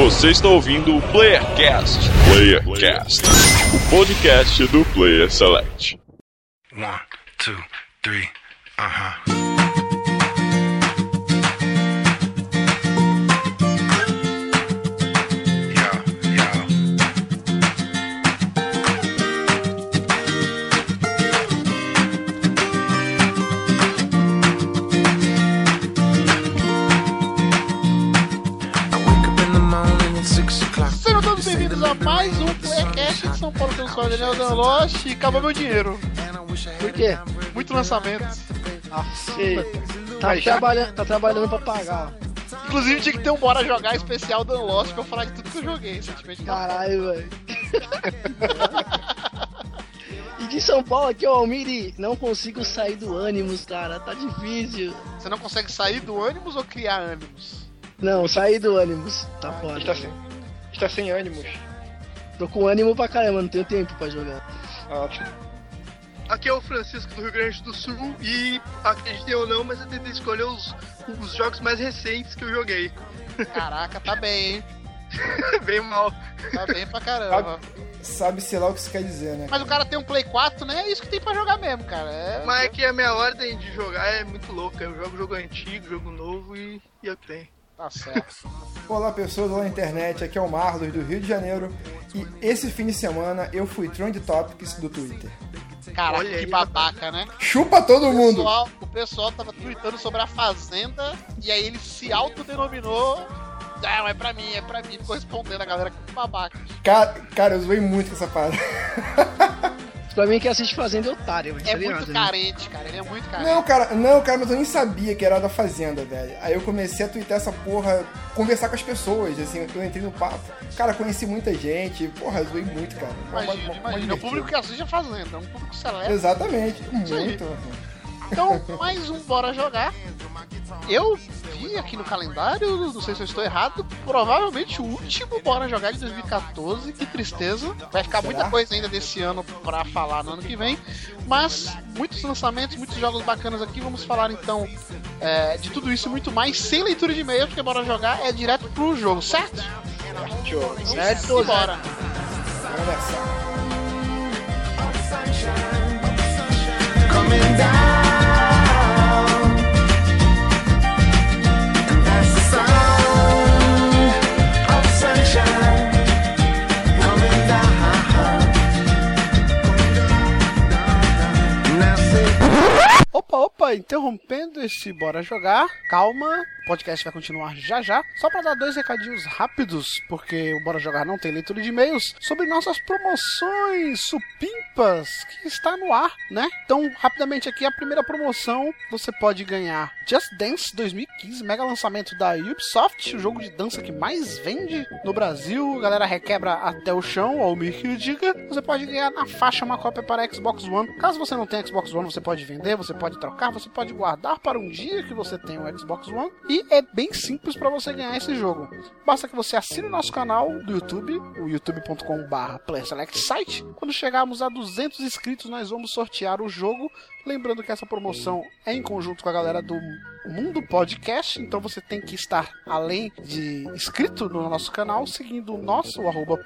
Você está ouvindo o Playercast. Playercast, o podcast do Player Select. One, two, three, uh-huh. Yeah, O Daniel Danlost e acabou meu dinheiro. Por quê? Muito lançamento. Ei, tá, trabalhando, tá trabalhando pra pagar. Inclusive tinha que ter um Bora Jogar especial Dan Lost pra eu falar de tudo que eu joguei recentemente. Caralho, velho. e de São Paulo aqui, ó, Almiri, não consigo sair do ânimos, cara. Tá difícil. Você não consegue sair do ânimos ou criar ânimos? Não, sair do ânimos. Tá foda. Está sem, está sem ânimos. Tô com ânimo pra caramba, não tenho tempo pra jogar. Ótimo. Aqui é o Francisco do Rio Grande do Sul e acreditem ou não, mas eu tentei escolher os, os jogos mais recentes que eu joguei. Caraca, tá bem, hein? Bem mal. Tá bem pra caramba. Sabe, sei lá o que isso quer dizer, né? Mas o cara tem um Play 4, né? É isso que tem pra jogar mesmo, cara. É... Mas é que a minha ordem de jogar é muito louca. Eu jogo jogo antigo, jogo novo e, e eu tenho. Tá certo. Olá, pessoas lá na internet. Aqui é o Marlos do Rio de Janeiro. E esse fim de semana eu fui Trend Topics do Twitter. Caraca, Olha que aí, babaca, né? Chupa todo O mundo! pessoal, o pessoal tava tweetando sobre a Fazenda e aí ele se autodenominou. Não, é pra mim, é pra mim. Ficou respondendo a galera que babaca. Cara, cara, eu zoei muito com essa parada. Pra mim, que assiste Fazenda é otário. É muito né? carente, cara. Ele é muito carente. Não, cara, não, cara, mas eu nem sabia que era da Fazenda, velho. Aí eu comecei a twittar essa porra, conversar com as pessoas, assim, eu entrei no papo. Cara, conheci muita gente, porra, zoei muito, cara. Uma- uma- Imagina, uma imagina. É o divertida. público que assiste a Fazenda, é um público seleto. Exatamente, Isso aí. Então, mais um Bora Jogar. Eu vi aqui no calendário, não sei se eu estou errado, provavelmente o último Bora Jogar de 2014. Que tristeza. Vai ficar muita coisa ainda desse ano pra falar no ano que vem. Mas muitos lançamentos, muitos jogos bacanas aqui. Vamos falar então é, de tudo isso e muito mais, sem leitura de e-mail, porque Bora Jogar é direto pro jogo, certo? Certo, Bora. Só. Coming down. Opa, opa, interrompendo esse Bora Jogar. Calma, o podcast vai continuar já já. Só para dar dois recadinhos rápidos, porque o Bora Jogar não tem leitura de e-mails, sobre nossas promoções supimpas que está no ar, né? Então, rapidamente aqui, a primeira promoção, você pode ganhar Just Dance 2015, mega lançamento da Ubisoft, o jogo de dança que mais vende no Brasil. A galera requebra até o chão, ao que o diga. Você pode ganhar na faixa uma cópia para Xbox One. Caso você não tenha Xbox One, você pode vender, você pode trocar, você pode guardar para um dia que você tenha um Xbox One. E é bem simples para você ganhar esse jogo. Basta que você assine o nosso canal do YouTube, o youtube.com.br Select Site. Quando chegarmos a 200 inscritos, nós vamos sortear o jogo. Lembrando que essa promoção é em conjunto com a galera do Mundo Podcast, então você tem que estar, além de inscrito no nosso canal, seguindo o nosso, o arroba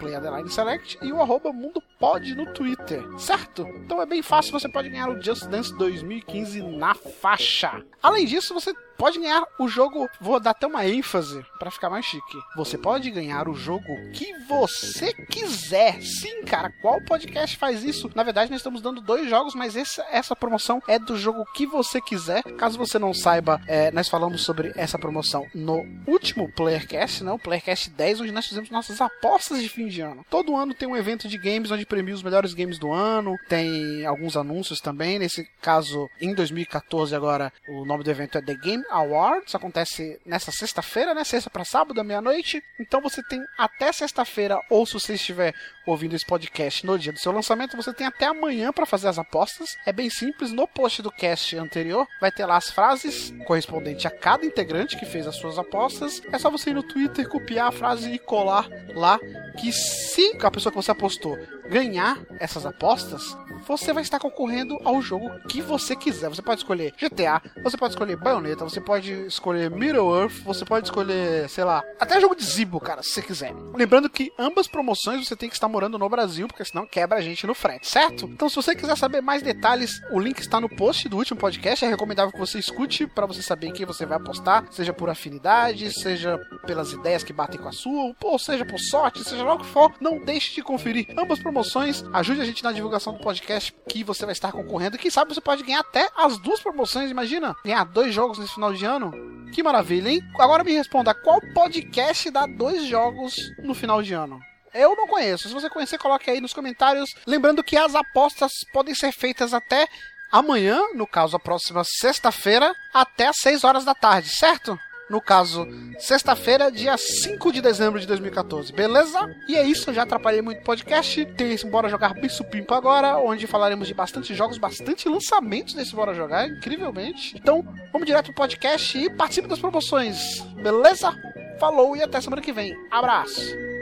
Select e o arroba Mundo Pod no Twitter, certo? Então é bem fácil, você pode ganhar o Just Dance 2015 na faixa. Além disso, você pode ganhar o jogo, vou dar até uma ênfase para ficar mais chique. Você pode ganhar o jogo que você quiser. Sim, cara, qual podcast faz isso? Na verdade, nós estamos dando dois jogos, mas essa, essa promoção é do jogo que você quiser. Caso você não saiba, é, nós falamos sobre essa promoção no último Playercast, né? O Playercast 10, onde nós fizemos nossas apostas de fim de ano. Todo ano tem um evento de games onde premia os melhores games do ano, tem alguns anúncios também. Nesse caso, em 2014 agora, o nome do evento é The Game Awards. Acontece nessa sexta-feira, né? Sexta para sábado, à meia-noite. Então você tem até sexta-feira, ou se você estiver ouvindo esse podcast no dia do seu lançamento, você tem até amanhã para fazer as apostas. É bem simples, no post do cast anterior vai ter lá as frases correspondentes a cada integrante que fez as suas apostas. É só você ir no Twitter, copiar a frase e colar lá que se a pessoa que você apostou ganhar essas apostas, você vai estar concorrendo ao jogo que você quiser. Você pode escolher GTA, você pode escolher Bayonetta, você pode escolher Middle Earth, você pode escolher, sei lá, até jogo de Zibo, cara, se você quiser. Lembrando que ambas promoções você tem que estar morando no Brasil, porque senão quebra a gente no frete, certo? Então, se você quiser saber mais detalhes, o link está no post do último podcast. É recomendável que você escute para você saber em quem você vai apostar, seja por afinidade, seja pelas ideias que batem com a sua, ou seja por sorte, seja lá o que for. Não deixe de conferir ambas promoções. Ajude a gente na divulgação do podcast que você vai estar concorrendo. Quem sabe você pode ganhar até as duas promoções. Imagina ganhar dois jogos nesse final de ano. Que maravilha, hein? Agora me responda: qual podcast dá dois jogos no final de ano? Eu não conheço. Se você conhecer, coloque aí nos comentários. Lembrando que as apostas podem ser feitas até amanhã, no caso a próxima sexta-feira, até às 6 horas da tarde, certo? No caso, sexta-feira, dia 5 de dezembro de 2014, beleza? E é isso, já atrapalhei muito o podcast. Tem esse Bora Jogar bem supimpo agora, onde falaremos de bastante jogos, bastante lançamentos desse Bora Jogar, incrivelmente. Então, vamos direto pro podcast e participe das promoções, beleza? Falou e até semana que vem. Abraço!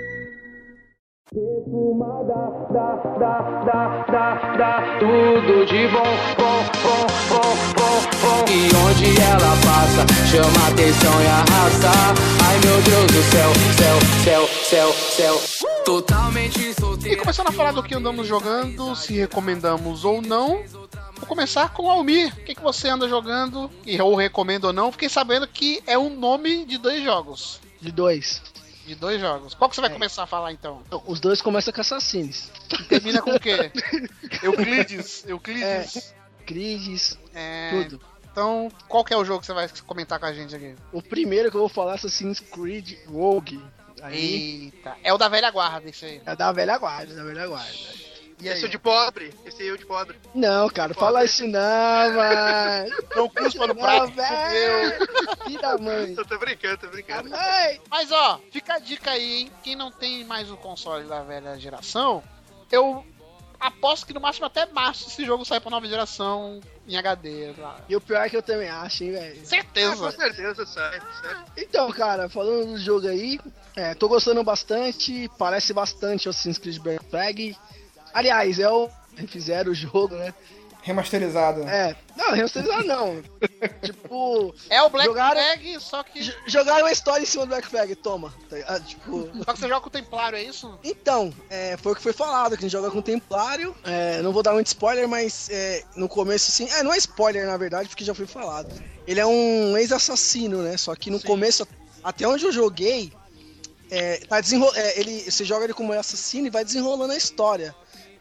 Tudo de bom, bom, bom, bom, bom, bom. E onde ela passa, chama atenção e arrasta. Ai meu Deus do céu, céu, céu, céu, céu. Totalmente E solteira. começando a falar do que andamos jogando, se recomendamos ou não, vou começar com o Almir. O que, que você anda jogando, e ou recomenda ou não? Fiquei sabendo que é um nome de dois jogos. De dois. De dois jogos. Qual que você vai É. começar a falar então? Os dois começam com Assassins. Termina com o quê? Euclides. Euclides. Crides, É, tudo. Então, qual que é o jogo que você vai comentar com a gente aqui? O primeiro que eu vou falar é Assassin's Creed Rogue. Aí Eita. É o da velha guarda, isso aí. é da velha guarda, da velha guarda. E Esse é o de pobre. Esse é o de pobre. Não, cara, fala isso não, mano. Não cuspa no prato, velho. Filho da mãe. Eu tô brincando, tô brincando. mãe. Mas ó, fica a dica aí, hein? Quem não tem mais o console da velha geração, eu aposto que no máximo até março esse jogo sai pra nova geração em HD. Lá. E o pior é que eu também acho, hein, velho. Ah, com Certeza. certeza, sai, sai. Então, cara, falando do jogo aí, é, tô gostando bastante, parece bastante o Assassin's Creed Black Flag. Aliás, é o. Fizeram o jogo, né? Remasterizado. É. Não, remasterizar não. tipo, É o Black Jogaram- Flag, só que. jogaram uma história em cima do Black Flag, toma. Tá tipo. Só que você joga com o Templário, é isso? Então, é, foi o que foi falado, que a gente joga com Templário. É, não vou dar muito spoiler, mas é, no começo, assim. É, não é spoiler, na verdade, porque já foi falado. Ele é um ex-assassino, né? Só que no Sim. começo, até onde eu joguei, é, tá desenro... é, ele, você joga ele como assassino e vai desenrolando a história.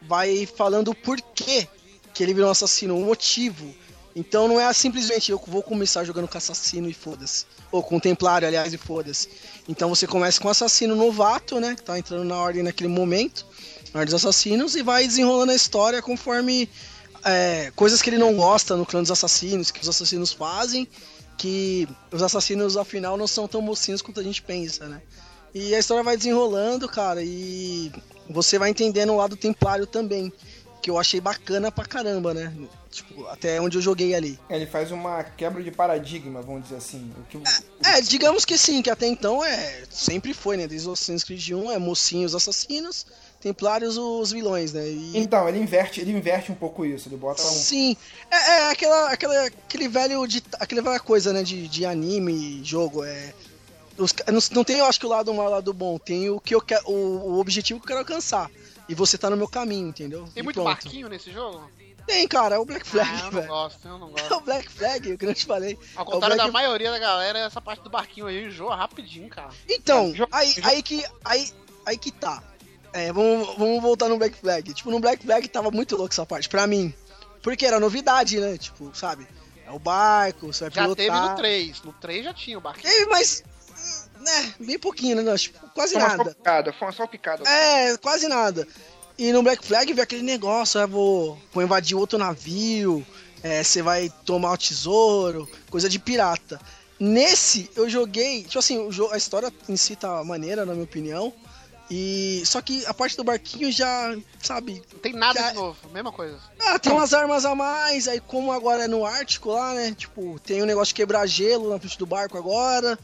Vai falando o porquê que ele virou um assassino, o motivo. Então não é simplesmente eu vou começar jogando com assassino e foda-se. Ou com templário, aliás, e foda-se. Então você começa com um assassino novato, né? Que tá entrando na ordem naquele momento. Na ordem dos assassinos, e vai desenrolando a história conforme é, coisas que ele não gosta no clã dos assassinos, que os assassinos fazem, que os assassinos, afinal, não são tão mocinhos quanto a gente pensa, né? E a história vai desenrolando, cara, e você vai entendendo o lado templário também, que eu achei bacana pra caramba, né? Tipo, até onde eu joguei ali. Ele faz uma quebra de paradigma, vamos dizer assim. O que, É, digamos que sim, que até então é. Sempre foi, né? Desde o Assassin's Creed 1 é mocinhos assassinos, templários os vilões, né? E, Então, ele inverte, ele inverte um pouco isso. Ele bota um. Sim, é, é aquela, aquela, aquele velho de, aquela velha coisa, né, de, de anime, jogo, é os não, não tem, eu acho que o lado mal, o lado bom, tem o que eu quero, o, o objetivo que eu quero alcançar. E você tá no meu caminho, entendeu? Tem E muito pronto. barquinho nesse jogo? Tem, cara, é o Black Flag, Ah, eu não gosto, eu não É gosto. o Black Flag, o que eu te falei. Ao É contrário da Black- maioria da galera, essa parte do barquinho aí enjoa rapidinho, cara. Então, Jo- aí, jo- aí que. Aí, aí que tá. É, vamos, vamos voltar no Black Flag. Tipo, no Black Flag tava muito louco essa parte, pra mim. Porque era novidade, né? Tipo, sabe? É o barco, você vai Já pilotar. teve no 3. No 3 já tinha o barquinho. Teve, mas. Né, bem pouquinho, né? Tipo, quase Foi uma nada. salpicada, foi uma salpicada. É, quase nada. E no Black Flag veio aquele negócio, eu vou, vou invadir outro navio, é, você vai tomar o tesouro, coisa de pirata. Nesse, eu joguei, tipo assim, o jo- a história em si tá maneira, na minha opinião. E só que a parte do barquinho já, sabe, Não tem nada Já- de novo, mesma coisa. ah, tem umas armas a mais, aí como agora é no Ártico lá, né? Tipo, tem um negócio de quebrar gelo na frente do barco agora.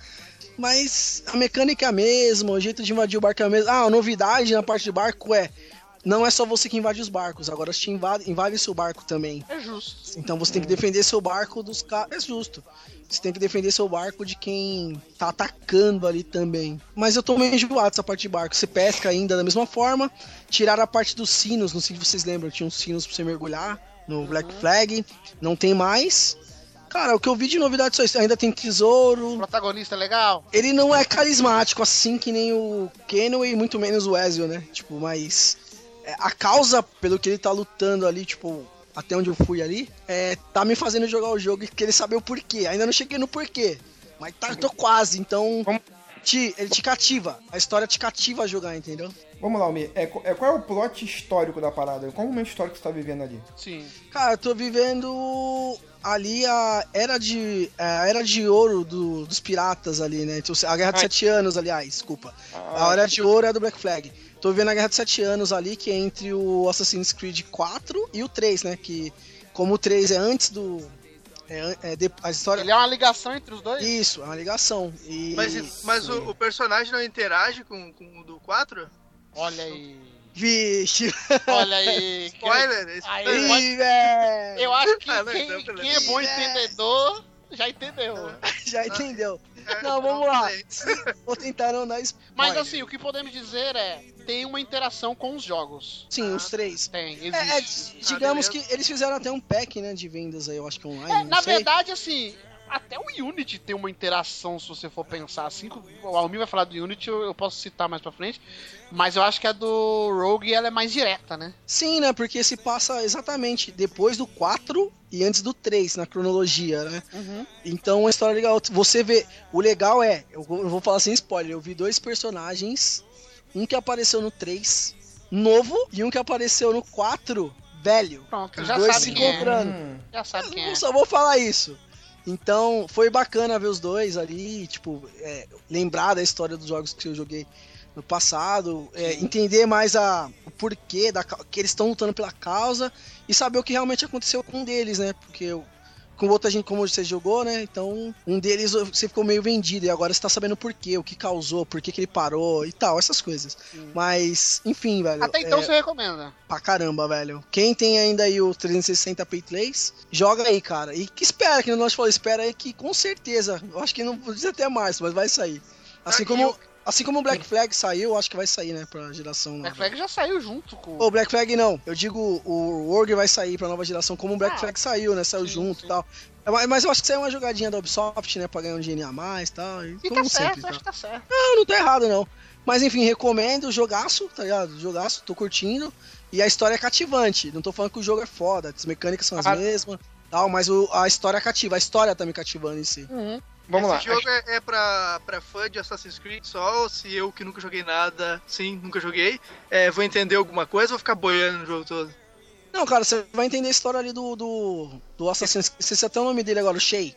Mas a mecânica é a mesma, o jeito de invadir o barco é a mesma. Ah, a novidade na parte do barco é. não é só você que invade os barcos, agora te invade, invade seu barco também. É justo. Então você tem que defender seu barco dos caras. É justo. Você tem que defender seu barco de quem tá atacando ali também. Mas eu tô meio enjoado dessa parte de barco. Você pesca ainda da mesma forma. Tiraram a parte dos sinos. Não sei se vocês lembram, tinha uns sinos pra você mergulhar no Black Flag. Não tem mais. Cara, o que eu vi de novidade só isso. Ainda tem tesouro. Protagonista é legal? Ele não é carismático assim que nem o Kenway, muito menos o Ezio, né? Tipo, mas é, a causa pelo que ele tá lutando ali, tipo, até onde eu fui ali, é, tá me fazendo jogar o jogo e querer saber o porquê. Ainda não cheguei no porquê, mas tá, tô quase, então te, ele te cativa. A história te cativa a jogar, entendeu? Vamos lá, Almir. É, é, qual é o plot histórico da parada? Qual o momento histórico que você tá vivendo ali? Sim. Cara, eu tô vivendo ali a era de a era de ouro do- dos piratas ali, né? Então, A Guerra dos Sete Anos, aliás, desculpa. a era de ouro é do Black Flag. Tô vivendo a Guerra dos Sete Anos ali, que é entre o Assassin's Creed 4 e o 3, né? Que como o 3 é antes do... É, é de- a história... Ele é uma ligação entre os dois? Isso, é uma ligação. E... Mas, mas o, o personagem não interage com, com o do 4? Olha aí. Vixe! Olha aí. Spoiler? Aí, Ih, velho! Eu acho que Ah, não, quem, beleza. quem é bom entendedor já entendeu. Já entendeu. É, Não, vamos lá. sei. Vou tentar não dar spoiler. Mas assim, o que podemos dizer é, tem uma interação com os jogos. Sim, os três. Tem, É, é, existe. digamos Ah, que eles fizeram até um pack, né, de vendas aí, eu acho que online. É, não na sei. verdade, assim, até o Unity tem uma interação, se você for pensar assim. O Almir vai falar do Unity, eu, eu posso citar mais pra frente. Mas eu acho que a do Rogue ela é mais direta, né? Sim, né, porque se passa exatamente depois do 4 e antes do 3 na cronologia, né? Então, uma história legal. Você vê, o legal é, eu vou falar sem spoiler, eu vi dois personagens, um que apareceu no 3 novo e um que apareceu no 4 velho. Pronto, já dois sabe se quem é. encontrando. Hum, Já sabe quem Eu é. só vou falar isso. Então, foi bacana ver os dois ali, tipo, é, lembrar da história dos jogos que eu joguei no passado, é, entender mais a, o porquê da, que eles estão lutando pela causa e saber o que realmente aconteceu com um deles, né? Porque eu- com outra gente, como você jogou, né? Então, um deles você ficou meio vendido e agora você tá sabendo o porquê, o que causou, por que que ele parou e tal, essas coisas. Mas, enfim, velho. Até então é, você recomenda. Pra caramba, velho. Quem tem ainda aí o 360 Payplays, joga aí, cara. E que espera, que nós falou, espera aí que com certeza, eu acho que não precisa até mais, mas vai sair. Assim e como, assim como o Black Flag saiu, acho que vai sair, né, pra geração nova. Black Flag já saiu junto com. O Black Flag não, eu digo o Org vai sair pra nova geração, como o Black Ah, Flag saiu, né, saiu sim, junto e tal. É, mas- eu acho que isso é uma jogadinha da Ubisoft, né, pra ganhar um dinheiro a mais e tal. E, tá certo, sempre, tá? acho que tá certo. Não, não tá errado, não. Mas enfim, recomendo, jogaço, tá ligado? Jogaço, tô curtindo. E a história é cativante. Não tô falando que o jogo é foda, as mecânicas são as Ah. mesmas, tal, mas o- a história é cativa, a história tá me cativando em si. Vamos Esse lá. jogo é, é pra, pra fã de Assassin's Creed só, ou se eu que nunca joguei nada, sim, nunca joguei, é, vou entender alguma coisa ou vou ficar boiando no jogo todo? Não, cara, você vai entender a história ali do, do, do Assassin's Creed. Você sabe até o nome dele agora, o Shay.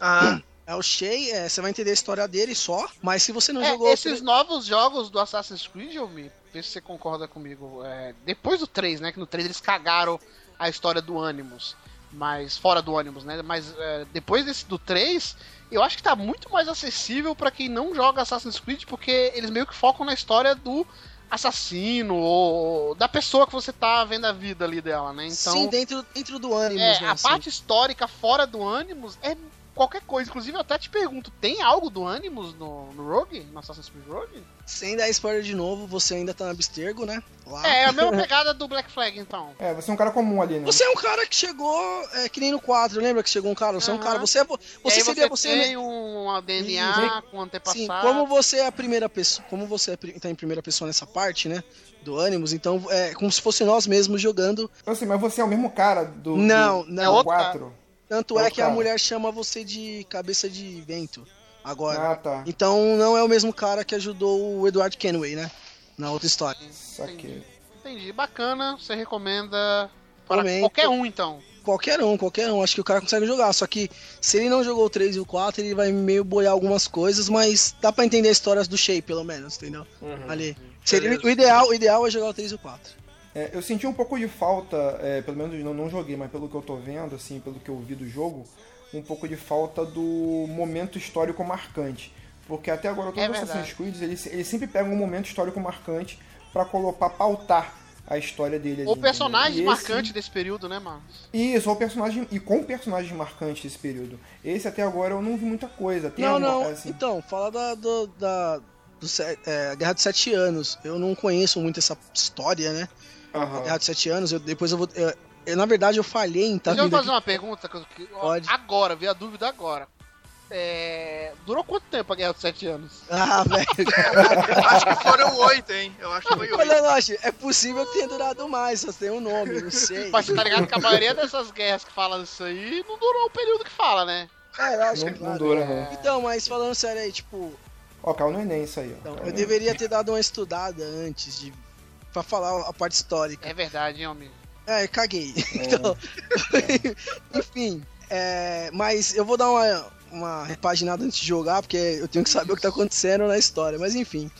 Ah, É o Shay, é, você vai entender a história dele só, mas se você não É, jogou. esses novos jogos do Assassin's Creed, eu me vê se você concorda comigo. é, depois do 3, né? Que no 3 eles cagaram a história do Animus. Mas. Fora do Animus, né? Mas é, depois desse do 3, eu acho que tá muito mais acessível pra quem não joga Assassin's Creed, porque eles meio que focam na história do assassino ou da pessoa que você tá vendo a vida ali dela, né? Então. Sim, dentro, dentro do Animus, É, né? a assim. parte histórica fora do Animus é qualquer coisa. Inclusive, eu até te pergunto, tem algo do Animus no, no Rogue? No Assassin's Creed Rogue? Sem dar spoiler de novo, você ainda tá na Abstergo, né? Lá. É, é a mesma pegada do Black Flag, então. É, você é um cara comum ali, né? Você é um cara que chegou, é, que nem no quadro, lembra que chegou um cara? Você é um cara, você, é vo- você seria você, tem né? um DNA com antepassado. Sim, como você é a primeira pessoa, como você é, tá em primeira pessoa nessa parte, né? Do Animus, então é como se fosse nós mesmos jogando. Eu sei, mas você é o mesmo cara do. Não, do, não. do É outro 4? Tanto é que a cara. mulher chama você de cabeça de vento agora. Ah, tá. Então não é o mesmo cara que ajudou o Edward Kenway, né? Na outra história. Saquei. Entendi. Bacana, você recomenda para Recomendo. qualquer um, então. Qualquer um, qualquer um. Acho que o cara consegue jogar. Só que se ele não jogou o 3 e o 4, ele vai meio boiar algumas coisas, mas dá pra entender as histórias do Shape, pelo menos, entendeu? Uhum. Ali. Seria, o, ideal, o ideal é jogar o 3 e o 4. É, eu senti um pouco de falta, é, pelo menos não, não joguei, mas pelo que eu tô vendo, assim, pelo que eu vi do jogo, um pouco de falta do momento histórico marcante. Porque até agora todos É os. Assassin's Creed, eles, eles sempre pegam um momento histórico marcante pra colocar, pautar a história dele. ali, O personagem esse- marcante desse período, né, mano? Isso, o personagem. E com personagens marcantes desse período. Esse até agora eu não vi muita coisa. Tem Não, alguma- não. assim, Então, fala da, do, da do, é, Guerra dos Sete Anos. Eu não conheço muito essa história, né? Guerra dos Sete Anos. Eu, depois eu vou. eu- eu, na verdade, eu falhei em tá Deixa eu fazer aqui. uma pergunta. Que, que- Pode. Agora, vi a dúvida agora. É, Durou quanto tempo a Guerra dos Sete Anos? Ah, velho. Acho que foram oito, hein? Eu acho que foi oito. Olha, Loche, é possível que tenha durado mais, só tem um nome, não sei. Mas você tá ligado que a maioria dessas guerras que falam isso aí não durou o período que fala, né? É, lógico, Não, claro. não dura, não. Então, mas falando sério aí, tipo, Ó, caiu no Enem isso aí, ó. então, eu deveria ter dado uma estudada antes de. Pra falar a parte histórica. É verdade, hein, amigo? É, caguei. Então, enfim, é, mas eu vou dar uma, uma repaginada antes de jogar, porque eu tenho que saber o que tá acontecendo na história. Mas enfim,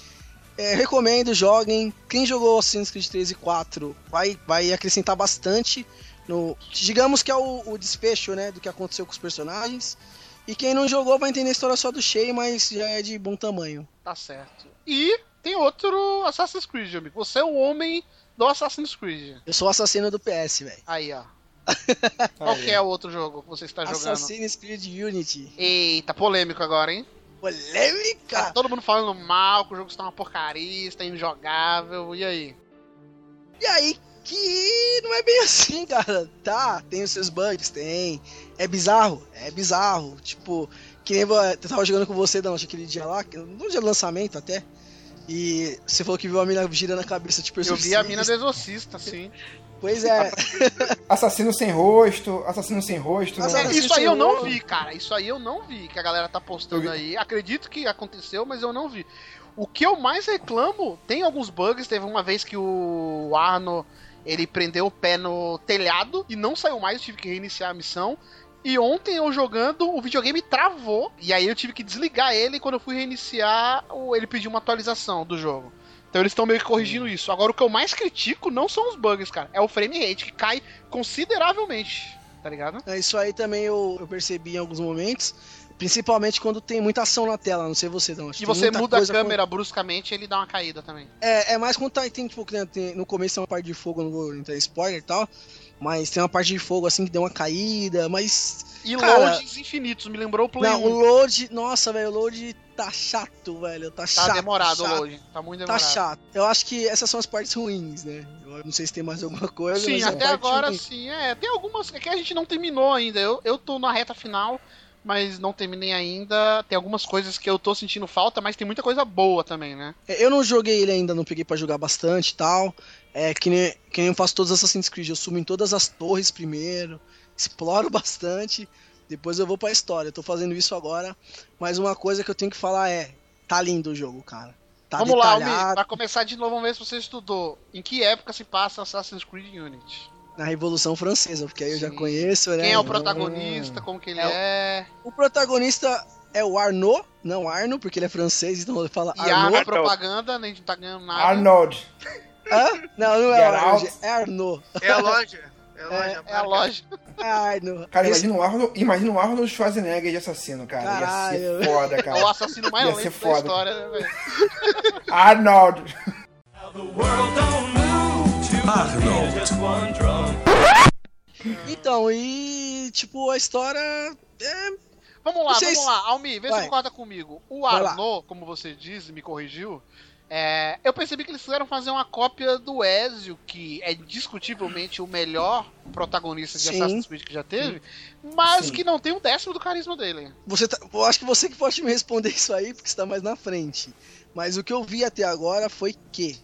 é, recomendo, joguem. Quem jogou Assassin's Creed 3 e 4 vai, vai acrescentar bastante. No, digamos que é o, o desfecho né, do que aconteceu com os personagens. E quem não jogou vai entender a história só do Shay, mas já é de bom tamanho. Tá certo. E tem outro Assassin's Creed, amigo. Você é o homem do Assassin's Creed. Eu sou o assassino do PS, velho. Aí, ó. Qual Aí. que é o outro jogo que você está jogando? Assassin's Creed Unity. Eita, polêmico agora, hein? Tá Polêmica! todo mundo falando mal, que o jogo está uma porcaria, está injogável, e aí? E aí que não é bem assim, cara. Tá, tem os seus bugs, tem. É bizarro, é bizarro. Tipo, que nem eu tava jogando com você, não, aquele dia lá, no dia do lançamento até. E você falou que viu a mina girando a cabeça, tipo, Eu vi a mina do exorcista. Sim. Pois é, Assassino sem rosto, assassino sem rosto. Mas né? era- Isso aí eu não vi, cara. Isso aí eu não vi que a galera tá postando aí. Acredito que aconteceu, mas eu não vi. O que eu mais reclamo, tem alguns bugs. Teve uma vez que o Arno ele prendeu o pé no telhado e não saiu mais, eu tive que reiniciar a missão. E ontem eu jogando, o videogame travou. E aí eu tive que desligar ele. E quando eu fui reiniciar, ele pediu uma atualização do jogo. Então eles estão meio que corrigindo isso. Agora o que eu mais critico não são os bugs, cara. É o frame rate, que cai consideravelmente. Tá ligado? é isso aí também eu, eu percebi em alguns momentos. Principalmente quando tem muita ação na tela, não sei você não. acho E você muda a câmera bruscamente, ele dá uma caída também. É, é mais quando tá, tem, tipo, tem- no começo tem uma parte de fogo, não vou entrar em spoiler e tal. Mas tem uma parte de fogo assim que deu uma caída, mas. E Cara, loads infinitos, me lembrou o Play Não, 1. o load, nossa, velho, o load tá chato, velho. Tá, Tá chato. demorado chato, o load, tá muito Tá demorado. chato. Eu acho que essas são as partes ruins, né? Eu não sei se tem mais alguma coisa. Sim, até agora ruim. sim. É, tem algumas que a gente não terminou ainda. Eu, eu tô na reta final, mas não terminei ainda. Tem algumas coisas que eu tô sentindo falta, mas tem muita coisa boa também, né? É, Eu não joguei ele ainda, não peguei pra jogar bastante e tal. É que nem, que nem eu faço todos os Assassin's Creed. Eu sumo em todas as torres primeiro, exploro bastante, depois eu vou pra história. Eu tô fazendo isso agora. Mas uma coisa que eu tenho que falar é: tá lindo o jogo, cara. Tá vamos lá, Almi, detalhado. pra começar de novo, vamos ver se você estudou. Em que época se passa Assassin's Creed Unity? Na Revolução Francesa, porque aí eu já conheço, né? Quem é o protagonista, como que ele É o- é. O protagonista é o Arnaud, não Arno, porque ele é francês, então ele fala E a Arnaud. arma propaganda, nem não tá ganhando nada. Arnold. Hã? Não, não é Arnold, é Arnaud. É a loja. É a loja. É a loja. É Arnaud. Cara, Esse- imagina o Arnold, imagina o Arnold Schwarzenegger de assassino, cara. Ia Caralho. ser foda, É o cara. assassino mais Ia ser lento da foda. história, né, velho? Arnold. Então, e tipo, a história é Vamos lá, Vocês- vamos lá. Almi, vê se Vai. você concorda comigo. O. Arnaud, como você diz, me corrigiu. é, eu percebi que eles quiseram fazer uma cópia do Ezio, que é discutivelmente o melhor protagonista de Sim. Assassin's Creed que já teve, mas Sim. que não tem um décimo do carisma dele. Você tá- eu acho que você que pode me responder isso aí, porque você tá mais na frente. Mas o que eu vi até agora foi que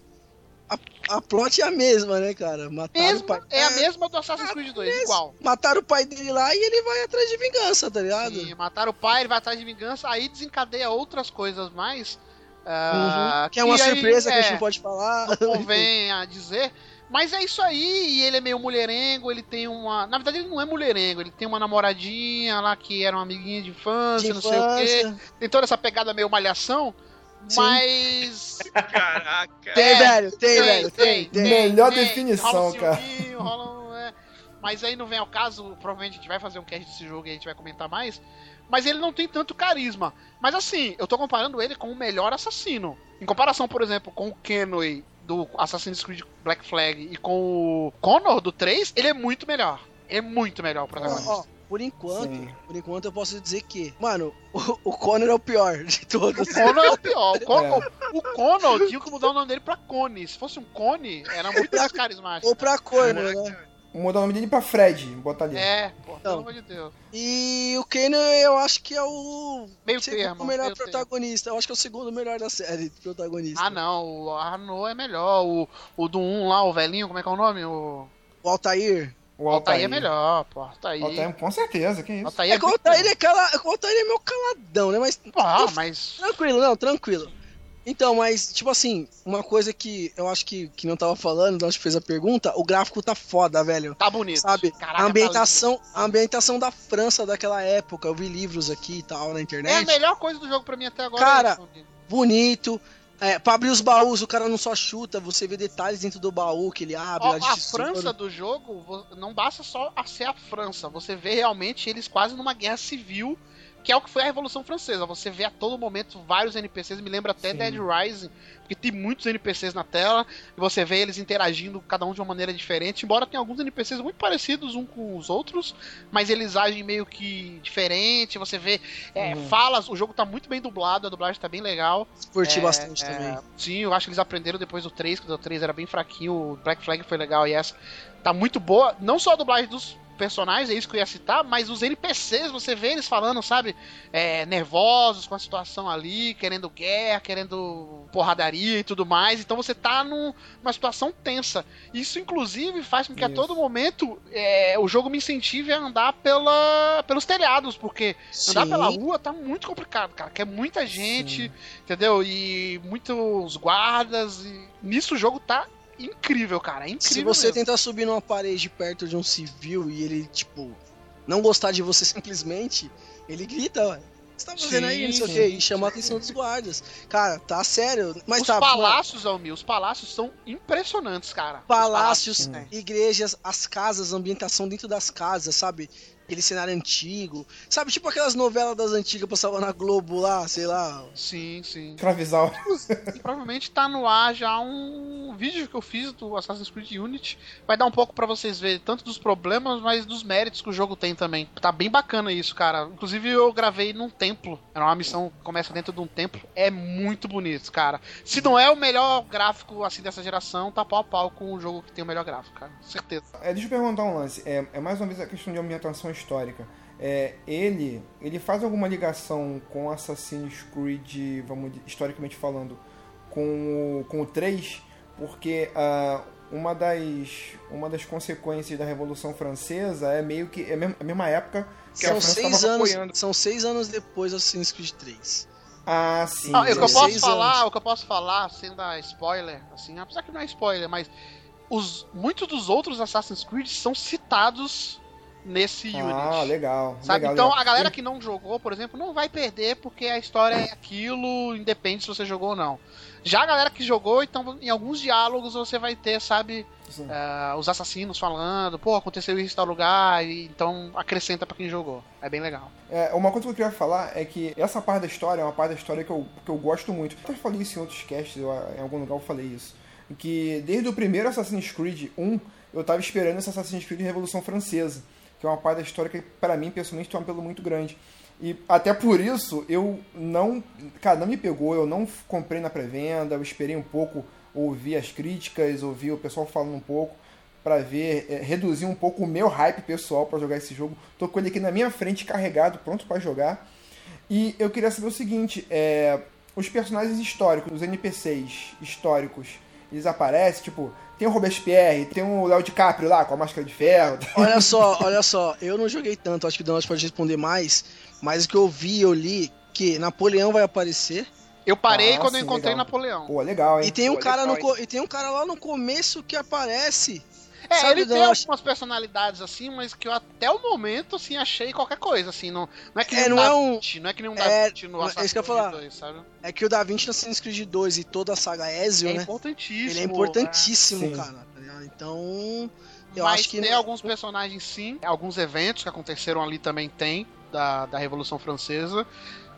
a, a plot é a mesma, né, cara? Mataram o Mesmo, pai. é a mesma do Assassin's Creed 2, mesmo. igual. Mataram o pai dele lá e ele vai atrás de vingança, tá ligado? E mataram o pai, ele vai atrás de vingança, aí desencadeia outras coisas mais. ah, Uhum. Que é uma aí, surpresa que a é, gente não pode falar. não convém a dizer. Mas é isso aí, e ele é meio mulherengo, ele tem uma. Na verdade, ele não é mulherengo, ele tem uma namoradinha lá que era uma amiguinha de infância, De não sei o quê. infância. Tem toda essa pegada meio malhação, Sim. mas. Caraca. Tem, É, velho, tem, velho, tem, tem. Melhor definição, rola um cara. ciúminho, rola um- é. Mas aí não vem ao caso, provavelmente a gente vai fazer um cast desse jogo e a gente vai comentar mais. Mas ele não tem tanto carisma. Mas assim, eu tô comparando ele com o melhor assassino. Em comparação, por exemplo, com o Kenway do Assassin's Creed Black Flag e com o Connor do 3, ele é muito melhor. É muito melhor o protagonista. Ó, por enquanto, Sim. por enquanto eu posso dizer que, mano, o, o Connor é o pior de todos. O Connor é o pior. O Connor, o Connor tinha que mudar o nome dele pra Cone. Se fosse um Cone, era muito mais carismático. Ou pra Connor, né? Mudar o nome dele pra Fred, botar ali. É, pô, pelo Então. amor de Deus. E o Kano eu acho que é o Meio segundo termo, melhor meio protagonista. Eu acho que é o segundo melhor da série, protagonista. Ah, não, o Arnaud é melhor. O, o do 1 lá, o velhinho, como é que é o nome? O O Altair. O Altair é melhor, pô. Altair. Altair, com certeza, que isso. Altair É que o Altair é, cala... o Altair é meio caladão, né? Mas Ah, mas. tranquilo, não, tranquilo. Então, mas, tipo assim, uma coisa que eu acho que, que não tava falando, não fez a pergunta, o gráfico tá foda, velho. Tá bonito. Sabe? Caraca, a ambientação, a ambientação da França daquela época, eu vi livros aqui e tal na tá- É a internet. melhor coisa do jogo pra mim até agora. Cara, é. Bonito. É, pra abrir os baús, o cara não só chuta, você vê detalhes dentro do baú que ele abre. Ó, a tesouro. França do jogo não basta só a ser a França. Você vê realmente eles quase numa guerra civil, que é o que foi a Revolução Francesa. Você vê a todo momento vários NPCs, me lembra até Sim. Dead Rising, porque tem muitos NPCs na tela, e você vê eles interagindo, cada um de uma maneira diferente, embora tenha alguns NPCs muito parecidos uns com os outros, mas eles agem meio que diferente, você vê é, Uhum. falas, o jogo tá muito bem dublado, a dublagem tá bem legal. Curti É, bastante é, também. Sim, eu acho que eles aprenderam depois do 3, que o 3 era bem fraquinho, o Black Flag foi legal e essa tá muito boa. Não só a dublagem dos personagens, é isso que eu ia citar, mas os NPCs, você vê eles falando, sabe, é, nervosos com a situação ali, querendo guerra, querendo porradaria e tudo mais. Então você tá num- numa situação tensa. Isso, inclusive, faz com que a Isso. todo momento é, o jogo me incentive a andar pela, pelos telhados, porque Andar Sim. pela rua tá muito complicado, cara. Que é muita gente, entendeu? E muitos guardas. E nisso o jogo tá incrível, cara. É incrível. Se você mesmo. tentar subir numa parede perto de um civil e ele, tipo, não gostar de você simplesmente, ele grita, ué. O que você tá fazendo aí? Não sei o Sim, quê. E chama a atenção dos guardas. Cara, tá sério. Mas os tá. palácios, Almir, os palácios são impressionantes, cara. Os Palácios, Os palácios, né? igrejas, as casas, a ambientação dentro das casas, sabe? Aquele cenário antigo. Sabe, tipo aquelas novelas das antigas passavam na Globo lá, sei lá. Sim, sim. Escravizar. E provavelmente tá no ar já um vídeo que eu fiz do Assassin's Creed Unity. Vai dar um pouco pra vocês verem tanto dos problemas, mas dos méritos que o jogo tem também. Tá bem bacana isso, cara. Inclusive eu gravei num templo. Era uma missão que começa dentro de um templo. É muito bonito, cara. Se não é o melhor gráfico assim dessa geração, tá pau a pau com o jogo que tem o melhor gráfico, cara. Certeza. É, deixa eu perguntar um lance. É, é mais uma vez a questão de ambientação histórica. É, ele, ele faz alguma ligação com Assassin's Creed, vamos historicamente falando, com o, com o 3? Porque ah, uma, das, uma das consequências da Revolução Francesa é meio que é a mesma, a época que a São França seis, anos, apoiando. são seis anos depois do Assassin's Creed 3. Ah, sim. Ah, o que eu posso anos. falar, o que eu posso falar, sem dar spoiler, assim, apesar que não é spoiler, mas os muitos dos outros Assassin's Creed são citados nesse Ah, Unity. legal. Sabe? legal, então legal. a galera que não jogou, por exemplo, não vai perder porque a história é aquilo, independe se você jogou ou não. Já a galera que jogou, então em alguns diálogos você vai ter, sabe, ah, os assassinos falando, pô, aconteceu isso em tal lugar, e então acrescenta pra quem jogou. É bem legal. É, uma coisa que eu queria falar é que essa parte da história é uma parte da história que eu, que eu gosto muito. Eu falei isso em outros casts, eu, em algum lugar eu falei isso. Que desde o primeiro Assassin's Creed 1, eu tava esperando esse Assassin's Creed Revolução Francesa. Que é uma parte da história que, para mim, pessoalmente, tem um apelo muito grande. E até por isso, eu não. Cara, não me pegou, eu não comprei na pré-venda, eu esperei um pouco ouvir as críticas, ouvir o pessoal falando um pouco pra ver, é, reduzir um pouco o meu hype pessoal pra jogar esse jogo. Tô com ele aqui na minha frente, carregado, pronto pra jogar. E eu queria saber o seguinte, é, os personagens históricos, os NPCs históricos, eles aparecem, tipo, tem o Robespierre, tem o Léo DiCaprio lá com a máscara de ferro. Olha só, olha só, eu não joguei tanto, acho que o Danos pode responder mais, mas o que eu vi, eu li que Napoleão vai aparecer. Eu parei Ah, quando eu encontrei legal. Napoleão. Pô, legal, hein? E tem um Pô, cara no legal, co- e tem um cara lá no começo que aparece. É, Sabe, ele tem acho- algumas personalidades assim, mas que eu até o momento assim achei qualquer coisa assim, não, não é que nem É, um não é Da um- Vinci, não é que nem um é, Da Vinci no é isso que eu Assassin's falar. Creed 2, sabe? É que o Da Vinci no Assassin's Creed 2 e toda a saga Ezio, É né? importantíssimo. Ele é importantíssimo, Sim. cara. tá? Então, eu mas acho que tem não- alguns personagens sim, alguns eventos que aconteceram ali também tem da, da Revolução Francesa.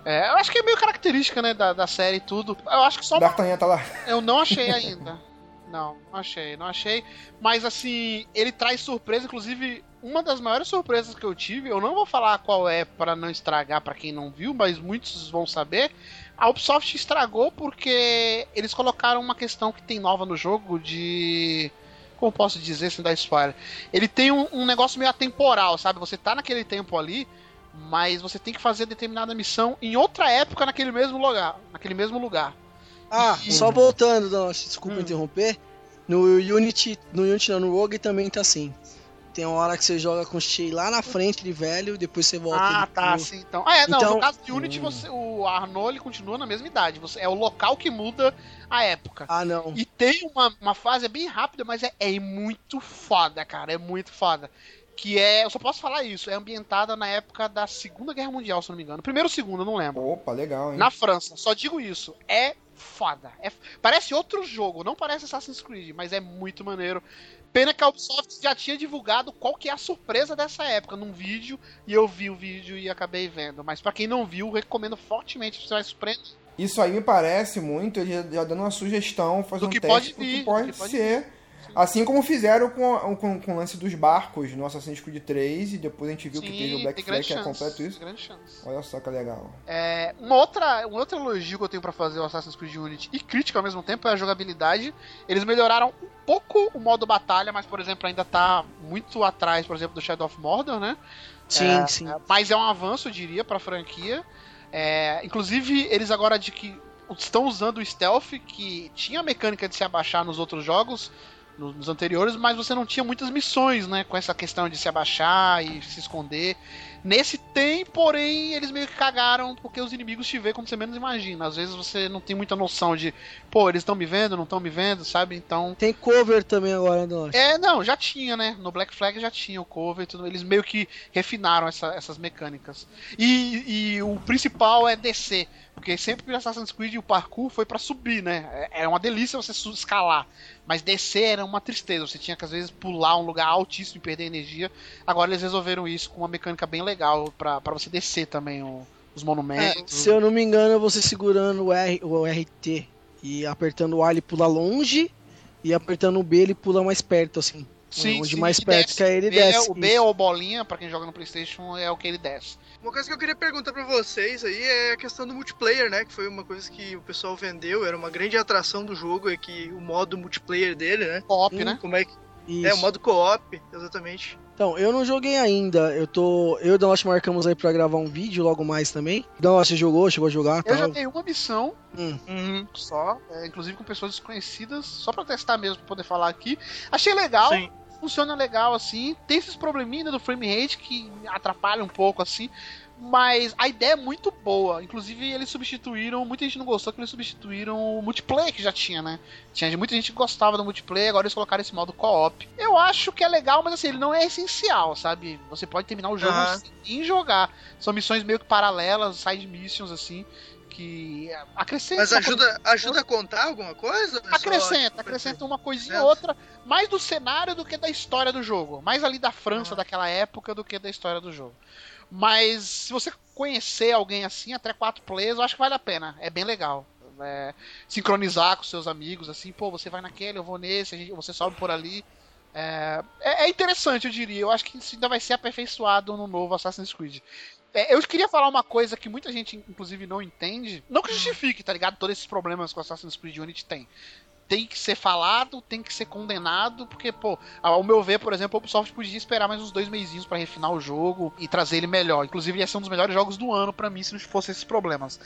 É, eu acho que é meio característica, né, da, da série e tudo. Eu acho que só D'Artagnan tá lá. eu não achei ainda. Não, não achei, não achei. Mas assim, ele traz surpresa, inclusive, uma das maiores surpresas que eu tive, eu não vou falar qual é para não estragar pra quem não viu, mas muitos vão saber. A Ubisoft estragou porque eles colocaram uma questão que tem nova no jogo de. Como posso dizer sem dar spoiler? Ele tem um, um negócio meio atemporal, sabe? Você tá naquele tempo ali, mas você tem que fazer determinada missão em outra época naquele mesmo lugar. Naquele mesmo lugar. Ah, E- só voltando, desculpa Hum. interromper. No Unity, no Unity não, no Rogue também tá assim. Tem uma hora que você joga com o Shay lá na frente de velho, depois você volta. Ah, tá, pro- sim, então. Ah, é, não, Então- no caso de Unity, você, o ele continua na mesma idade. Você, é o local que muda a época. Ah, não. E tem uma, uma fase é bem rápida, mas é, é muito foda, cara. É muito foda. Que é. Eu só posso falar isso. É ambientada na época da Segunda Guerra Mundial, se não me engano. Primeiro ou segundo, eu não lembro. Opa, legal, hein? Na França. Só digo isso. É foda. É, parece outro jogo. Não parece Assassin's Creed, mas é muito maneiro. Pena que a Ubisoft já tinha divulgado qual que é a surpresa dessa época num vídeo. E eu vi o vídeo e acabei vendo. Mas pra quem não viu, recomendo fortemente. Você vai surpreender. Isso aí me parece muito, ele já, dando uma sugestão, fazer Do um teste pode vir, que pode do que pode ser. Assim como fizeram com, com, com o lance dos barcos no Assassin's Creed 3 e depois a gente viu que teve o Black tem Flag grande que é chance, completo isso. Grande chance. Olha só que legal. É, uma outra, um outro elogio que eu tenho pra fazer ao Assassin's Creed Unity e crítica ao mesmo tempo é a jogabilidade. Eles melhoraram um pouco o modo batalha, mas, por exemplo, ainda tá muito atrás, por exemplo, do Shadow of Mordor, né? Sim, É, sim. é, mas é um avanço, eu diria, pra franquia. É, inclusive, eles agora de que estão usando o stealth, que tinha a mecânica de se abaixar nos outros jogos, nos anteriores, mas você não tinha muitas missões, né? Com essa questão de se abaixar e se esconder. Nesse tem, porém, eles meio que cagaram porque os inimigos te veem quando você menos imagina. Às vezes você não tem muita noção de, pô, eles estão me vendo, não estão me vendo, sabe? Então. Tem cover também agora, não. É, não, já tinha, né? No Black Flag já tinha o cover e tudo. Eles meio que refinaram essa- essas mecânicas. E, e o principal é descer. Porque sempre no Assassin's Creed o parkour foi pra subir, né? É é uma delícia você escalar. Mas descer era uma tristeza. Você tinha que às vezes pular um lugar altíssimo e perder energia. Agora eles resolveram isso com uma mecânica bem legal pra você descer também o- os É, monumentos. se eu não me engano, você segurando o, R, o RT e apertando o A ele pula longe e apertando o B ele pula mais perto, assim. Onde mais e perto desce. que ele O B é- desce. O B ou bolinha, pra quem joga no Playstation, é o que ele desce. Uma coisa que eu queria perguntar pra vocês aí é a questão do multiplayer, né? Que foi uma coisa que o pessoal vendeu, era uma grande atração do jogo, é que o modo multiplayer dele, né? Co-op, Hum, né? Como é que. Isso. É, o modo co-op, exatamente. Então, eu não joguei ainda. Eu tô. Eu e o Danote marcamos aí pra gravar um vídeo logo mais também. Danote, você jogou? Chegou a jogar? Eu tal? joguei uma missão Hum. só, é, inclusive com pessoas desconhecidas, só pra testar mesmo, pra poder falar aqui. Achei legal, Sim. Funciona legal assim. Tem esses probleminhas do frame rate que atrapalham um pouco assim. Mas a ideia é muito boa. Inclusive, eles substituíram. Muita gente não gostou que eles substituíram o multiplayer que já tinha, né? Tinha muita gente que gostava do multiplayer, agora eles colocaram esse modo co-op. Eu acho que é legal, mas assim, ele não é essencial, sabe? Você pode terminar o jogo Aham. sem jogar. São missões meio que paralelas, side missions, assim, que acrescentam. Mas ajuda, ajuda a contar alguma coisa? É só- Acrescenta, acrescenta uma coisinha Certo. ou outra, mais do cenário do que da história do jogo. Mais ali da França Ah. daquela época do que da história do jogo. Mas se você conhecer alguém assim, até quatro players, eu acho que vale a pena. É bem legal. É, sincronizar com seus amigos, assim, pô, você vai naquele, eu vou nesse, a gente- você sobe por ali. É, é- é interessante, eu diria. Eu acho que isso ainda vai ser aperfeiçoado no novo Assassin's Creed. É, eu queria falar uma coisa que muita gente, inclusive, não entende. Não que justifique, tá ligado? Todos esses problemas que o Assassin's Creed Unity tem. Tem que ser falado, tem que ser condenado, porque, pô, ao meu ver, por exemplo, a Ubisoft podia esperar mais uns dois meizinhos pra refinar o jogo e trazer ele melhor. Inclusive, ia ser um dos melhores jogos do ano pra mim se não fosse esses problemas.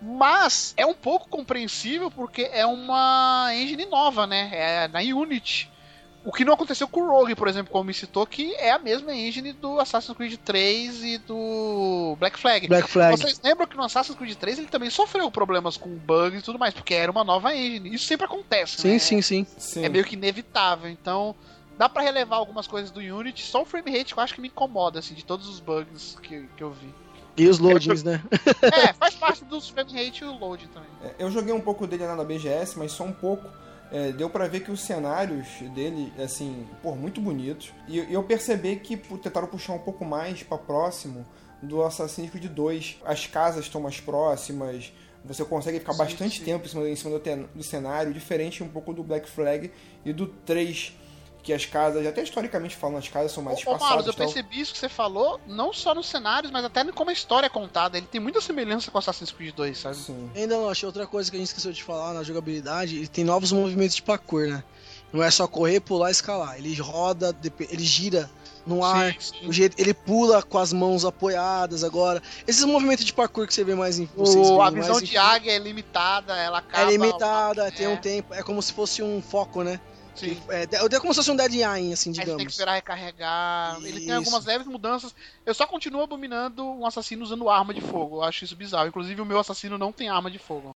Mas é um pouco compreensível porque é uma engine nova, né? É na Unity. O que não aconteceu com o Rogue, por exemplo, como me citou, que é a mesma engine do Assassin's Creed 3 e do Black Flag. Black Flag. Vocês lembram que no Assassin's Creed 3 ele também sofreu problemas com bugs e tudo mais, porque era uma nova engine. Isso sempre acontece, Sim, né? sim, sim. Sim. É meio que inevitável. Então, dá pra relevar algumas coisas do Unity, só o frame rate que eu acho que me incomoda, assim, de todos os bugs que, que eu vi. E os loadings, né? É, faz parte dos frame rate e o load também. É, Eu joguei um pouco dele na BGS, mas só um pouco. É, deu pra ver que os cenários dele, assim, por muito bonitos. E eu- percebi que tentaram puxar um pouco mais pra próximo do Assassin's Creed 2. As casas estão mais próximas, Você consegue ficar Sim, bastante sim. tempo em cima, em cima do, do cenário, diferente um pouco do Black Flag e do 3, que as casas, até historicamente falando, as casas são mais Ô, ô Marlos, espaçadas eu e tal. percebi isso que você falou, não só nos cenários, mas até como a história é contada. Ele tem muita semelhança com Assassin's Creed 2, sabe? Sim. Ainda não, achei outra coisa que a gente esqueceu de falar na jogabilidade, ele tem novos movimentos de parkour, né? Não é só correr, pular e escalar. Ele roda, ele gira no ar, Sim, sim. o jeito, ele pula com as mãos apoiadas agora. Esses movimentos de parkour que você vê mais em vocês O, a visão mais em- de águia é limitada, ela é acaba... limitada, tem é, um tempo, é como se fosse um foco, né? Sim. É, é como se fosse um Dead Eye, assim, Aí você tem que digamos. esperar recarregar. Ele tem Isso. algumas leves mudanças. Eu só continuo abominando um assassino usando arma de fogo. Eu acho isso bizarro. Inclusive, o meu assassino não tem arma de fogo.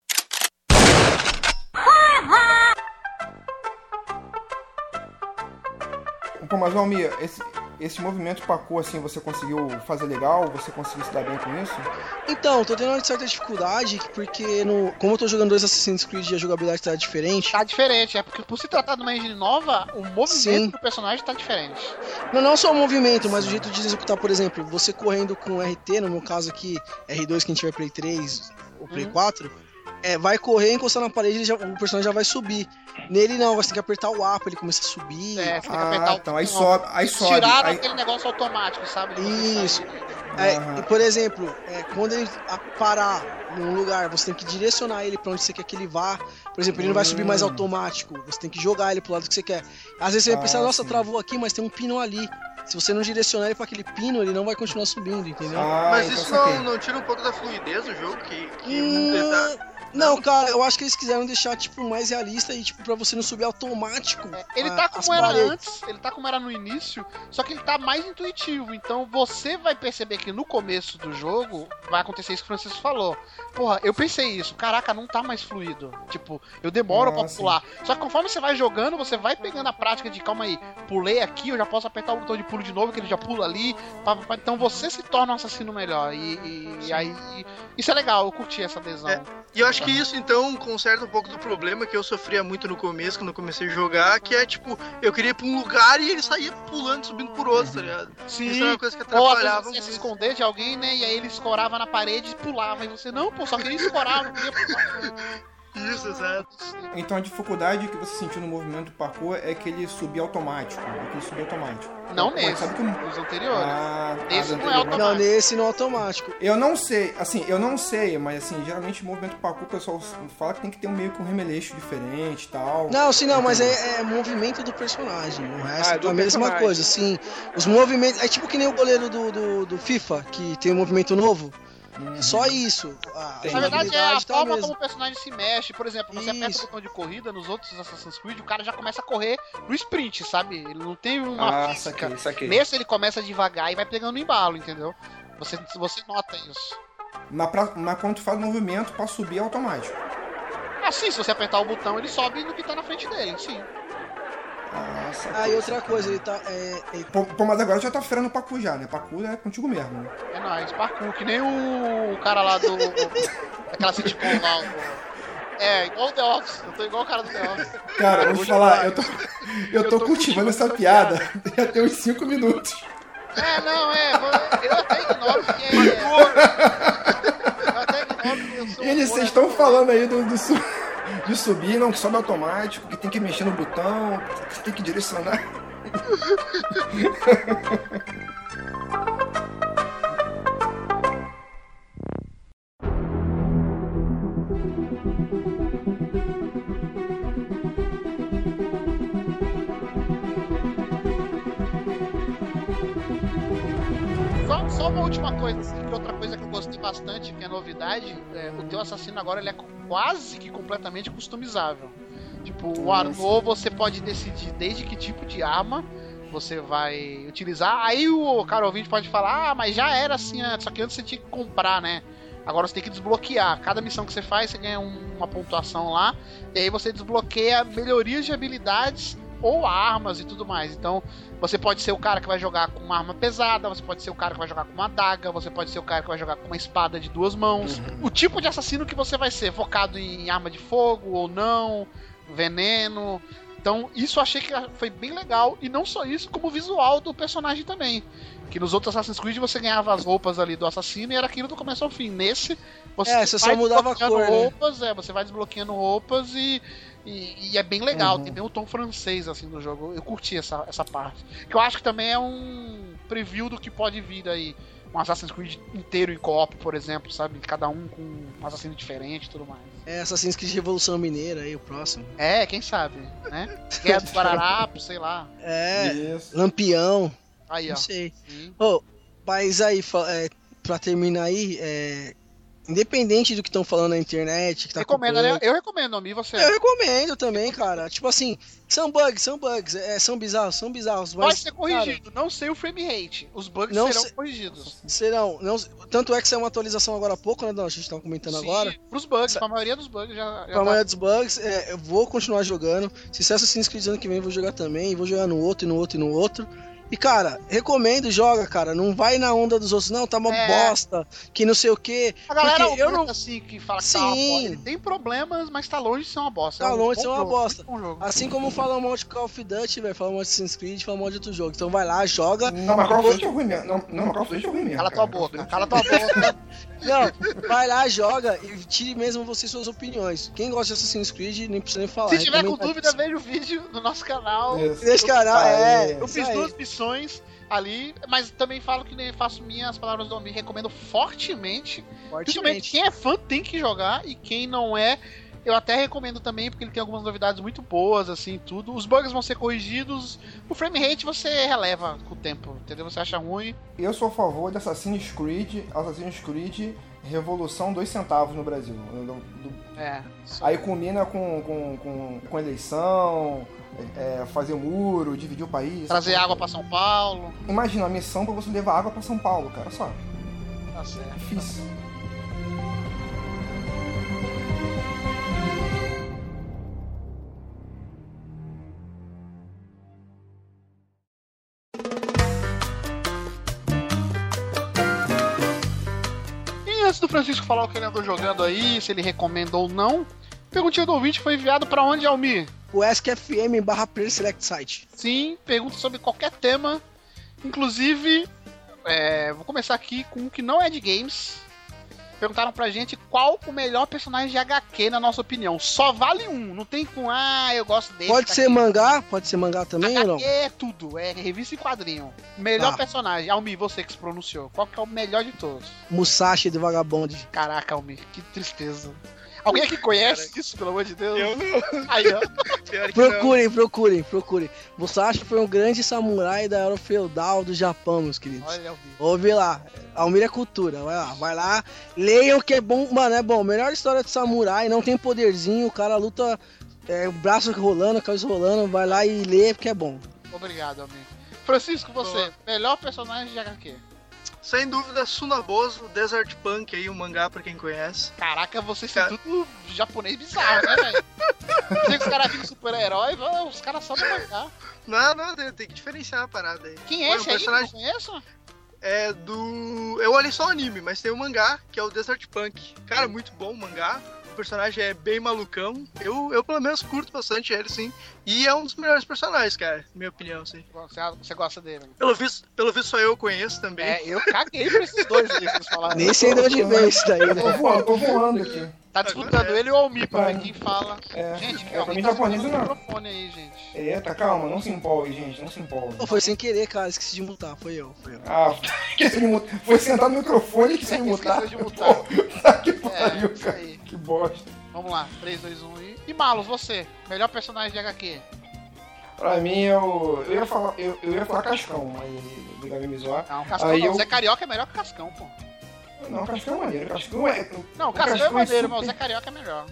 Pô, mas Almir, esse, esse movimento parkour, assim, você conseguiu fazer legal? Você conseguiu se dar bem com isso? Então, tô tendo uma certa dificuldade, porque no, como eu tô jogando dois Assassin's Creed e a jogabilidade tá diferente, Tá diferente, é porque por se tratar de uma engine nova, o movimento Sim. do personagem tá diferente. Não, não só o movimento, mas o jeito de executar, por exemplo, você correndo com RT, no meu caso aqui, R2 que a gente vai Play 3 ou Play Uhum. 4, é, vai correr, encostar na parede, já- o personagem já vai subir. Nele não, você tem que apertar o A pra ele começar a subir. É, você tem que apertar Ah, o então, aí sobe, aí sobe. Tiraram Aí... aquele negócio automático, sabe? Isso. É, e, por exemplo, é, quando ele parar num lugar, você tem que direcionar ele pra onde você quer que ele vá. Por exemplo, ele não vai subir mais Hum. automático. Você tem que jogar ele pro lado que você quer. Às vezes você vai Ah, pensar, nossa, sim. travou aqui, mas tem um pino ali. Se você não direcionar ele pra aquele pino, ele não vai continuar subindo, entendeu? Ah, Mas então isso não, não tira um pouco da fluidez do jogo? Que, que Hum, tá- Não, cara, eu acho que eles quiseram deixar, tipo, mais realista e, tipo, pra você não subir automático. Ele a- tá as como era paredes. antes, ele tá como era no início, só que ele tá mais intuitivo. Então você vai perceber que no começo do jogo vai acontecer isso que o Francisco falou. Porra, eu pensei isso, caraca, não tá mais fluido. Tipo, eu demoro Ah, pra pular. Só que conforme você vai jogando, você vai pegando a prática de calma aí, pulei aqui, eu já posso apertar o botão de pulo de novo, que ele já pula ali. pá, pá, pá. Então você se torna um assassino melhor. E, e- e aí. Isso é legal, eu curti essa adesão. É. E eu acho que isso então conserta um pouco do problema que eu sofria muito no começo, quando eu comecei a jogar, que é tipo, eu queria ir pra um lugar e ele saía pulando, subindo por outro, tá ligado? Sim. Isso uma coisa que Ou atrapalhava vezes você ia se esconder de alguém, né? E aí ele escorava na parede e pulava. E você, não, pô, só queria escorar, não queria pular. Isso, exato. Então a dificuldade que você sentiu no movimento do parkour é que ele subia automático. É que ele subia automático. Não Pô, nesse, Sabe que o- nos anteriores. Ah, Esse ah, não é automático. Não, nesse não é automático. Eu não sei, assim, eu não sei, mas assim, geralmente o movimento parkour o pessoal fala que tem que ter um meio que um remeleixo diferente e tal. Não, sim, não, mas é, é movimento do personagem. O resto Ah, é a mesma personagem. coisa, sim. Os movimentos. É tipo que nem o goleiro do, do, do FIFA, que tem um movimento novo. Uhum. Só isso. A. Na verdade, é a tá forma mesma. como o personagem se mexe. Por exemplo, você aperta o Isso. botão de corrida nos outros Assassin's Creed, o cara já começa a correr no sprint, sabe? Ele não tem uma Ah, física. saquei, saquei. Nesse ele começa devagar e vai pegando o embalo, entendeu? Você, você nota isso. Mas, pra- mas quando tu faz movimento pra subir é automático. Assim, se você apertar o botão, ele sobe no que tá na frente dele, sim. Ah, saquei, Ah, e outra coisa, ele tá. É, ele- Pô, pô, mas agora já tá ferrando o parkour já, né? Parkour é contigo mesmo. né? É nóis, parkour, que nem o cara lá do. daquela sitcom lá. o- É, igual o The Office. Eu tô igual o cara do The Office. Cara, eu vou te falar, eu tô, eu tô cultivando essa piada já tem uns 5 minutos. É, não, é. Eu até ignoro que é. Eu até ignoro que eu sou. E eles, vocês estão falando aí do, do de subir, não, que sobe automático, que tem que mexer no botão, que tem que direcionar. Só, uma última coisa, assim, que outra gostei bastante, que é novidade, é, o teu assassino agora ele é quase que completamente customizável. Tipo, o Arnaud você pode decidir desde que tipo de arma você vai utilizar. Aí o cara ouvinte pode falar, ah, mas já era assim antes, só que antes você tinha que comprar, né? Agora você tem que desbloquear. Cada missão que você faz, você ganha um- uma pontuação lá. E aí você desbloqueia melhorias de habilidades ou armas e tudo mais. Então, você pode ser o cara que vai jogar com uma arma pesada, você pode ser o cara que vai jogar com uma adaga, você pode ser o cara que vai jogar com uma espada de duas mãos. O tipo de assassino que você vai ser, focado em arma de fogo ou não, veneno. Então, isso eu achei que foi bem legal. E não só isso, como o visual do personagem também. Que nos outros Assassin's Creed você ganhava as roupas ali do assassino e era aquilo do começo ao fim. Nesse, você É, você só vai mudava a cor, né? roupas, é, você vai desbloqueando roupas e, e, e é bem legal. Uhum. Tem bem o tom francês assim do jogo. Eu curti essa, essa parte. Que eu acho que também é um preview do que pode vir aí. Um Assassin's Creed inteiro em co-op, por exemplo, sabe? Cada um com um assassino diferente e tudo mais. É Assassin's Creed Revolução Mineira aí, o próximo. É, quem sabe, né? Guerra dos Guararapes, sei lá. É, Isso. Lampião, Aí, ó. não sei. Sim. Ô, mas aí, é, pra terminar aí, é, independente do que estão falando na internet, que tá Recomenda, né? Eu recomendo, Ami, você. Eu recomendo também, cara. Tipo assim, são bugs, são bugs, é, são bizarros, são bizarros, mas ser corrigido, não sei o frame rate. Os bugs Não serão sei- corrigidos. cara, serão, não, tanto é que saiu uma atualização agora há pouco, né, Dan? A gente tava comentando Sim, agora. Pros bugs, pra maioria dos bugs já. já Pra tá- maioria dos bugs, é, eu vou continuar jogando. Se Assassin's Creed ano que vem, eu vou jogar também. Vou jogar no outro, e no outro, e no outro. E, cara, recomendo, joga, cara. Não vai na onda dos outros, não, tá uma É. bosta, que não sei o quê. A galera Porque eu não- assim, que fala que tá uma Sim. bosta. Ele tem problemas, mas tá longe de ser uma bosta. Tá É um longe de ser uma jogo, bosta. Assim como falam mal de Call of Duty, velho, falam mal de Assassin's Creed, falam mal de outro jogo. Então vai lá, joga. Não, mas Call of Duty é ruim mesmo. Não, não mas Call of Duty é ruim mesmo. Cala cara. tua boca, cala tua boca. Não, vai lá, joga e tire mesmo você suas opiniões. Quem gosta de Assassin's Creed, nem precisa nem falar. Se tiver com dúvida, veja o vídeo no nosso canal. Desse canal, é. Eu fiz duas missões ali, mas também falo que nem faço minhas palavras do Almir, recomendo fortemente. Fortemente. quem é fã tem que jogar e quem não é, eu até recomendo também, porque ele tem algumas novidades muito boas, assim, tudo. Os bugs vão ser corrigidos, o frame rate você releva com o tempo, entendeu? Você acha ruim. Eu sou a favor de Assassin's Creed, Assassin's Creed Revolução 2 centavos no Brasil. Do- do- É. Aí combina com, com, com, com eleição, é, fazer muro, dividir o país. Trazer água pra São Paulo. Imagina a missão pra você levar água pra São Paulo, cara. Só, Tá certo. difícil. E antes do Francisco falar o que ele andou jogando aí, se ele recomenda ou não, perguntinha do ouvinte foi enviado pra onde, Almir? O ESC-FM barra Player Select Site. Sim, pergunta sobre qualquer tema. Inclusive, é, vou começar aqui com um que não é de games. Perguntaram pra gente qual o melhor personagem de HQ, na nossa opinião. Só vale um, não tem com, ah, eu gosto desse. Pode ser daqui. mangá, pode ser mangá também ou não? HQ é tudo, é revista e quadrinho. Melhor Tá. personagem. Almir, você que se pronunciou. Qual que é o melhor de todos? Musashi do Vagabond. Caraca, Almir, que tristeza. Alguém aqui conhece isso, pelo amor de Deus? Eu não. Aí, ó. Que não. Procurem, procurem, procurem. Musashi foi um grande samurai da era feudal do Japão, meus queridos. Olha. Ouve lá. Almir é cultura. Vai lá, vai lá. Leiam que é bom. Mano, é bom. Melhor história de samurai. Não tem poderzinho. O cara luta. É, o braço rolando, a cabeça rolando. Vai lá e lê porque é bom. Obrigado, Almir. Francisco, você, melhor personagem de HQ. Sem dúvida, Sunaboso, Desert Punk aí, um mangá pra quem conhece. Caraca, vocês Cara. são tudo japonês bizarro, né, velho? Os caras ficam super-herói, os caras só não mangá. Não, não, tem, que diferenciar a parada aí. Quem é um esse aí? personagem Não conheço? é do. Eu olhei só o anime, mas tem um mangá que é o Desert Punk. Cara, muito bom o mangá. O personagem é bem malucão. Eu, eu pelo menos curto bastante ele, sim. E é um dos melhores personagens, cara, na minha opinião, sim. Você, você gosta dele? né? Pelo visto, pelo visto só eu conheço também. É, eu caguei pra esses dois vocês falaram. Nem sei de onde veio isso daí, Eu né? tô voando, tô voando aqui. Tá disputando ele e o Almir pra ver quem fala. É, Gente, é, pra alguém mim tá japonês o não. microfone aí, gente. Eita, calma, não se empolgue, gente, não se empolgue. Pô, foi sem querer, cara. Esqueci de mutar. Foi eu. Foi eu. Ah, esqueci de mutar. Foi sentar no microfone e sem mutar. Esqueceu de mutar. Tá que É, pariu, isso cara. aí. Que bosta. Vamos lá, 3, 2, 1 e... E Malus, você, melhor personagem de HQ. Pra mim, eu, eu, ia falar, eu, eu ia falar Cascão, mas ele liga me zoar. Não, Cascão Aí não. eu- Zé Carioca é melhor que Cascão, pô. Não, Cascão é maneiro. Cascão é. Não, o Cascão é Cascão maneiro, super- mas o Zé Carioca é melhor.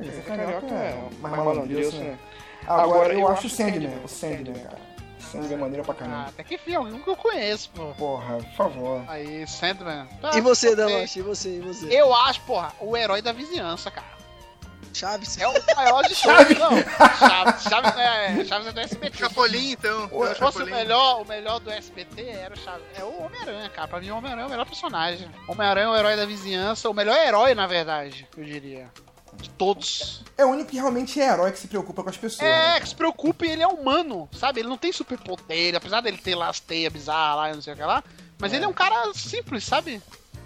Esse carioca é mais malandrilso, né? Agora, eu acho o Sandman, o Sandman, cara. Sandman é maneiro pra Ah, caramba. até que enfim, algum que eu conheço, pô. Porra, por favor. Aí, Sandman. Tá, E você, ok. Damashi? E você? E você? Eu acho, porra, o herói da vizinhança, cara. Chaves? É o maior de todos, não. Chaves, Chaves, é, Chaves é do SBT. Chapolin, então. Se É o o melhor, o melhor do SBT era o Chaves. É o Homem-Aranha, cara. Pra mim, o Homem-Aranha é o melhor personagem. Homem-Aranha é o herói da vizinhança. O melhor herói, na verdade, eu diria. de todos. É o único que realmente é herói que se preocupa com as pessoas. né? É, que se preocupe, ele é humano, sabe? Ele não tem superpoder, apesar dele ter lá as teias bizarras lá e não sei o que lá. Mas ele é um cara simples, sabe?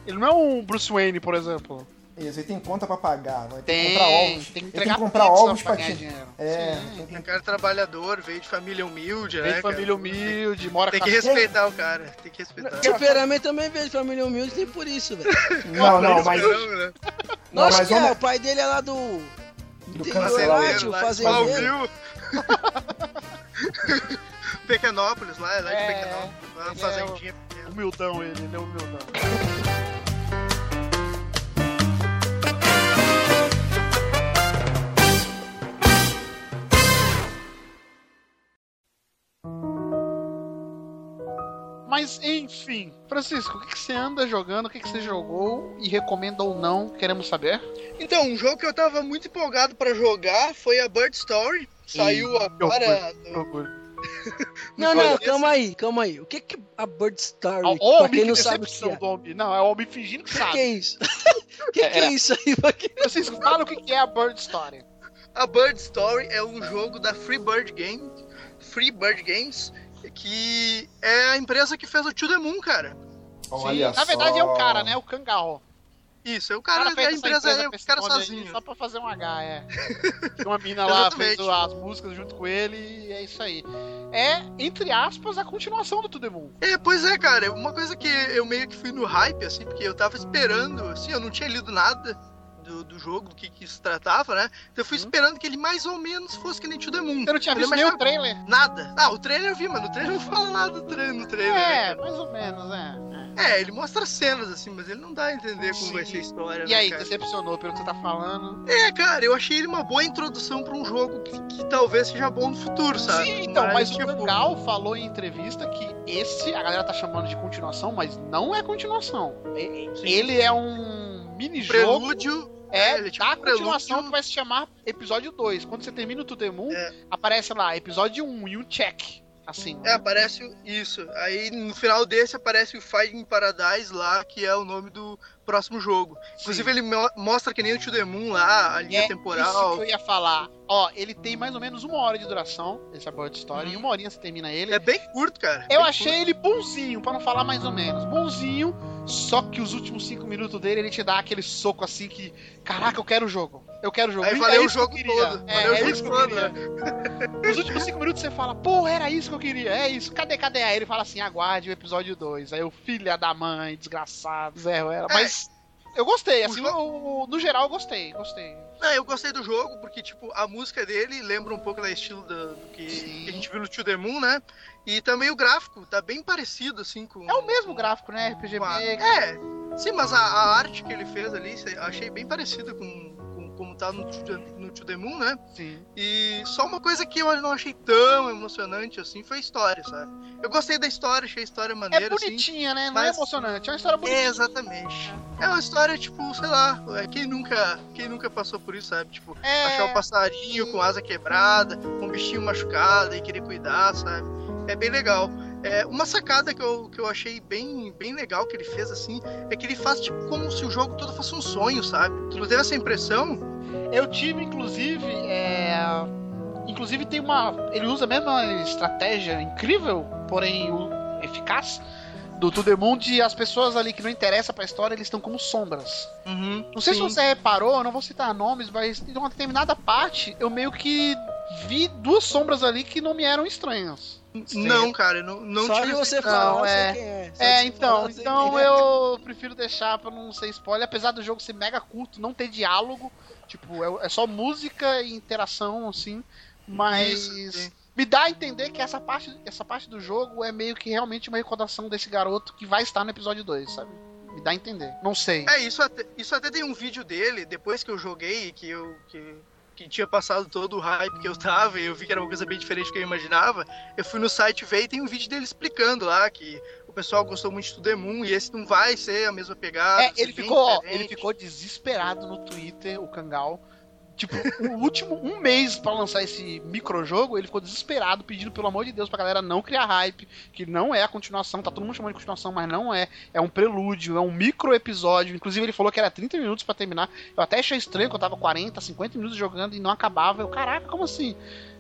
Ele não é um Bruce Wayne, por exemplo. Isso, ele tem conta pra pagar, vai ter Tem, que comprar ovos. tem que tem entregar que comprar ovos pra pra ganhar ti. dinheiro. É, Sim. tem que- Um cara trabalhador, veio de família humilde, Vem né? de família cara? humilde, mora Tem que a- respeitar o cara, tem que respeitar. Superman também veio de família humilde, tem por isso, velho. Não, não, mas. Né? Não, Acho mas que é, o pai dele é lá do. Do Tem cancelar. Fazendeiro. Pequenópolis, lá, é lá de É, Pequenópolis. Lá na é fazendinha. Humildão ele, ele é humildão. Mas enfim, Francisco, o que, que você anda jogando, o que, que você jogou e recomenda ou não, queremos saber. Então, um jogo que eu tava muito empolgado pra jogar foi a Bird Story. Saiu agora. no- Não, não, calma aí, calma aí. O que que a Bird Story? Ó, pra homem, quem que não sabe o que é. do homem. Não, é o homem fingindo que O que, sabe. é isso? O que, que é isso aí? pra quem- Francisco, fala o que, é a Bird Story. A Bird Story é um jogo da Freebird Games, Freebird Games, que é a empresa que fez o To The Moon, cara. Olha Na verdade é o cara, né? O Kangal. Isso, é o O cara, fez a essa empresa é o esse cara sozinho. Só pra fazer um H, é. Uma mina lá, fez as músicas junto com ele e é isso aí. É, entre aspas, a continuação do To The Moon. É, pois é, cara. Uma coisa que eu meio que fui no hype, assim, porque eu tava esperando, assim, eu não tinha lido nada do, do jogo, do que, que se tratava, né? Então eu fui esperando que ele mais ou menos fosse que nem To The Moon. Você não tinha Eu visto nem o trailer? Nada. Ah, o trailer eu vi, mas no trailer não fala nada do trailer, no trailer. né, É, mais ou menos, é. É, ele mostra cenas, assim, mas ele não dá a entender como Sim. vai ser a história, E né, aí, cara? decepcionou pelo que você tá falando? É, cara, eu achei ele uma boa introdução pra um jogo que, que talvez seja bom no futuro, sabe? Sim, então, mas o tipo, Kangal falou em entrevista que esse, a galera tá chamando de continuação, mas não é continuação. E- Sim. Ele é um mini-jogo. prelúdio. É, ele é tipo um prelúdio. continuação que vai se chamar episódio 2. Quando você termina o To The Moon, É. aparece lá, episódio 1 e um check. Assim. É, aparece isso. Aí no final desse aparece o Fighting Paradise lá, que é o nome do próximo jogo. Inclusive ele mo- mostra que nem o To The Moon lá, a linha é Isso temporal. que eu ia falar. Ó, ele tem mais ou menos uma hora de duração, esse Abort Story. Em uma horinha você termina ele. É bem curto, cara. Eu Bem achei ele bonzinho, pra não falar mais ou menos. Bonzinho, só que os últimos cinco minutos dele, ele te dá aquele soco assim que. Caraca, eu quero o jogo. Eu quero o jogo. Aí E valeu é o isso que jogo queria. todo. É, Valeu o é jogo isso que todo, queria. Nos últimos cinco minutos você fala, porra, era isso que eu queria. É isso. Cadê, cadê? Aí ele fala assim: aguarde o episódio 2. Aí o filha da mãe, desgraçado, Zé Ruela. É. Mas. Eu gostei, assim, O o- o- no geral eu gostei, gostei. Não, eu gostei do jogo porque, tipo, a música dele lembra um pouco da estilo do, do que, que a gente viu no To The Moon, né? E também o gráfico tá bem parecido, assim, com... É o mesmo gráfico, né? RPG com a-. É, sim, mas a, a arte que ele fez ali, achei bem parecida com, com como tá no, no To The Moon, né? Sim. E só uma coisa que eu não achei tão emocionante, assim, foi a história, sabe? Eu gostei da história, achei a história É maneira, assim. bonitinha, né? Não mas- é emocionante. É uma história bonitinha. É, exatamente. É uma história, tipo, sei lá, é, quem nunca, quem nunca passou por isso, sabe? Tipo, É. achar um passarinho com asa quebrada, com um bichinho machucado e querer cuidar, sabe? É bem legal. É, uma sacada que eu, que eu achei bem, bem legal que ele fez, assim, é que ele faz, tipo, como se o jogo todo fosse um sonho, sabe? Tu não teve essa impressão? Eu tive, inclusive, é... Inclusive tem uma... Ele usa a mesma estratégia incrível, porém eficaz, do To The Moon, de as pessoas ali que não interessam pra história, eles estão como sombras. Uhum. Não sei sim. se você reparou, eu não vou citar nomes, mas em uma determinada parte, eu meio que vi duas sombras ali que não me eram estranhas. Não, cara, eu não, não Só tive essa você falar, eu é. é. Só de É, então, então quem é. eu prefiro deixar pra não ser spoiler, apesar do jogo ser mega curto, não ter diálogo, tipo, é, é só música e interação, assim, mas Isso, me dá a entender que essa parte, essa parte do jogo é meio que realmente uma recordação desse garoto que vai estar no episódio 2, sabe? Me dá a entender. Não sei. É, isso até, isso até tem um vídeo dele, depois que eu joguei, que eu. Que, que tinha passado todo o hype que eu tava, e eu vi que era uma coisa bem diferente do que eu imaginava. Eu fui no site ver e tem um vídeo dele explicando lá que o pessoal gostou muito de To The Moon e esse não vai ser a mesma pegada. É, ele ficou, diferente. ele ficou desesperado no Twitter, o Kangal, Tipo, o último um mês pra lançar esse microjogo, ele ficou desesperado, pedindo pelo amor de Deus pra galera não criar hype, que não é a continuação, tá todo mundo chamando de continuação, mas não é. É um prelúdio, é um micro episódio. Inclusive, ele falou que era 30 minutos pra terminar. Eu até achei estranho que eu tava 40, 50 minutos jogando e não acabava. Eu, caraca, como assim?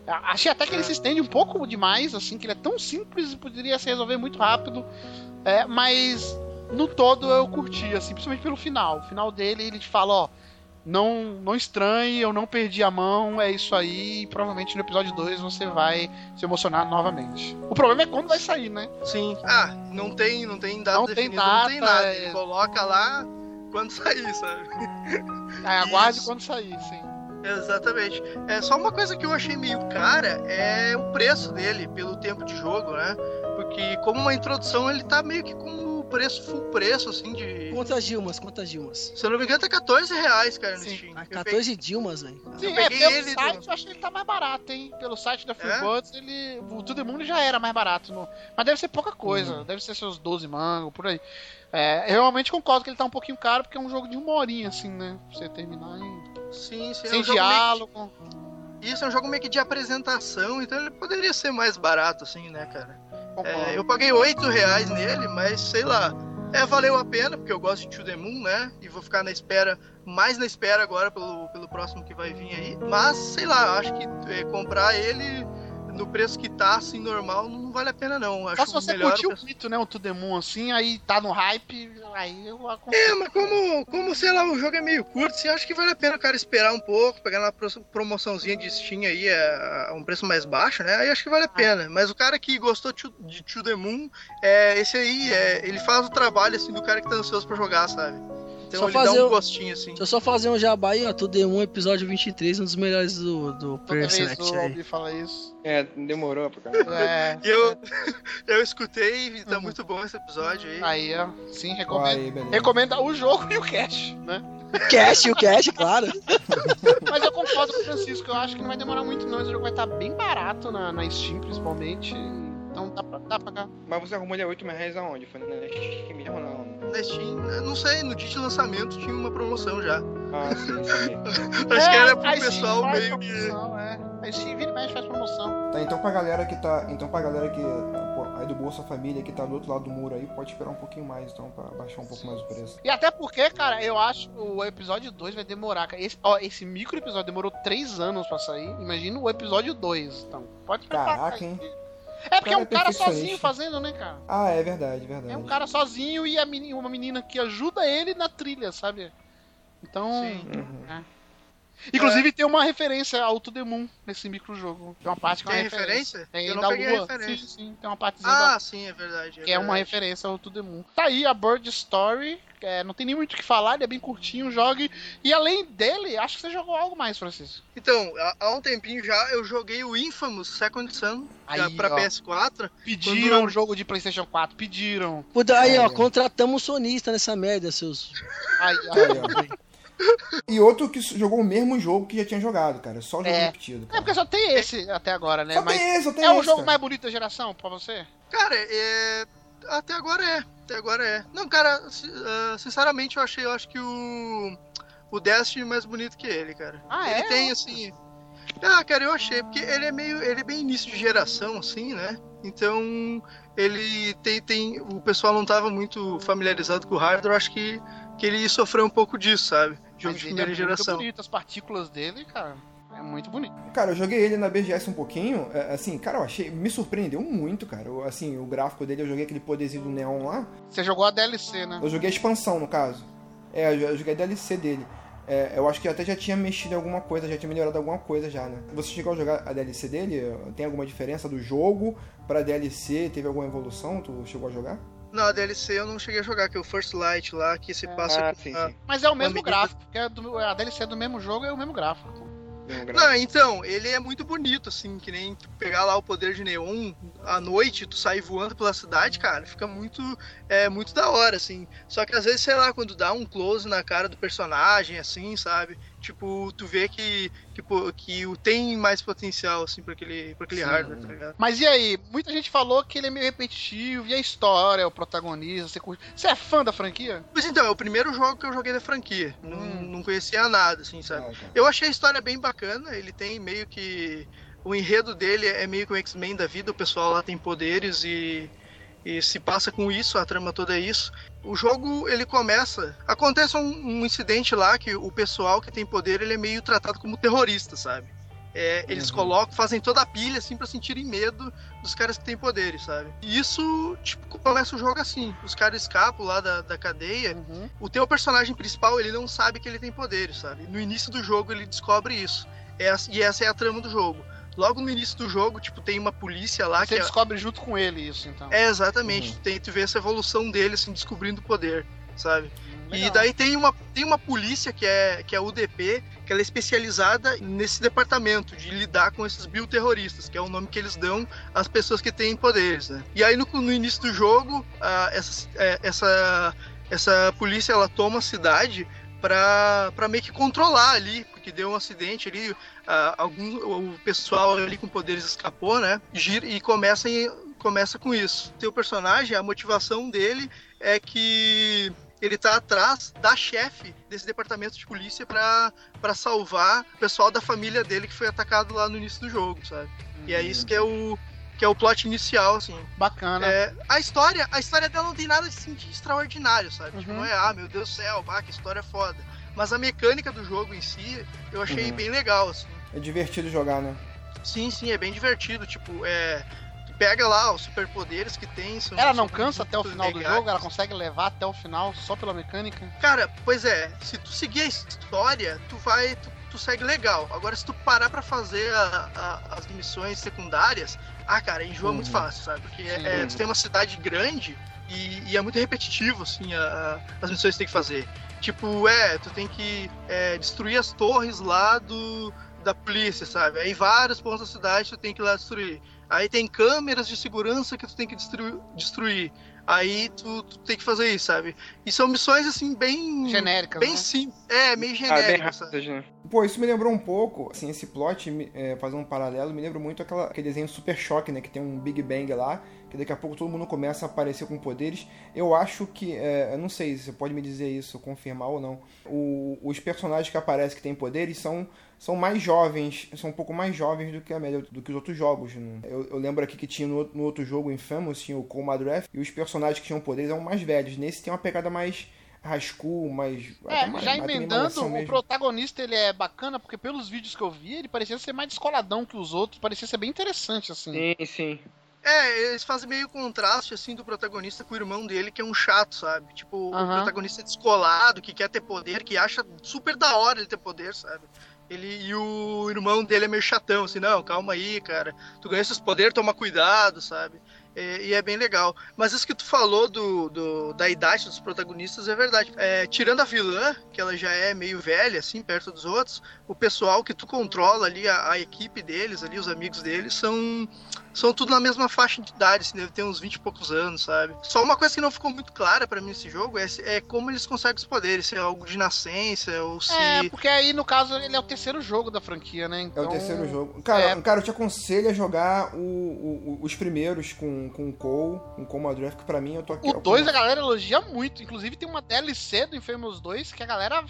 Achei até que ele se estende um pouco demais, assim, que ele é tão simples e poderia se resolver muito rápido. É, mas no todo eu curti, assim, principalmente pelo final. O final dele, ele te fala, ó, não, não estranhe, eu não perdi a mão, é isso aí, e provavelmente no episódio 2 você vai se emocionar novamente. O problema é quando vai sair, né? Sim. Ah, não tem, não tem data Não tem definida, não tem data, nada. é- Ele coloca lá quando sair, sabe? Aí aguarde Isso. quando sair, sim. Exatamente. É só uma coisa que eu achei meio cara é o preço dele pelo tempo de jogo, né? Porque como uma introdução ele tá meio que com preço full preço assim de, Quantas Dilmas? Quantas Dilmas? se eu não me engano tá 14 reais, cara, no Sim. Steam. Ah, Eu 14 Dilmas, velho. Sim, Eu é, peguei pelo ele site do- eu achei que ele tá mais barato, hein? Pelo site da É? Freebuds, ele. O To The Moon já era mais barato. no- Mas deve ser pouca coisa, Uhum. deve ser seus 12 mangos, por aí. É, eu realmente concordo que ele tá um pouquinho caro, porque é um jogo de uma horinha, assim, né? Pra você terminar em... Sim, sim. é sem um jogo meio diálogo. Isso é um jogo meio que de apresentação, então ele poderia ser mais barato, assim, né, cara? É, eu paguei 8 reais nele, mas sei lá. É, valeu a pena, porque eu gosto de To The Moon, né? E vou ficar na espera, mais na espera agora pelo, pelo próximo que vai vir aí. Mas, sei lá, acho que é, comprar ele no preço que tá, assim, normal, não vale a pena não. Acho Só se você curtiu o mito, né? O To The Moon, assim, aí tá no hype, aí eu aconselho. É, mas como, como, sei lá, o jogo é meio curto, você acha que vale a pena o cara esperar um pouco, pegar uma pro- promoçãozinha de Steam aí a, a um preço mais baixo, né? Aí acho que vale a pena. Mas o cara que gostou de To- de To The Moon, é, esse aí, é, ele faz o trabalho, assim, do cara que tá ansioso pra jogar, sabe? Então Só ele fazer dá um gostinho, assim. Deixa eu só fazer um jabá aí, ó. Tudo em um episódio 23, um dos melhores do, do Player Select aí. Fala isso. É, demorou pra caramba. É, E eu, eu escutei e tá Uhum. muito bom esse episódio aí. aí, ó. Sim, recomendo. Aí. Recomenda o jogo e o cash, né? Cash, o cash, claro. Mas eu concordo com o Francisco, eu acho que não vai demorar muito não, esse jogo vai estar bem barato na, na Steam, principalmente. Então dá pra, dá pra cá. Mas você arrumou ele a 8 reais aonde? Foi na Steam mesmo ou não? Na Steam, eu não sei, no dia de lançamento tinha uma promoção já. Ah, sim, sim. Acho que era pro pessoal meio que. promoção, é. A Steam vira e mexe faz promoção. Tá, então pra galera que tá. Então pra galera que. pô, aí do Bolsa Família que tá do outro lado do muro aí, pode esperar um pouquinho mais, então, pra baixar um pouco mais o preço. E até porque, cara, eu acho que o episódio 2 vai demorar. Esse, ó, esse micro episódio demorou 3 anos pra sair. Imagina o episódio 2. Então, pode preparar. Caraca, hein? É porque é um Cara, perfeccionista. sozinho fazendo, né, cara? Ah, é verdade, verdade. É um cara sozinho e a menina, uma menina que ajuda ele na trilha, sabe? Então. Sim. Uhum. Inclusive tem uma referência ao To The Moon nesse microjogo. Tem uma parte que é uma Tem referência? Tem Eu não da lua. referência. Sim, sim, tem uma partezinha da Ah, sim, é verdade. que é uma referência ao To The Moon. Tá aí a Bird Story, é, não tem nem muito o que falar, ele é bem curtinho, jogue. E além dele, acho que você jogou algo mais, Francisco. Então, há- um tempinho já eu joguei o Infamous Second Son já Aí, pra ó. PS4. Pediram Quando- um jogo de PlayStation 4, pediram. Puta, aí, ó, contratamos um sonista nessa merda, seus. Aí, Aí, ó. E outro que jogou o mesmo jogo que já tinha jogado, cara. Só jogo É. repetido. É Cara. porque só tem esse até agora, né? Só Mas tem esse, só tem é o esse, jogo cara. mais bonito da geração pra você? Cara, é. Até agora é. Até agora é. Não, cara, ah, sinceramente eu achei, eu acho que o. O Destiny é mais bonito que ele, cara. Ah, ele é? tem assim. Ah, cara, eu achei, porque ele é meio. Ele é bem início de geração, assim, né? Então, ele tem. tem o pessoal não tava muito familiarizado com o hardware, eu acho que, que ele sofreu um pouco disso, sabe? Jogo de ele primeira é geração. muito bonito, as partículas dele, cara, é muito bonito. Cara, eu joguei ele na BGS um pouquinho. é, Assim, cara, eu achei. Me surpreendeu muito, cara. Eu, Assim, o gráfico dele, eu joguei aquele poderzinho do neon lá. Você jogou a DLC, né? Eu joguei a expansão, no caso. É, eu eu joguei a DLC dele. É, eu acho que até já tinha mexido em alguma coisa, já tinha melhorado alguma coisa já, né? Você chegou a jogar a DLC dele? Tem alguma diferença do jogo pra DLC? Teve alguma evolução? Tu chegou a jogar? Não, a DLC eu não cheguei a jogar, que é o First Light lá, que se passa Ah, com sim, a- sim. Mas é o mesmo Amigo- gráfico, porque é do- a DLC é do mesmo jogo, é o mesmo gráfico. Mesmo gráfico. Não, então, ele é muito bonito, assim, que nem tu pegar lá o poder de neon à noite, tu sair voando pela cidade, cara, fica muito, é, muito da hora, assim. Só que às vezes, sei lá, quando dá um close na cara do personagem, assim, sabe? Tipo, tu vê que, que, pô, que o tem mais potencial, assim, pra aquele, pra aquele Sim. hardware, tá ligado? Mas e aí? Muita gente falou que ele é meio repetitivo, e a história, o protagonista, você curte. Você é fã da franquia? Pois então, é o primeiro jogo que eu joguei da franquia. Não, Hum. não conhecia nada, assim, sabe? Ah, tá. Eu achei a história bem bacana, ele tem meio que. O enredo dele é meio que o X-Men da vida, o pessoal lá tem poderes e, e se passa com isso, a trama toda é isso. O jogo, ele começa. Acontece um, um incidente lá que o pessoal que tem poder ele é meio tratado como terrorista, sabe? É, eles Uhum. colocam, fazem toda a pilha assim pra sentirem medo dos caras que têm poderes, sabe? E isso, tipo, começa o jogo assim. Os caras escapam lá da, da cadeia Uhum. o teu personagem principal, ele não sabe que ele tem poderes, sabe? No início do jogo ele descobre isso. Essa- e essa é a trama do jogo. Logo no início do jogo, tipo, tem uma polícia lá Você que é, descobre junto com ele isso, então. é exatamente, Uhum. tu, tem, tu vê essa evolução dele, assim, descobrindo o poder, sabe? Hum, E legal. daí tem uma, tem uma polícia que é, que é a UDP, que ela é especializada nesse departamento de lidar com esses bioterroristas, que é o nome que eles dão às pessoas que têm poderes, né? E aí no, no início do jogo, ah, essa, é, essa, essa polícia ela toma a cidade pra meio que controlar ali, porque deu um acidente ali, ah, algum, o pessoal ali com poderes escapou, né? Gira, e começa, em- começa com isso. Teu personagem, a motivação dele é que ele tá atrás da chefe desse departamento de polícia pra salvar o pessoal da família dele que foi atacado lá no início do jogo, sabe? E é isso que é o que é o plot inicial, assim. Bacana. É, a história, a história dela não tem nada assim, de extraordinário, sabe? Tipo, Uhum. não é, ah, meu Deus do céu, ah, que história foda. Mas a mecânica do jogo em si, eu achei Uhum. bem legal, assim. É divertido jogar, né? Sim, sim, é bem divertido, tipo, é tu pega lá os superpoderes que tem, são Ela não são cansa até o final do legais. jogo? Ela consegue levar até o final só pela mecânica? Cara, pois é, se tu seguir a história, tu vai. Tu, tu segue legal. Agora, se tu parar pra fazer a- a- as missões secundárias, ah, cara, enjoa Uhum. muito fácil, sabe? Porque Sim. é, tu tem uma cidade grande e, e é muito repetitivo, assim, a- a- as missões que tem que fazer. Tipo, é, tu tem que é, destruir as torres lá do. Da polícia, sabe? Aí vários pontos da cidade tu tem que ir lá destruir. Aí tem câmeras de segurança que tu tem que destruir. destruir. Aí tu, tu tem que fazer isso, sabe? E são missões assim bem. Genéricas, Bem né? simples. É, meio Ah, bem genéricas. rápidas, né? Pô, isso me lembrou um pouco, assim, esse plot, é, fazendo um paralelo, me lembra muito aquela, aquele desenho Super Choque, né? Que tem um Big Bang lá, que daqui a pouco todo mundo começa a aparecer com poderes. Eu acho que, é, eu não sei se você pode me dizer isso, confirmar ou não. O- os personagens que aparecem que têm poderes são, são mais jovens, são um pouco mais jovens do que a média, do que os outros jogos. né? Eu, eu lembro aqui que tinha no, no outro jogo, Infamous, tinha o Madrath, e os personagens que tinham poderes eram mais velhos. Nesse tem uma pegada mais rascunho, mais... É, mais- já mais emendando, o mesmo. protagonista ele é bacana, porque pelos vídeos que eu vi, ele parecia ser mais descoladão que os outros, parecia ser bem interessante, assim. Sim, sim. É, eles fazem meio contraste assim do protagonista com o irmão dele, que é um chato, sabe? Tipo, o Aham. protagonista é descolado, que quer ter poder, que acha super da hora ele ter poder, sabe? Ele e o irmão dele é meio chatão, assim, não, calma aí, cara. Tu ganha esses poderes, toma cuidado, sabe? É, e é bem legal. Mas isso que tu falou do, do- da idade dos protagonistas é verdade. É, tirando a vilã, que ela já é meio velha, assim, perto dos outros, o pessoal que tu controla ali, a, a equipe deles ali, os amigos deles, são, são tudo na mesma faixa de idade, assim, deve ter uns 20 e poucos anos, sabe? Só uma coisa que não ficou muito clara pra mim nesse jogo é, se- é como eles conseguem os poderes, se é algo de nascença ou se. É, porque aí, no caso, ele é o terceiro jogo da franquia, né? É Então, o terceiro jogo. Cara, é. cara, eu te aconselho a jogar o- o- o- os primeiros com, com o Cole, com o Cole Madrath, que pra mim eu tô aqui. O 2 a galera elogia muito. Inclusive tem uma DLC do Infamous 2 que a galera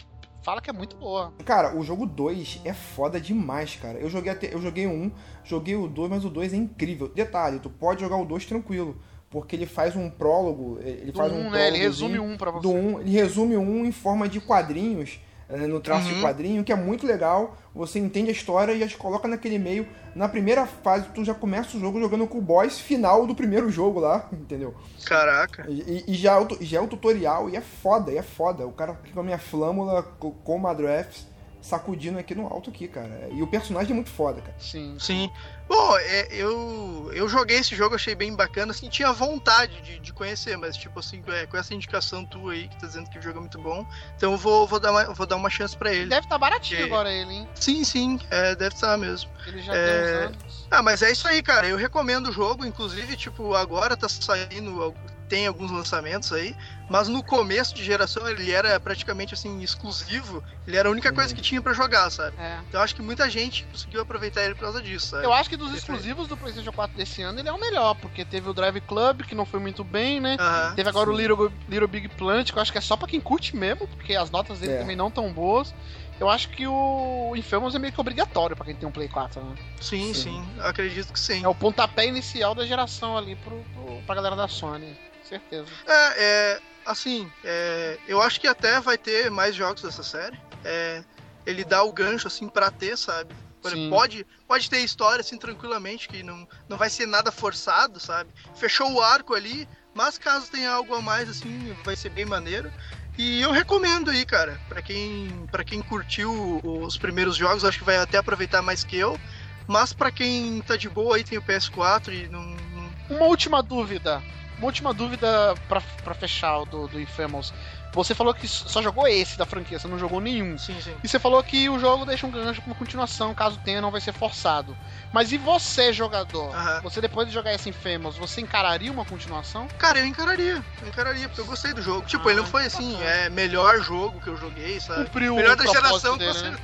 fala que é muito boa. Cara, o jogo 2 é foda demais, cara. Eu joguei até, eu joguei o 1, joguei o 2, mas o 2 é incrível. Detalhe, tu pode jogar o 2 tranquilo, porque ele faz um prólogo, ele Do faz 1, um né? Ele resume um pra você. do 1, ele resume 1 em forma de quadrinhos, no traço de Uhum. quadrinho, que é muito legal. Você entende a história e já te coloca naquele meio. Na primeira fase, tu já começa o jogo jogando com o boss final do primeiro jogo lá, entendeu? Caraca. E, e já, é já é o tutorial e é foda, e é foda. O cara com a minha flâmula, co- com o Madrafts, sacudindo aqui no alto aqui, cara. E o personagem é muito foda, cara. Sim. Sim. Bom, é, eu, eu joguei esse jogo, achei bem bacana, assim, tinha vontade de, de conhecer, mas tipo assim, é, com essa indicação tua aí, que tá dizendo que o jogo é muito bom, então eu vou, vou, dar, uma, vou dar uma chance pra ele. Deve estar baratinho Que- agora ele, hein? Sim, sim, é, deve estar mesmo. Ele já É, tem uns anos. Ah, mas é isso aí, cara. Eu recomendo o jogo, inclusive, tipo, agora tá saindo. Tem alguns lançamentos aí, mas no começo de geração ele era praticamente assim exclusivo, ele era a única coisa que tinha pra jogar, sabe? É. Então eu acho que muita gente conseguiu aproveitar ele por causa disso, sabe? Eu acho que dos exclusivos do PlayStation 4 desse ano, ele é o melhor, porque teve o Drive Club, que não foi muito bem, né? Aham. Teve agora o Little, Little Big Planet, que eu acho que é só pra quem curte mesmo, porque as notas dele É. também não tão boas. Eu acho que o Infamous é meio que obrigatório pra quem tem um Play 4, né? Sim, sim, eu acredito que sim. É o pontapé inicial da geração ali pro, pro, pra galera da Sony. Certeza. É, é, assim, é, eu acho que até vai ter mais jogos dessa série. É, ele dá o gancho, assim, pra ter, sabe? Sim. pode, pode ter história, assim, tranquilamente, que não, não vai ser nada forçado, sabe? Fechou o arco ali, mas caso tenha algo a mais, assim, vai ser bem maneiro. E eu recomendo aí, cara, pra quem, pra quem curtiu os primeiros jogos, acho que vai até aproveitar mais que eu. Mas pra quem tá de boa aí, tem o PS4 e não, não Uma última dúvida. Uma última dúvida pra, pra fechar do, do Infamous. Você falou que só jogou esse da franquia, você não jogou nenhum. Sim, sim. E você falou que o jogo deixa um gancho pra uma continuação, caso tenha, não vai ser forçado. Mas e você, jogador? Você, depois de jogar esse Infamous, você encararia uma continuação? Cara, eu encararia, eu encararia, porque eu gostei do jogo. Tipo, Ah, ele não foi assim, bacana. é melhor jogo que eu joguei, sabe? Cumpriu Melhor da geração, dele, com né?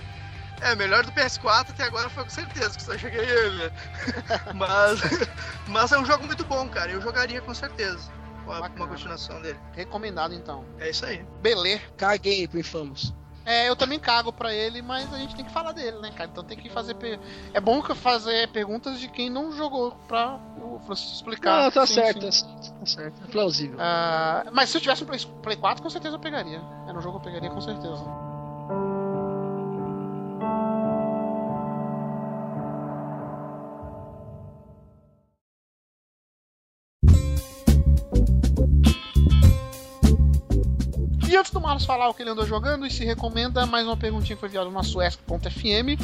É, melhor do PS4 até agora foi com certeza, que só joguei ele, mas, mas é um jogo muito bom, cara. Eu jogaria com certeza. Com a- uma continuação dele. Recomendado, então. É isso aí. Beleza. Caguei pro Infamous. É, eu também cago pra ele, mas a gente tem que falar dele, né, cara? Então tem que fazer. per- É bom que eu fazer perguntas de quem não jogou pra o Francisco explicar. Não, tá Sim, certo, sim. tá certo. É plausível. Ah, mas se eu tivesse um Play, Play 4, com certeza eu pegaria. Era um jogo que eu pegaria com certeza. Falar o que ele andou jogando e se recomenda, mais uma perguntinha que foi enviada no nosso ESC.fm.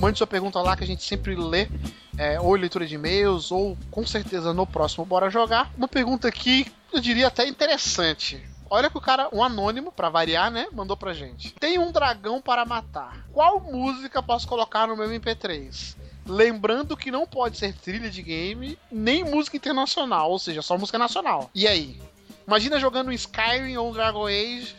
Mande sua pergunta lá que a gente sempre lê, é, ou leitura de e-mails, ou com certeza no próximo Bora Jogar. Uma pergunta que eu diria até interessante. Olha que o cara, um anônimo, pra variar, né, mandou pra gente. Tem um dragão para matar. Qual música posso colocar no meu MP3? Lembrando que não pode ser trilha de game, nem música internacional, ou seja, só música nacional. E aí? Imagina jogando um Skyrim ou um Dragon Age,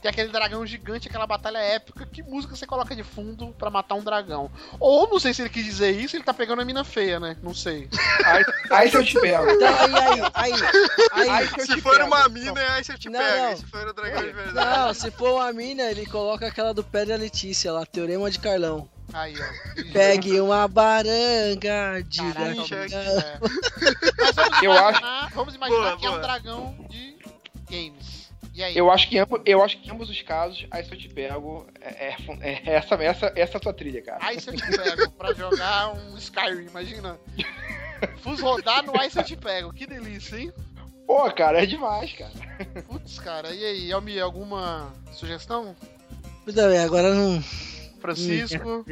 tem aquele dragão gigante, aquela batalha épica, que música você coloca de fundo pra matar um dragão? Ou, não sei se ele quis dizer isso, ele tá pegando a mina feia, né? Não sei. Aí, aí se eu te pego. Aí, aí, aí, aí. Eu Se for pego. uma mina, aí você te Não, pega. não. Se for o dragão de verdade. Não, se for uma mina, ele coloca aquela do pé da Letícia lá, Teorema de Carlão. Aí, ó. Pegue uma baranga, diga. Caraca, bicho, é. Mas vamos Eu imaginar, vamos imaginar Boa, que é um boa. dragão de games. Aí? Eu acho que em ambos, eu acho que ambos os casos, aí se eu te pego, é, é fun- é essa, essa, essa é a sua trilha, cara. Aí se eu te pego pra jogar um Skyrim, imagina. Fus rodar no Ice eu te pego, que delícia, hein? Pô, cara, é demais, cara. Putz, cara, e aí, Elmi, alguma sugestão? Puta bem, agora não. Francisco?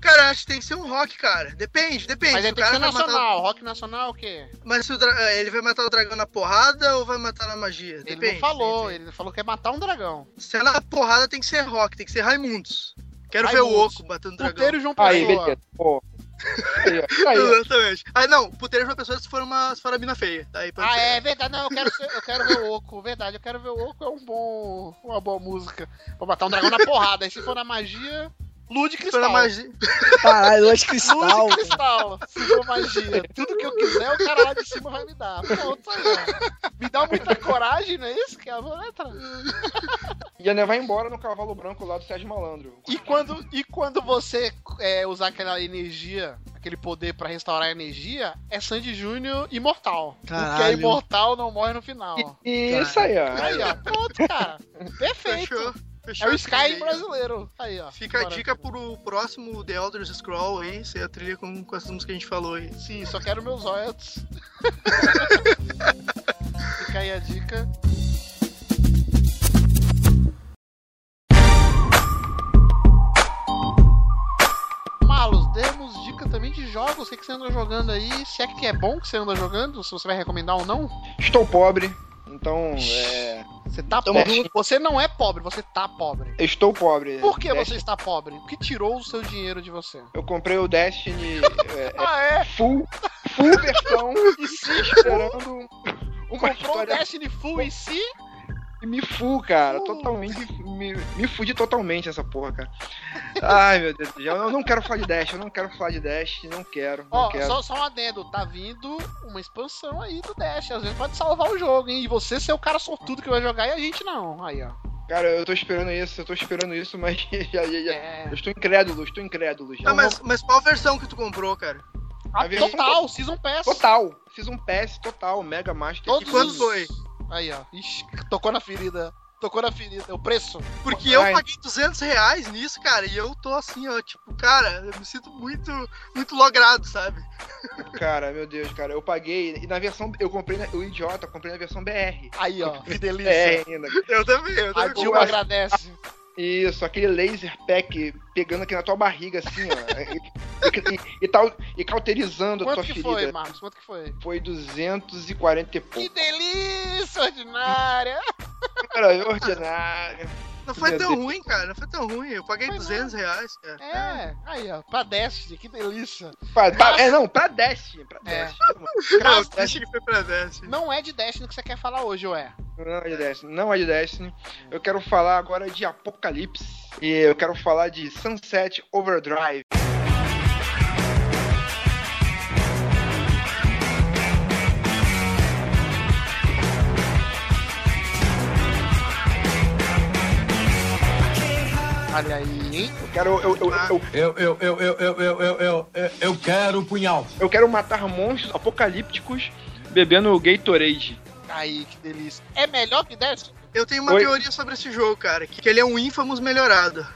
Cara, acho que tem que ser um rock, cara. Depende, depende. Mas aí tem que cara ser vai matar- nacional, rock nacional o quê? Mas se o dra- eh, ele vai matar o dragão na porrada ou vai matar na magia? Ele Depende. não falou, ele falou que é matar um dragão. Se é na porrada, tem que ser rock, tem que ser Raimundos. Quero ver o Raimundos. Oco batendo dragão. Puteiro João Aí, Pessoa. beleza. Pô. Aí. Aí. Exatamente. Aí não, puteiro de uma pessoa se for uma, se for a mina feia. Daí pode Ah, ser. é verdade, não, eu quero, ser- eu quero ver o Oco, verdade, eu quero ver o Oco, é um bom, uma boa música. Vou matar um dragão na porrada, aí se for na magia, For na Cristal. magia. Caralho, lua de cristal. Lude Cristal, se for magia. Tudo que eu quiser, o cara lá de cima vai me dar. Pronto, aí, ó. Me dá muita coragem, não é isso que é a letra? E a vai embora no cavalo branco lá do Sérgio Malandro. E quando, e quando você é, usar aquela energia, aquele poder pra restaurar a energia, é Sandy Júnior imortal. Porque é Caralho. imortal não morre no final. Isso aí, ó. Aí, ó, pronto, cara. Perfeito. Fechou. É Fechou o esse Sky aí. brasileiro. Aí, ó. Fica a Bora. dica pro próximo The Elder Scroll aí, ser a trilha com, com essas músicas que a gente falou aí. Sim, só quero meus royalties. Fica aí a dica. Marlos, demos dica também de jogos. O que, que você anda jogando aí? Se é que é bom que você anda jogando, se você vai recomendar ou não. Estou pobre, então é. Você tá Tamo pobre. Você não é pobre, você tá pobre. Estou pobre. Por que Destiny- você está pobre? O que tirou o seu dinheiro de você? Eu comprei o Destiny é, é, Ah, é? full, full versão e se esperando Uma um Comprou o história Destiny Full em si? me fu, cara. Uh. Totalmente. Me, me fudi totalmente essa porra, cara. Ai, meu Deus do céu. Eu não quero falar de Dash, eu não quero falar de Dash, não quero. Não Ó, quero. só, só um adendo, tá vindo uma expansão aí do Dash. Às vezes pode salvar o jogo, hein? E você ser o cara sortudo que vai jogar e a gente não. Aí, ó. Cara, eu tô esperando isso, eu tô esperando isso, mas já, já, já- É. eu estou incrédulo, estou incrédulo. Já. Tá, mas, mas qual versão que tu comprou, cara? Ah, A versão total, Season Pass. Total, fiz um PS total, Mega Master. Todos E quanto foi? Aí, ó. Ixi, tocou na ferida. Tocou na ferida. O preço. Porque eu paguei 200 reais nisso, cara, e eu tô assim, ó, tipo, cara, eu me sinto muito, muito logrado, sabe? Cara, meu Deus, cara, eu paguei. E na versão. Eu comprei, na, o idiota, comprei na versão BR. Aí, ó. Que delícia. É, ainda. Eu também, eu A também. Dilma eu- agradece. Isso, aquele laser pack pegando aqui na tua barriga, assim, ó. e, e, e, tal, e cauterizando a Quanto tua que ferida. foi, Marcos? Quanto que foi? Foi 240 e Que pouco. delícia ordinária! Cara, é ordinário. Não foi tão ruim, cara, não foi tão ruim. Eu paguei Foi 200 reais, cara. É, aí, ó. Pra Destiny, que delícia. Pra- pra- é, não, pra Destiny. Pra É. Destiny. Não, que foi pra Destiny. Não é de Destiny que você quer falar hoje, ué. Não é de Destiny, não é de Destiny. Eu quero falar agora de Apocalipse. E eu quero falar de Sunset Overdrive. Olha aí, hein? Eu quero. Eu, eu, eu, Eu, eu, eu, eu, eu, eu, eu, eu, quero punhal. eu quero matar monstros apocalípticos bebendo Gatorade. Aí, que delícia. É melhor que Destiny? Eu tenho uma Oi? teoria sobre esse jogo, cara, que ele é um Infamous melhorado.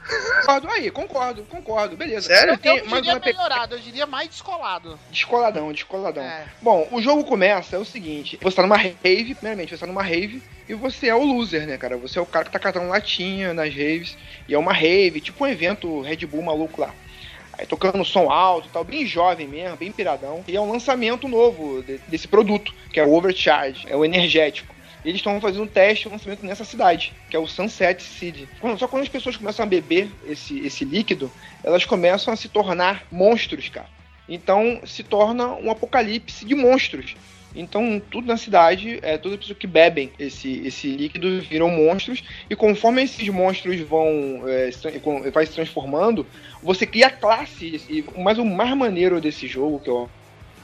Concordo aí, concordo, concordo, beleza. Sério? Eu não mais diria melhorado, eu diria mais descolado. Descoladão, descoladão. É. Bom, o jogo começa, é o seguinte, você tá numa rave, primeiramente, você tá numa rave, e você é o loser, né, cara? Você é o cara que tá catando latinha nas raves, e é uma rave, tipo um evento Red Bull maluco lá. Aí tocando som alto e tal, bem jovem mesmo, bem piradão. E é um lançamento novo de- desse produto, que é o Overcharge, é o energético. Eles estão fazendo um teste, um lançamento nessa cidade, que é o Sunset City. Só quando as pessoas começam a beber esse, esse líquido, elas começam a se tornar monstros, cara. Então se torna um apocalipse de monstros. Então tudo na cidade, é, todas as pessoas que bebem esse, esse líquido viram monstros. E conforme esses monstros vão é, se, vai se transformando, você cria classes. E, mas o mais maneiro desse jogo, que eu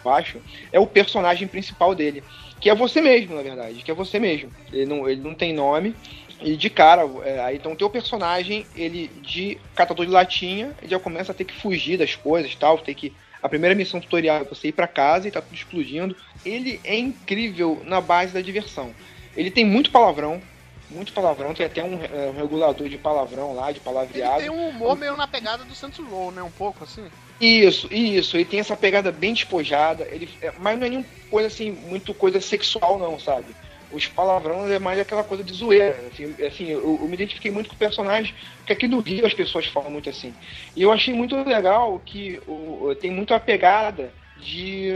acho, é o personagem principal dele. Que é você mesmo, na verdade. Que é você mesmo. Ele não, ele não tem nome. E de cara, é, então o teu personagem, ele de catador de latinha, ele já começa a ter que fugir das coisas tal, tem que. A primeira missão tutorial é você ir pra casa e tá tudo explodindo. Ele é incrível na base da diversão. Ele tem muito palavrão, muito palavrão, tem até um, é, um regulador de palavrão lá, de Ele palavreado. tem um humor meio na pegada do Saints Row, né? Um pouco assim. Isso, isso, ele tem essa pegada bem despojada, ele, é, mas não é nenhuma coisa assim, muito coisa sexual não, sabe? Os palavrões é mais aquela coisa de zoeira. Assim, assim, eu, eu me identifiquei muito com o personagem, porque aqui no Rio as pessoas falam muito assim. E eu achei muito legal que o, tem muito a pegada de,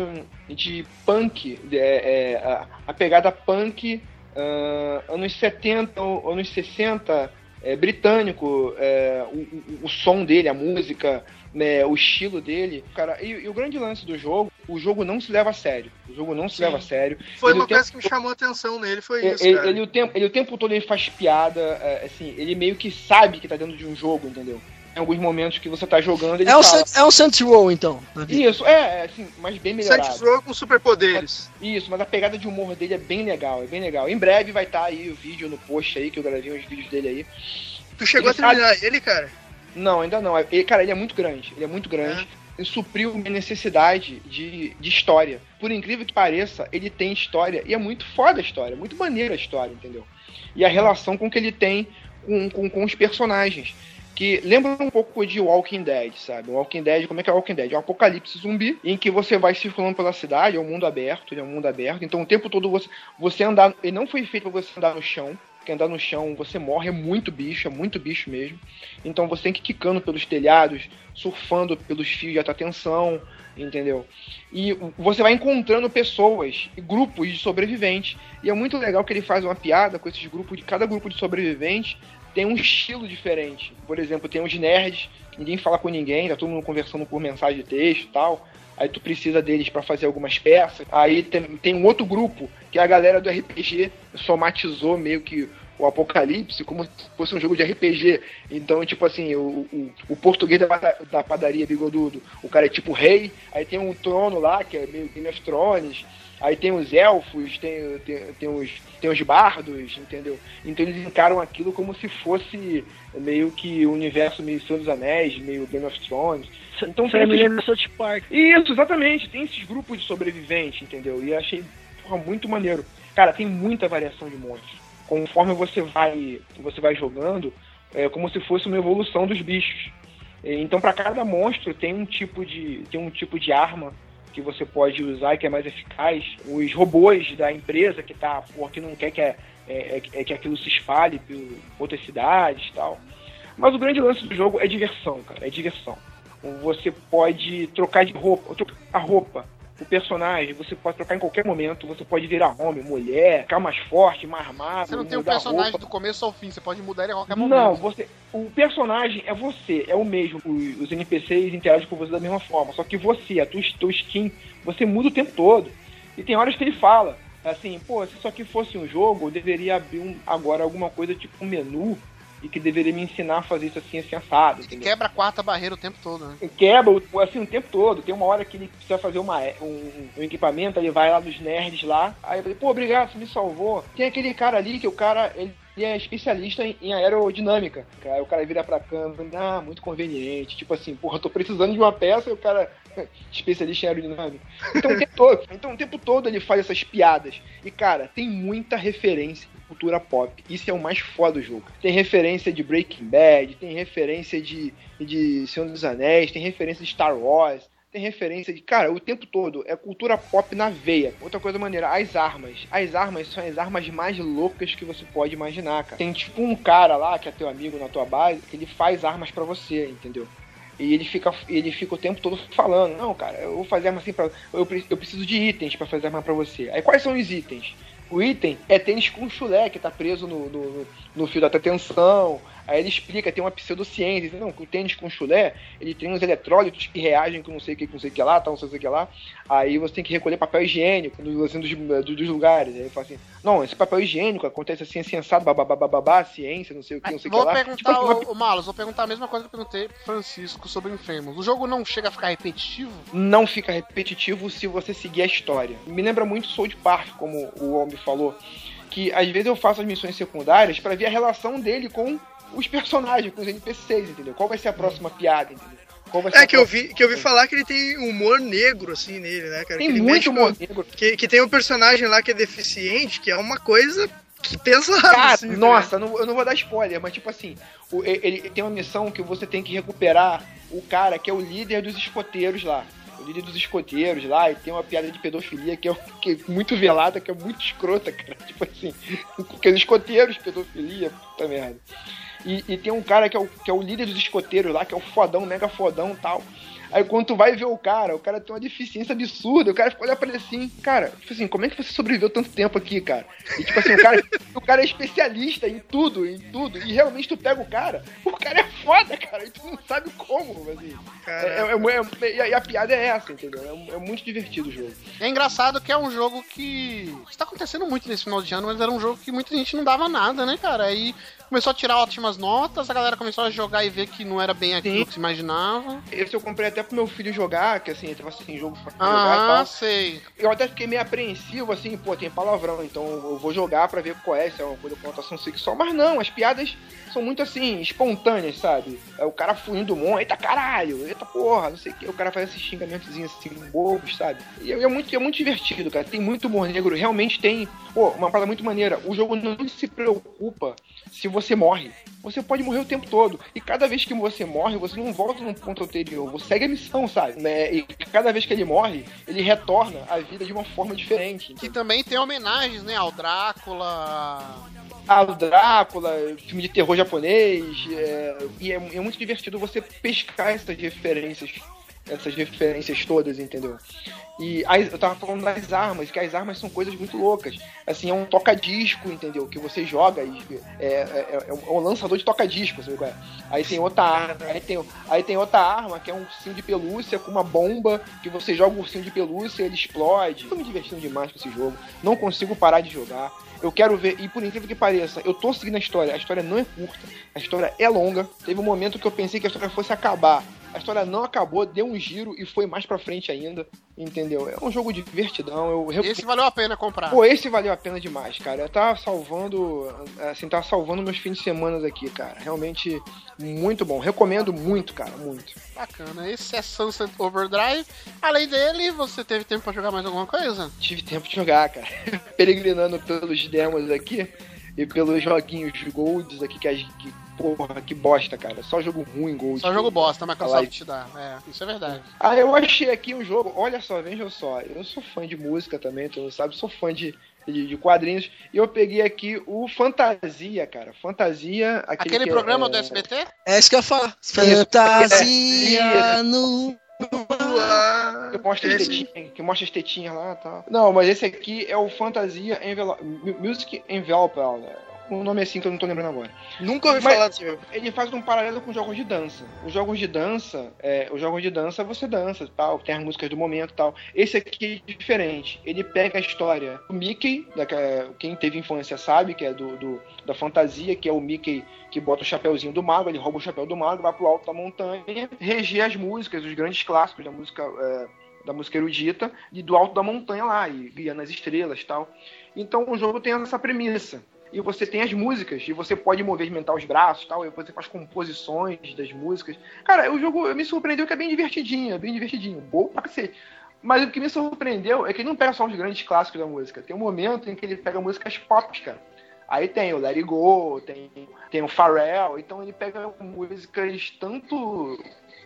de punk, de- é, é, a, a pegada punk ah, anos 70, ou anos 60, é, britânico, é, o, o- o som dele, a música, né, o estilo dele. Cara, e, e o grande lance do jogo, o jogo não se leva a sério. O jogo não se Sim. leva a sério. Foi Ele uma coisa que me chamou a atenção nele, foi ele, isso, ele- cara. ele o tempo, ele o tempo todo ele faz piada, é, assim, ele meio que sabe que tá dentro de um jogo, entendeu? Em alguns momentos que você tá jogando, ele É um, fala. É um Saints Row, então. Isso, é, é, assim, mas bem melhorado. Saints Row com superpoderes. Isso, mas a pegada de humor dele é bem legal, é bem legal. Em breve vai estar aí o vídeo no post aí, que eu gravei uns vídeos dele aí. Tu chegou Ele a terminar ele, cara? Não, ainda não. Ele, cara, ele é muito grande. Ele é muito grande. Ele supriu minha necessidade de, de história. Por incrível que pareça, ele tem história e é muito foda a história, muito maneira a história, entendeu? E a relação com que ele tem com, com, com os personagens. Que lembra um pouco de Walking Dead, sabe? Walking Dead, como é que é Walking Dead? É um apocalipse zumbi em que você vai circulando pela cidade, é um mundo aberto, ele é um mundo aberto. Então o tempo todo você, você andar. Ele não foi feito pra você andar no chão. Porque andar no chão você morre, é muito bicho, é muito bicho mesmo. Então você tem que ir quicando pelos telhados, surfando pelos fios de alta tensão, entendeu? E você vai encontrando pessoas, e grupos de sobreviventes. E é muito legal que ele faz uma piada com esses grupos, de cada grupo de sobreviventes tem um estilo diferente. Por exemplo, tem os nerds, ninguém fala com ninguém, tá todo mundo conversando por mensagem de texto e tal. Aí tu precisa deles para fazer algumas peças. Aí tem, tem um outro grupo, que é a galera do RPG, somatizou meio que o Apocalipse como se fosse um jogo de RPG. Então, tipo assim, o, o, o português da, da padaria Bigodudo, o cara é tipo rei, aí tem um trono lá, que é meio Game of Thrones, aí tem os elfos, tem, tem, tem, os, tem os bardos, entendeu? Então eles encaram aquilo como se fosse meio que o universo meio Senhor dos Anéis, meio Game of Thrones. Então Você tem me lembra South Park. isso, exatamente. Tem esses grupos de sobreviventes, entendeu? E achei porra, muito maneiro. Cara, tem muita variação de monstros. Conforme você vai, você vai jogando, é como se fosse uma evolução dos bichos. Então, para cada monstro tem um tipo de tem um tipo de arma que você pode usar e que é mais eficaz. Os robôs da empresa que tá, porra, que não quer que, é, é- é que aquilo se espalhe por outras cidades e tal. Mas o grande lance do jogo é diversão, cara, é diversão. Você pode trocar de roupa, trocar a roupa, o personagem, você pode trocar em qualquer momento, você pode virar homem, mulher, ficar mais forte, mais armado, Você não tem um personagem do começo ao fim, você pode mudar ele a qualquer momento. Não, você, o personagem é você, é o mesmo. Os, os NPCs interagem com você da mesma forma. Só que você, a tua, tua skin, você muda o tempo todo. E tem horas que ele fala, assim, pô, se isso aqui fosse um jogo, eu deveria abrir um, agora alguma coisa tipo um menu e que deveria me ensinar a fazer isso assim, assim, assado. Entendeu? quebra a quarta barreira o tempo todo, né? quebra assim o tempo todo. Tem uma hora que ele precisa fazer uma, um, um equipamento, ele vai lá dos nerds lá. Aí eu falei, pô, obrigado, você me salvou. Tem aquele cara ali que o cara, ele é especialista em, em aerodinâmica. Aí o cara vira pra câmera, ah, muito conveniente. Tipo assim, porra, eu tô precisando de uma peça e o cara especialista em aerodinâmica. Então o tempo todo, então, o tempo todo ele faz essas piadas. E, cara, tem muita referência cultura pop. Isso é o mais foda do jogo. Tem referência de Breaking Bad, tem referência de, de Senhor dos Anéis, tem referência de Star Wars. Tem referência de. Cara, o tempo todo é cultura pop na veia. Outra coisa maneira, as armas. As armas são as armas mais loucas que você pode imaginar, cara. Tem tipo um cara lá, que é teu amigo na tua base, que ele faz armas pra você, entendeu? E ele fica, ele fica o tempo todo falando, não, cara, eu vou fazer arma assim pra. Eu, eu preciso de itens pra fazer arma pra você. Aí quais são os itens? O item é tênis com chulé que tá preso no, no, no- fio da tensão. Aí ele explica, tem uma pseudociência, não, que o tênis com chulé, ele tem uns eletrólitos que reagem com não sei o que, com não sei o que lá, tal, não sei o que lá. Aí você tem que recolher papel higiênico assim, dos, dos, lugares. Aí ele fala assim, não, esse papel higiênico acontece assim, assim, assado, babá, ciência, não sei o que, não sei o que Vou lá. perguntar, Tipo, uma o, Malus, vou perguntar a mesma coisa que eu perguntei Francisco sobre Infamous. O jogo não chega a ficar repetitivo? não fica repetitivo se você seguir a história. Me lembra muito South Park, como o Homem falou, que às vezes eu faço as missões secundárias pra ver a relação dele com os personagens, com os NPCs, entendeu? Qual vai ser a próxima piada, entendeu? É que eu vi, que eu vi falar que ele tem humor negro, assim, nele, né, cara? Tem muito mexe com- humor negro. Que, que tem um personagem lá que é deficiente, que é uma coisa que pesada, Cara, assim, né? nossa, não- eu não vou dar spoiler, mas tipo assim, o- ele, ele tem uma missão que você tem que recuperar o cara que é o líder dos escoteiros lá. O líder dos escoteiros lá, e tem uma piada de pedofilia que é, que é muito velada, que é muito escrota, cara. Tipo assim, aqueles escoteiros, pedofilia, puta merda. E, e tem um cara que é, o, que é o líder dos escoteiros lá, que é o fodão, mega fodão e tal. Aí quando tu vai ver o cara, o cara tem uma deficiência absurda, o cara fica olhando pra ele assim, cara, tipo assim, como é que você sobreviveu tanto tempo aqui, cara? E tipo assim, o cara, o cara é especialista em tudo, em tudo, e realmente tu pega o cara, o cara é foda, cara, e tu não sabe como, assim. É, é- é- é- e a- e a piada é essa, entendeu? É, é muito divertido o jogo. É engraçado que é um jogo que. Está acontecendo muito nesse final de ano, mas era um jogo que muita gente não dava nada, né, cara? Aí começou a tirar ótimas notas, a galera começou a jogar e ver que não era bem aquilo Sim. que se imaginava. Esse eu comprei até pro meu filho jogar, que assim, ele tava sem jogo pra jogar e Ah, sei. Eu até fiquei meio apreensivo, assim, pô, tem palavrão, então eu vou jogar pra ver qual é, se é uma coisa com conotação sexual, mas não, as piadas são muito assim, espontâneas, sabe? É o cara fugindo do monte, eita caralho, eita porra, não sei o que, o cara faz esses xingamentozinhos assim, bobos, sabe? E é, é muito, é muito divertido, cara, tem muito humor negro, realmente tem, pô, uma parada muito maneira, o jogo não se preocupa se você morre. Você pode morrer o tempo todo. E cada vez que você morre, você não volta num ponto anterior. Você segue a missão, sabe? Né? E cada vez que ele morre, ele retorna à vida de uma forma diferente. Que também tem homenagens, né, ao Drácula. Ah, o Drácula, filme de terror japonês. é, e é, é muito divertido você pescar essas referências essas referências todas, entendeu? E eu tava falando das armas, que as armas são coisas muito loucas. Assim, é um toca-disco, entendeu? Que você joga e é, é, é um lançador de toca-disco, sabe qual é? Aí tem outra arma, aí tem, aí tem outra arma que é um ursinho de pelúcia com uma bomba que você joga o ursinho de pelúcia e ele explode. Tô me divertindo demais com esse jogo. Não consigo parar de jogar. Eu quero ver, e por incrível que pareça, eu tô seguindo a história. A história não é curta, a história é longa. Teve um momento que eu pensei que a história fosse acabar a história não acabou, deu um giro e foi mais pra frente ainda, entendeu? É um jogo divertidão. Eu... Esse valeu a pena comprar. Pô, esse valeu a pena demais, cara. Tá salvando, assim, tá salvando meus fins de semana aqui, cara. Realmente muito bom. Recomendo muito, cara, muito. Bacana. Esse é Sunset Overdrive. Além dele, você teve tempo pra jogar mais alguma coisa? Tive tempo de jogar, cara. Peregrinando pelos demos aqui e pelos joguinhos golds aqui que, que porra, que bosta, cara. Só jogo ruim, Gold. Só jogo bosta, a Microsoft te dá. É, isso é verdade. Ah, eu achei aqui um jogo. Olha só, veja só. Eu sou fã de música também, tu não sabe? Sou fã de, de, de, quadrinhos. E eu peguei aqui o Fantasia, cara. Fantasia. Aquele, Aquele programa é... do SBT? É isso que eu ia falar. Fantasia é, no. Que mostra, as tetinhas, que mostra as tetinhas lá e tal. Não, mas esse aqui é o Fantasia Envelope, Music Envelope, um nome assim que eu não tô lembrando agora. Nunca ouvi Mas falar desse jogo. Ele faz um paralelo com jogos de dança. Os jogos de dança, é, os jogos de dança você dança, tal, tem as músicas do momento tal. Esse aqui é diferente. Ele pega a história do Mickey, da, quem teve infância sabe, que é do, do, da fantasia, que é o Mickey que bota o chapéuzinho do mago, ele rouba o chapéu do mago, vai pro alto da montanha, reger as músicas, os grandes clássicos da música. É, da música erudita, e do alto da montanha lá, e guiando as estrelas tal. Então o jogo tem essa premissa e você tem as músicas, e você pode movimentar os braços tal, e você faz composições das músicas. Cara, o jogo me surpreendeu que é bem divertidinho, é bem divertidinho, bom pra cacete. Mas o que me surpreendeu é que ele não pega só os grandes clássicos da música. Tem um momento em que ele pega músicas pop, cara. Aí tem o Let It Go, tem, tem o Pharrell, então ele pega músicas tanto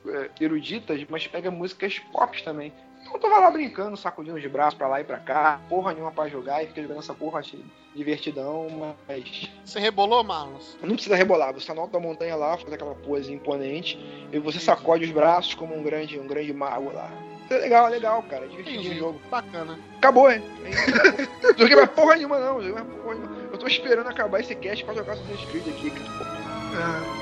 é, eruditas, mas pega músicas pop também. Então eu tava lá brincando, sacudindo de braços pra lá e pra cá, porra nenhuma pra jogar, e fiquei jogando essa porra achei divertidão, mas. Você rebolou, Marlos? Não precisa rebolar, você tá no alto da montanha lá, faz aquela pose imponente, e você sacode os braços como um grande, um grande mago lá. É legal, é legal, cara. É divertido o jogo. Bacana. Acabou, hein? joguei mais porra nenhuma, não. Joguei mais porra nenhuma. Eu tô esperando acabar esse cast pra jogar Assassin's Creed aqui, cara. Ah.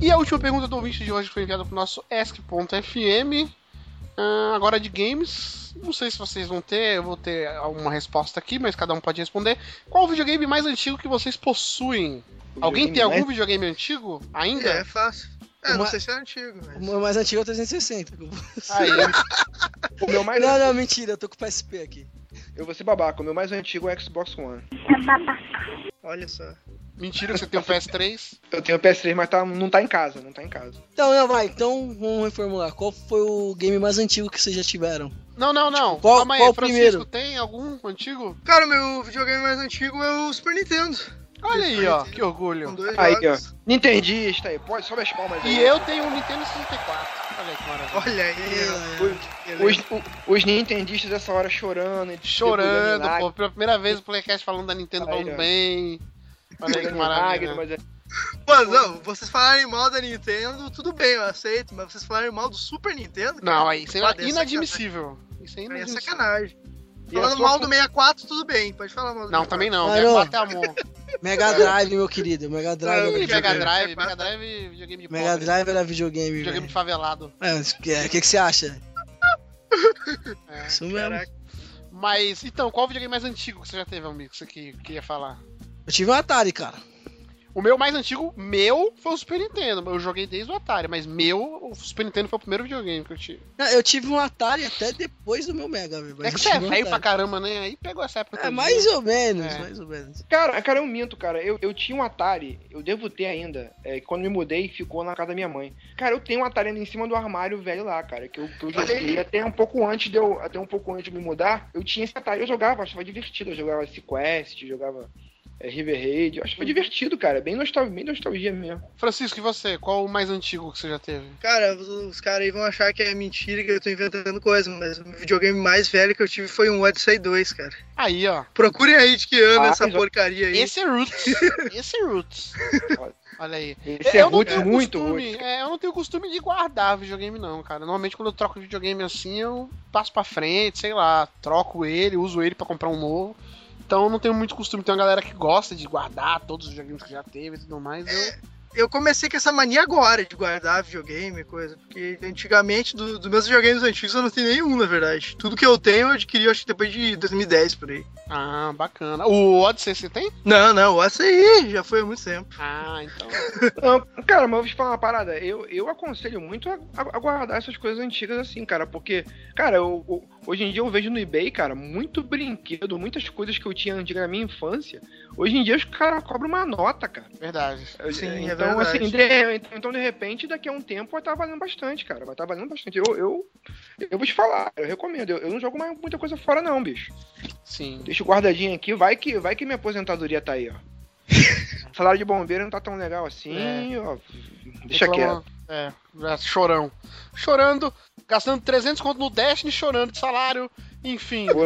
E a última pergunta do ouvinte de hoje foi enviada para o nosso ask.fm. Uh, agora de games. Não sei se vocês vão ter, eu vou ter alguma resposta aqui, mas cada um pode responder. Qual o videogame mais antigo que vocês possuem? O Alguém tem algum mais... videogame antigo ainda? É, é fácil. É, não sei se é antigo, mas... O meu mais antigo é o 360. Aí, o meu mais Não, não, mentira, eu tô com o PSP aqui. Eu vou ser babaca, o meu mais antigo é o Xbox One. Olha só. Mentira, você tem o PS3? Eu tenho o PS3, mas tá, não tá em casa, não tá em casa. Então, não, vai, então vamos reformular. Qual foi o game mais antigo que vocês já tiveram? Não, não, não. Tipo, qual, Calma aí, qual Francisco, primeiro? tem algum antigo? Cara, meu videogame mais antigo é o Super Nintendo. Olha aí, ó, que orgulho. Aí, ó. Nintendista aí, pode, sobe as palmas aí. E eu tenho um Nintendo 64. Olha que maravilha. Olha aí, os, os, os, Nintendistas dessa hora chorando. Chorando, pô. Pela primeira vez o Playcast falando da Nintendo falando bem. Olha que maravilha. Mas é... Mano, não, vocês falarem mal da Nintendo, tudo bem, eu aceito, mas vocês falarem mal do Super Nintendo. Não, aí isso é inadmissível. Isso é inadmissível. É sacanagem. Falando mal do 64, tudo bem, pode falar mal do Não, 64. também não, 64 é amor. Mega Drive, meu querido, Mega Drive. Ih, Mega Drive, Mega Drive, videogame de Mega Drive era videogame, Videogame de favelado. É, o que, que, que você acha? É, Isso mesmo. Caraca. Mas, então, qual videogame mais antigo que você já teve, amigo, que você queria falar? Eu tive um Atari, cara. O meu mais antigo, meu, foi o Super Nintendo. Eu joguei desde o Atari, mas meu, o Super Nintendo foi o primeiro videogame que eu tive. Eu tive um Atari até depois do meu Mega, velho. É que você é velho pra caramba, né? Aí pegou essa época. É, mais ou menos, é. mais ou menos. Cara, cara, eu minto, cara. Eu, eu tinha um Atari, eu devo ter ainda. É, quando me mudei, ficou na casa da minha mãe. Cara, eu tenho um Atari ainda em cima do armário velho lá, cara. Que eu, que eu joguei até um pouco antes de eu. Até um pouco antes de me mudar. Eu tinha esse Atari, eu jogava, achava divertido. Eu jogava Sequest, jogava é, River Raid. Eu acho que foi divertido, cara. É Bem nostalgia, bem nostalgia mesmo. Francisco, e você? Qual o mais antigo que você já teve? Cara, os, os caras aí vão achar que é mentira, que eu tô inventando coisa, mas o videogame mais velho que eu tive foi um Odyssey 2, cara. Aí, ó. Procurem aí de que ano Ah, essa já- porcaria aí. Esse é Roots. Esse é Roots. Olha aí. Esse é eu não roots, tenho muito costume, roots. é, eu não tenho costume de guardar videogame, não, cara. Normalmente quando eu troco videogame assim, eu passo pra frente, sei lá, troco ele, uso ele pra comprar um novo. Então eu não tenho muito costume. Tem uma galera que gosta de guardar todos os videogames que já teve e tudo mais. Eu... Eu comecei com essa mania agora de guardar videogame, coisa. Porque antigamente, do- dos meus videogames antigos, eu não tenho nenhum, na verdade. Tudo que eu tenho, eu adquiri, acho que depois de 2010, por aí. Ah, bacana. O Odyssey você tem? Não, não, essa aí já foi há muito tempo. Ah, então. Não, cara, mas eu vou te falar uma parada. Eu, eu aconselho muito a, a- guardar essas coisas antigas assim, cara. Porque, cara, eu- hoje em dia eu vejo no eBay, cara, muito brinquedo, muitas coisas que eu tinha antiga na minha infância. Hoje em dia os caras cobram uma nota, cara. Verdade. Sim, é então, verdade. assim, de, então, de repente, daqui a um tempo vai estar valendo bastante, cara. Vai estar valendo bastante. Eu, eu, eu vou te falar, eu recomendo. Eu, eu não jogo mais muita coisa fora, não, bicho. Sim. Deixa guardadinho aqui, vai que, vai que minha aposentadoria tá aí, ó. Salário de bombeiro não tá tão legal assim, ó. Deixa Reclama- quieto. É, já chorão. Chorando, gastando 300 conto no Destiny, chorando de salário. Enfim.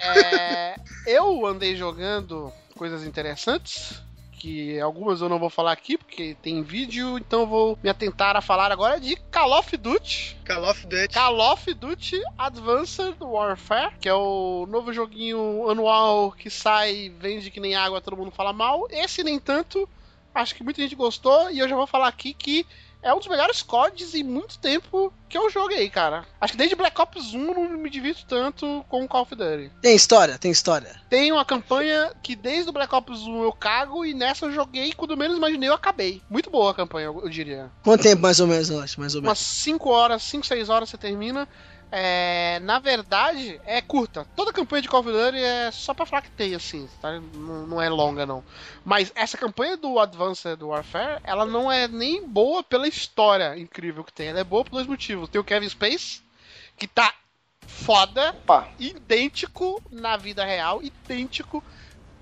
É, eu andei jogando coisas interessantes, que algumas eu não vou falar aqui, porque tem vídeo, então eu vou me atentar a falar agora de Call of Duty. Call of Duty. Call of Duty Advanced Warfare, que é o novo joguinho anual que sai, vende que nem água, todo mundo fala mal. Esse, nem tanto, acho que muita gente gostou, e eu já vou falar aqui que é um dos melhores CODs em muito tempo que eu joguei, cara. Acho que desde Black Ops 1 eu não me divirto tanto com Call of Duty. Tem história, tem história. Tem uma campanha que desde o Black Ops 1 eu cago, e nessa eu joguei, quando menos imaginei eu acabei. Muito boa a campanha, eu, diria Quanto tempo mais ou menos, eu acho? Mais ou umas menos. 5 horas, 5, 6 horas você termina. É, na verdade, é curta. Toda campanha de Call of Duty é só pra falar que tem, assim, tá? não, não é longa, não. Mas essa campanha do Advanced Warfare, ela não é nem boa pela história incrível que tem. Ela é boa por dois motivos. Tem o Kevin Space, que tá foda, Opa. idêntico na vida real, idêntico.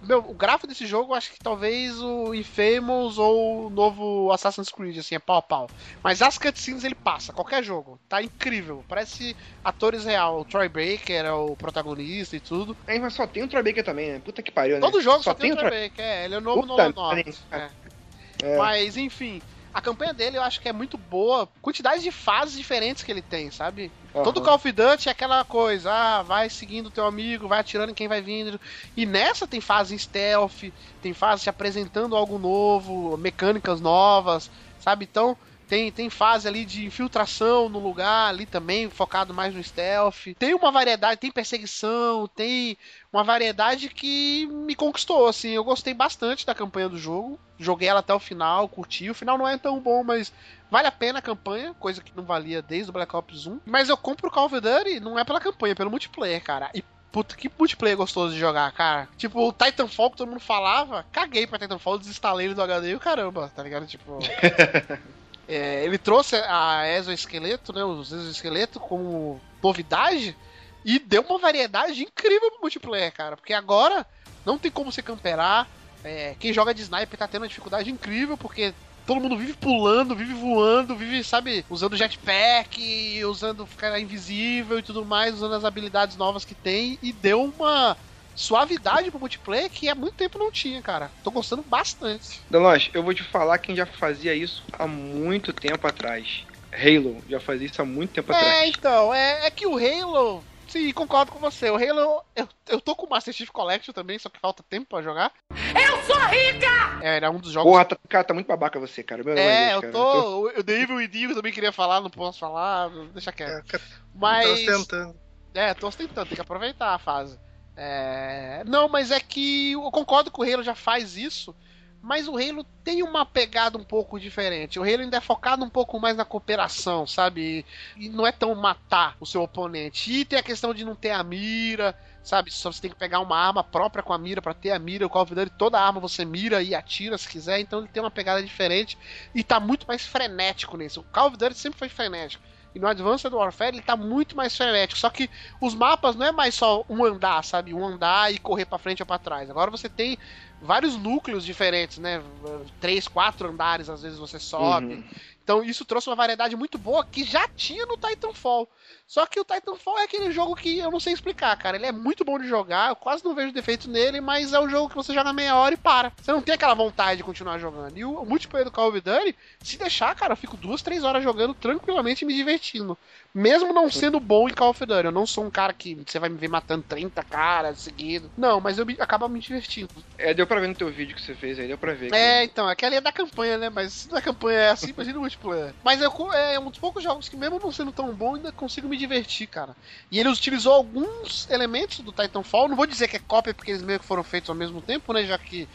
Meu, o gráfico desse jogo, acho que talvez o Infamous ou o novo Assassin's Creed, assim, é pau a pau. Mas as cutscenes ele passa, qualquer jogo. Tá incrível. Parece atores real. O Troy Baker é o protagonista e tudo. Aí, mas só tem o Troy Baker também, né? Puta que pariu, né? Todo jogo só, tem, o Troy Baker, é. Ele é o novo Puta Nolan. É. É. Mas, enfim, a campanha dele eu acho que é muito boa. Quantidade de fases diferentes que ele tem, sabe? Aham. Todo Call of Duty é aquela coisa, ah, vai seguindo o teu amigo, vai atirando em quem vai vindo. E nessa tem fase stealth, tem fase te apresentando algo novo, mecânicas novas, sabe? Então, tem, tem fase ali de infiltração no lugar, ali também, focado mais no stealth. Tem uma variedade, tem perseguição, tem uma variedade que me conquistou, assim. Eu gostei bastante da campanha do jogo. Joguei ela até o final, curti. O final não é tão bom, mas vale a pena a campanha, coisa que não valia desde o Black Ops 1. Mas eu compro o Call of Duty não é pela campanha, é pelo multiplayer, cara. E Puta, que multiplayer gostoso de jogar, cara. Tipo, o Titanfall que todo mundo falava, caguei pra Titanfall, desinstalei ele do HD e o caramba, tá ligado? Tipo. é, ele trouxe a exoesqueleto, né? Os exoesqueletos como novidade e deu uma variedade incrível pro multiplayer, cara. Porque agora não tem como você camperar. É, quem joga de sniper tá tendo uma dificuldade incrível, porque todo mundo vive pulando, vive voando, vive, sabe, usando jetpack, usando ficar invisível e tudo mais, usando as habilidades novas que tem, e deu uma suavidade pro multiplayer que há muito tempo não tinha, cara. Tô gostando bastante. Danos, eu vou te falar quem já fazia isso há muito tempo atrás. Halo já fazia isso há muito tempo É, atrás. então, é, é que o Halo. Sim, concordo com você. O Halo, eu, eu tô com o Master Chief Collection também, só que falta tempo pra jogar. Eu sou rica! É, era um dos jogos. Porra, tá, cara, tá muito babaca você, cara. Meu é, Deus, eu cara. tô. Eu dei Evil Within, eu também queria falar, não posso falar, deixa quieto. É, Mas. Tô tentando. É, tô ostentando, tem que aproveitar a fase. É... Não, mas é que eu concordo que o Halo já faz isso, mas o Halo tem uma pegada um pouco diferente. O Halo ainda é focado um pouco mais na cooperação, sabe? E não é tão matar o seu oponente. E tem a questão de não ter a mira, sabe? Só você tem que pegar uma arma própria com a mira para ter a mira. O Call of Duty, toda arma você mira e atira se quiser, então ele tem uma pegada diferente e tá muito mais frenético nisso. O Call of Duty sempre foi frenético. E no Advanced Warfare ele tá muito mais frenético. Só que os mapas não é mais só um andar, sabe? Um andar e correr para frente ou para trás. Agora você tem vários núcleos diferentes, né? Três, quatro andares, às vezes você sobe. Uhum. Então isso trouxe uma variedade muito boa que já tinha no Titanfall. Só que o Titanfall é aquele jogo que eu não sei explicar, cara. Ele é muito bom de jogar, eu quase não vejo defeito nele, mas é um jogo que você joga meia hora e para. Você não tem aquela vontade de continuar jogando. E o, multiplayer do Call of Duty, se deixar, cara, eu fico duas, três horas jogando tranquilamente e me divertindo. Mesmo não sendo bom em Call of Duty. Eu não sou um cara que você vai me ver matando 30 caras seguido. Não, mas eu me, acabo me divertindo. É, deu pra ver no teu vídeo que você fez aí, deu pra ver. Que... É, então, aquela é da campanha, né? Mas se da campanha é assim, imagina o multiplayer. Mas eu, é um dos poucos jogos que, mesmo não sendo tão bom, ainda consigo me divertir, cara. E ele utilizou alguns elementos do Titanfall. Não vou dizer que é cópia, porque eles meio que foram feitos ao mesmo tempo, né? Já que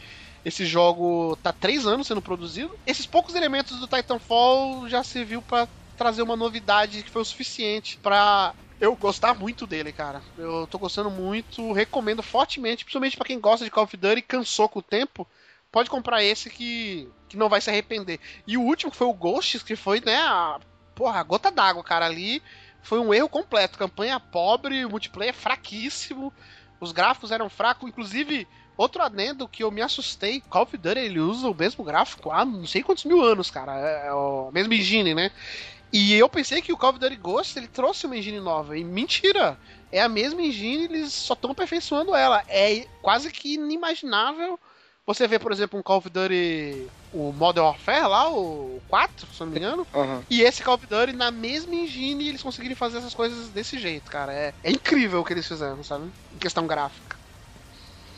esse jogo tá três anos sendo produzido. Esses poucos elementos do Titanfall já serviu para trazer uma novidade que foi o suficiente para eu gostar muito dele, cara. Eu tô gostando muito, recomendo fortemente, principalmente para quem gosta de Call of Duty e cansou com o tempo. Pode comprar esse que, que não vai se arrepender. E o último que foi o Ghosts, que foi, né, a, porra, a gota d'água, cara, ali foi um erro completo. Campanha pobre, multiplayer fraquíssimo, os gráficos eram fracos, inclusive outro adendo que eu me assustei, Call of Duty ele usa o mesmo gráfico há não sei quantos mil anos, cara, é, é o mesmo engine, né? E eu pensei que o Call of Duty Ghost ele trouxe uma engine nova. E mentira! É a mesma engine, eles só estão aperfeiçoando ela. É quase que inimaginável você ver, por exemplo, um Call of Duty, o Modern Warfare lá, o 4, se não me engano, uhum. e esse Call of Duty na mesma engine eles conseguirem fazer essas coisas desse jeito, cara. É, é incrível o que eles fizeram, sabe? Em questão gráfica.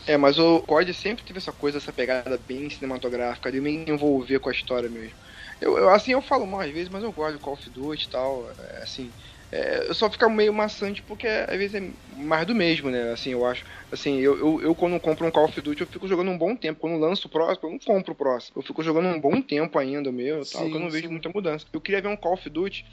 É, mas o COD sempre teve essa coisa, essa pegada bem cinematográfica, de me envolver com a história mesmo. Eu, eu, assim, eu falo mal às vezes, mas eu gosto de Call of Duty e tal. É, assim, é, eu só fica meio maçante porque às vezes é mais do mesmo, né? Assim, eu acho. Assim, eu, eu, eu, quando compro um Call of Duty, eu fico jogando um bom tempo. Quando lanço o próximo, eu não compro o próximo. Eu fico jogando um bom tempo ainda, meu, tal, que eu não vejo muita mudança. Eu queria ver um Call of Duty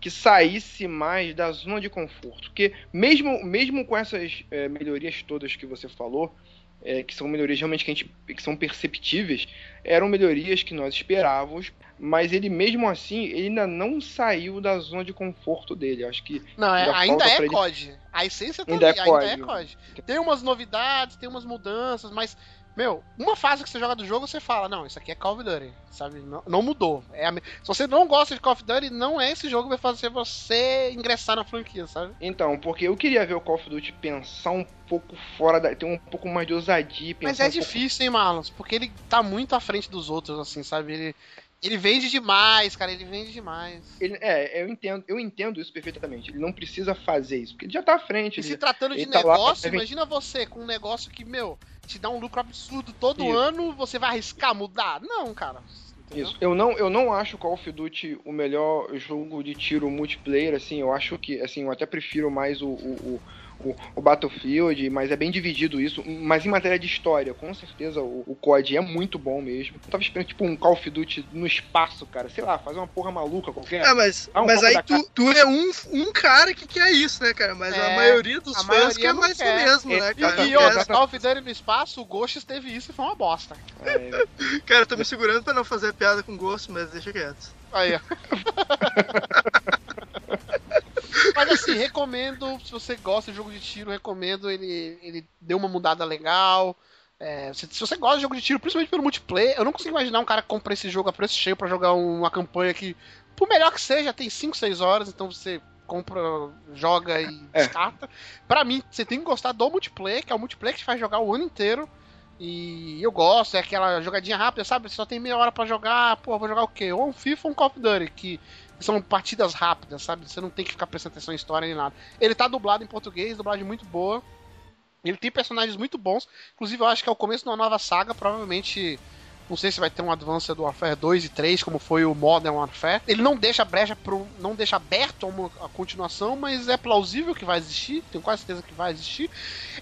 que saísse mais da zona de conforto. Porque mesmo, mesmo com essas é, melhorias todas que você falou, é, que são melhorias realmente que, a gente, que são perceptíveis, eram melhorias que nós esperávamos, mas ele mesmo assim, ele ainda não saiu da zona de conforto dele. Acho que. Não, é, ainda é COD. A essência tá ainda ali, é ainda é COD. Tem umas novidades, tem umas mudanças, mas meu, uma fase que você joga do jogo, você fala, não, isso aqui é Call of Duty, sabe? Não, não mudou. É a... Se você não gosta de Call of Duty, não é esse jogo que vai fazer você ingressar na franquia, sabe? Então, porque eu queria ver o Call of Duty pensar um pouco fora da... ter um pouco mais de ousadia. Mas é um difícil, pouco... hein, Marlons? Porque ele tá muito à frente dos outros, assim, sabe? Ele, ele vende demais, cara, ele vende demais. Ele, é, eu entendo, eu entendo isso perfeitamente. Ele não precisa fazer isso, porque ele já tá à frente. E ele, se tratando de negócio, tá imagina você com um negócio que, meu, te dá um lucro absurdo todo isso. ano, você vai arriscar mudar? Não, cara. Entendeu? Isso. Eu não, eu não acho Call of Duty o melhor jogo de tiro multiplayer, assim, eu acho que, assim, eu até prefiro mais o, o, o o, o, Battlefield, mas é bem dividido isso. Mas em matéria de história, com certeza o, o COD é muito bom mesmo. Eu tava esperando tipo um Call of Duty no espaço, cara. Sei lá, fazer uma porra maluca qualquer. É, mas, um mas aí tu, tu, é um, um cara que quer isso, né, cara? Mas é, a maioria dos a fãs maioria quer mais quer. o mesmo, né, cara? E, e outra, Call of Duty no espaço, o Ghost teve isso e foi uma bosta. É. cara, eu tô me segurando pra não fazer piada com Ghost, mas deixa quieto. Aí, ó. Mas assim, recomendo, se você gosta de jogo de tiro, recomendo. Ele, ele deu uma mudada legal. É, se, se, você gosta de jogo de tiro, principalmente pelo multiplayer, eu não consigo imaginar um cara que compra esse jogo a preço cheio para jogar uma campanha que, por melhor que seja, tem 5, 6 horas, então você compra, joga e é. descarta. Pra mim, você tem que gostar do multiplayer, que é o multiplayer que te faz jogar o ano inteiro. E eu gosto, é aquela jogadinha rápida, sabe? Você só tem meia hora para jogar, pô, vou jogar o quê? Ou um FIFA ou um Call of Duty, que são partidas rápidas, sabe? Você não tem que ficar prestando atenção em história nem nada. Ele tá dublado em português, dublagem muito boa. Ele tem personagens muito bons. Inclusive, eu acho que é o começo de uma nova saga. Provavelmente não sei se vai ter um Advanced Warfare 2 e 3, como foi o Modern Warfare. Ele não deixa brecha pro, não deixa aberto a uma a continuação, mas é plausível que vai existir, tenho quase certeza que vai existir.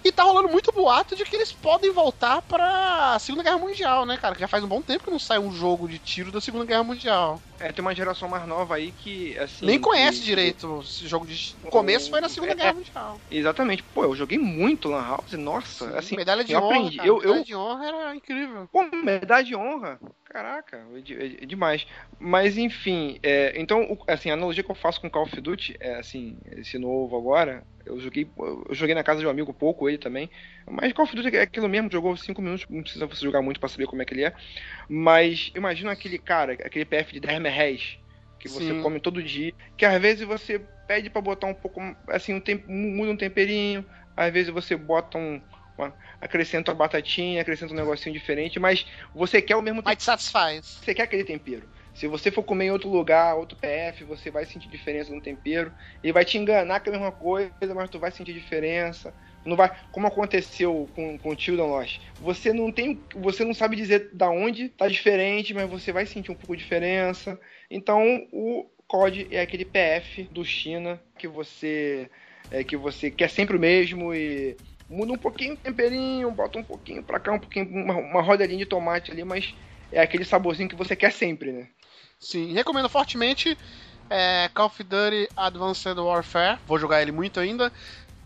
E tá rolando muito boato de que eles podem voltar para a Segunda Guerra Mundial, né, cara? Que já faz um bom tempo que não sai um jogo de tiro da Segunda Guerra Mundial. É, tem uma geração mais nova aí que, assim... Nem conhece que... direito esse jogo de... O começo foi na Segunda é, Guerra Mundial. Exatamente. Pô, eu joguei muito Lan House, nossa, Sim, assim... Medalha de eu honra, aprendi. Eu, medalha eu... de honra era incrível. Pô, medalha de honra. Caraca, é, de- é- é demais. Mas enfim, é, então, o- assim, a analogia que eu faço com Call of Duty é assim, esse novo agora, eu joguei, eu joguei na casa de um amigo pouco, ele também. Mas Call of Duty é aquilo mesmo, jogou 5 minutos, não precisa você jogar muito pra saber como é que ele é. Mas imagina aquele cara, aquele PF de 10 merréis que você Sim. come todo dia, que às vezes você pede pra botar um pouco, assim, um tempo, muda um temperinho, às vezes você bota um, acrescenta uma batatinha, acrescenta um negocinho diferente, mas você quer o mesmo Mas te satisfaz. você quer aquele tempero. Se você for comer em outro lugar, outro PF, você vai sentir diferença no tempero. E vai te enganar que é a mesma coisa, mas tu vai sentir diferença. Não vai, como aconteceu com, com o Children Lost. Você não tem, você não sabe dizer da onde tá diferente, mas você vai sentir um pouco de diferença. Então, o COD é aquele PF do China que você é, que você quer sempre o mesmo e muda um pouquinho o temperinho, bota um pouquinho pra cá, um pouquinho uma, uma de tomate ali, mas é aquele saborzinho que você quer sempre, né? Sim, recomendo fortemente é, Call of Duty Advanced Warfare. Vou jogar ele muito ainda.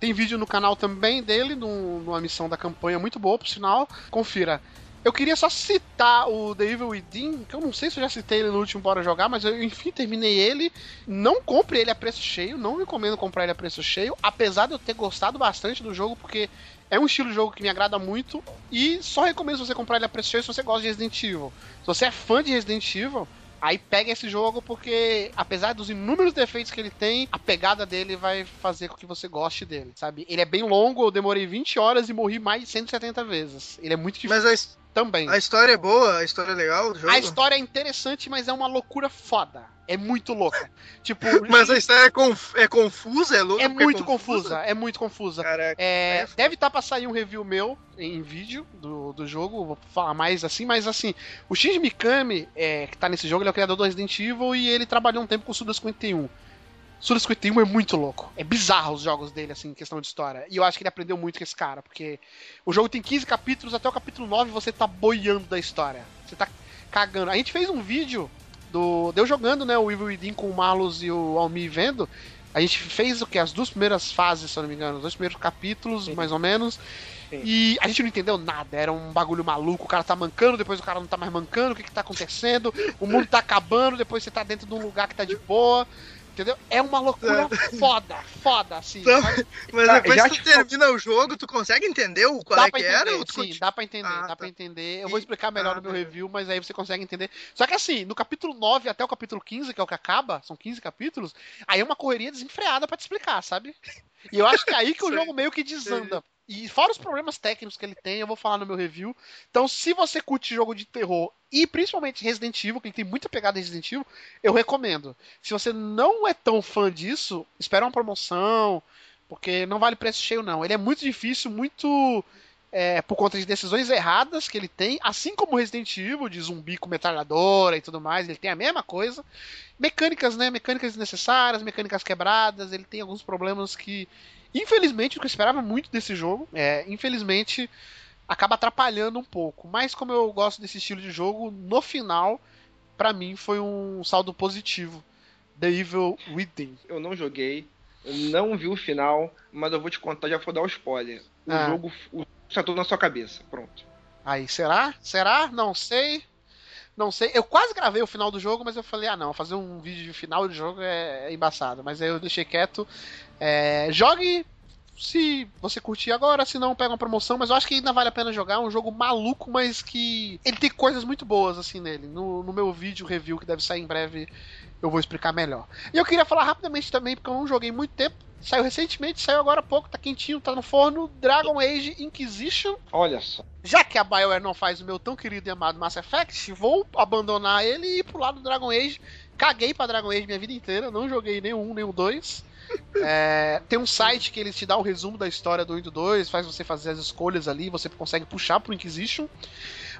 Tem vídeo no canal também dele, num- numa missão da campanha muito boa, por sinal. Confira. Eu queria só citar o The Evil Within, que eu não sei se eu já citei ele no último Bora Jogar, mas eu enfim terminei ele. Não compre ele a preço cheio, não recomendo comprar ele a preço cheio, apesar de eu ter gostado bastante do jogo, porque é um estilo de jogo que me agrada muito. E só recomendo você comprar ele a preço cheio se você gosta de Resident Evil. Se você é fã de Resident Evil, Aí pega esse jogo porque, apesar dos inúmeros defeitos que ele tem, a pegada dele vai fazer com que você goste dele, sabe? Ele é bem longo, eu demorei 20 horas e morri mais de 170 vezes. Ele é muito difícil Mas também. a história é boa, a história é legal. A história é interessante, mas é uma loucura foda. É muito louca. Tipo, Mas a história é, conf- é confusa, é louca? é porque muito confusa, é muito confusa. Caraca. É, deve estar pra sair um review meu em vídeo do, do jogo, vou falar mais assim, mas assim, o Shinji Mikami, é, que tá nesse jogo, ele é o criador do Resident Evil e ele trabalhou um tempo com o Suda 51. Suda 51 é muito louco. É bizarro os jogos dele, assim, em questão de história. E eu acho que ele aprendeu muito com esse cara, porque o jogo tem 15 capítulos, até o capítulo 9 você tá boiando da história. Você tá cagando. A gente fez um vídeo do. Deu jogando, né? O Evil Within com o Marlos e o Almi vendo. A gente fez o que? As duas primeiras fases, se eu não me engano, os dois primeiros capítulos, mais ou menos. E a gente não entendeu nada, era um bagulho maluco, o cara tá mancando, depois o cara não tá mais mancando, o que que tá acontecendo? O mundo tá acabando, depois você tá dentro de um lugar que tá de boa. Entendeu? É uma loucura foda, foda, assim. Então? Mas Tá, depois que tu te- termina o jogo, tu consegue entender o qual dá é que entender, era? sim, continua- dá pra entender, Ah, dá tá. pra entender. Eu vou explicar melhor ah, no meu review, mas aí você consegue entender. Só que assim, no capítulo 9 até o capítulo 15, que é o que acaba, são 15 capítulos, aí é uma correria desenfreada pra te explicar, sabe? E eu acho que é aí que o jogo meio que desanda. E fora os problemas técnicos que ele tem, eu vou falar no meu review. Então, se você curte jogo de terror e principalmente Resident Evil, que tem muita pegada em Resident Evil, eu recomendo. Se você não é tão fã disso, espera uma promoção, porque não vale preço cheio, não. Ele é muito difícil, muito. é, por conta de decisões erradas que ele tem, assim como Resident Evil, de zumbi com metralhadora e tudo mais, ele tem a mesma coisa. Mecânicas, né? Mecânicas desnecessárias, mecânicas quebradas, ele tem alguns problemas que, infelizmente, o que eu esperava muito desse jogo, é, infelizmente, acaba atrapalhando um pouco. Mas como eu gosto desse estilo de jogo, no final, pra mim foi um saldo positivo. The Evil Within. Eu não joguei, eu não vi o final, mas eu vou te contar, já vou dar o spoiler. O Ah. jogo o, está tudo na sua cabeça, pronto. Aí, será? Será? Não sei. Não sei. Eu quase gravei o final do jogo, mas eu falei, ah não, fazer um vídeo de final de jogo é, é embaçado. Mas aí eu deixei quieto. É, jogue se você curtir agora, se não, pega uma promoção, mas eu acho que ainda vale a pena jogar. É um jogo maluco, mas que. Ele tem coisas muito boas, assim, nele. No, no meu vídeo review, que deve sair em breve, eu vou explicar melhor. E eu queria falar rapidamente também, porque eu não joguei muito tempo. Saiu recentemente, saiu agora há pouco, tá quentinho, tá no forno. Dragon Age Inquisition. Olha só. Já que a BioWare não faz o meu tão querido e amado Mass Effect, vou abandonar ele e ir pro lado do Dragon Age. Caguei pra Dragon Age minha vida inteira, não joguei nem o 1 nem o 2. É, tem um site que ele te dá o resumo da história do 1 e do 2, faz você fazer as escolhas ali, você consegue puxar pro Inquisition.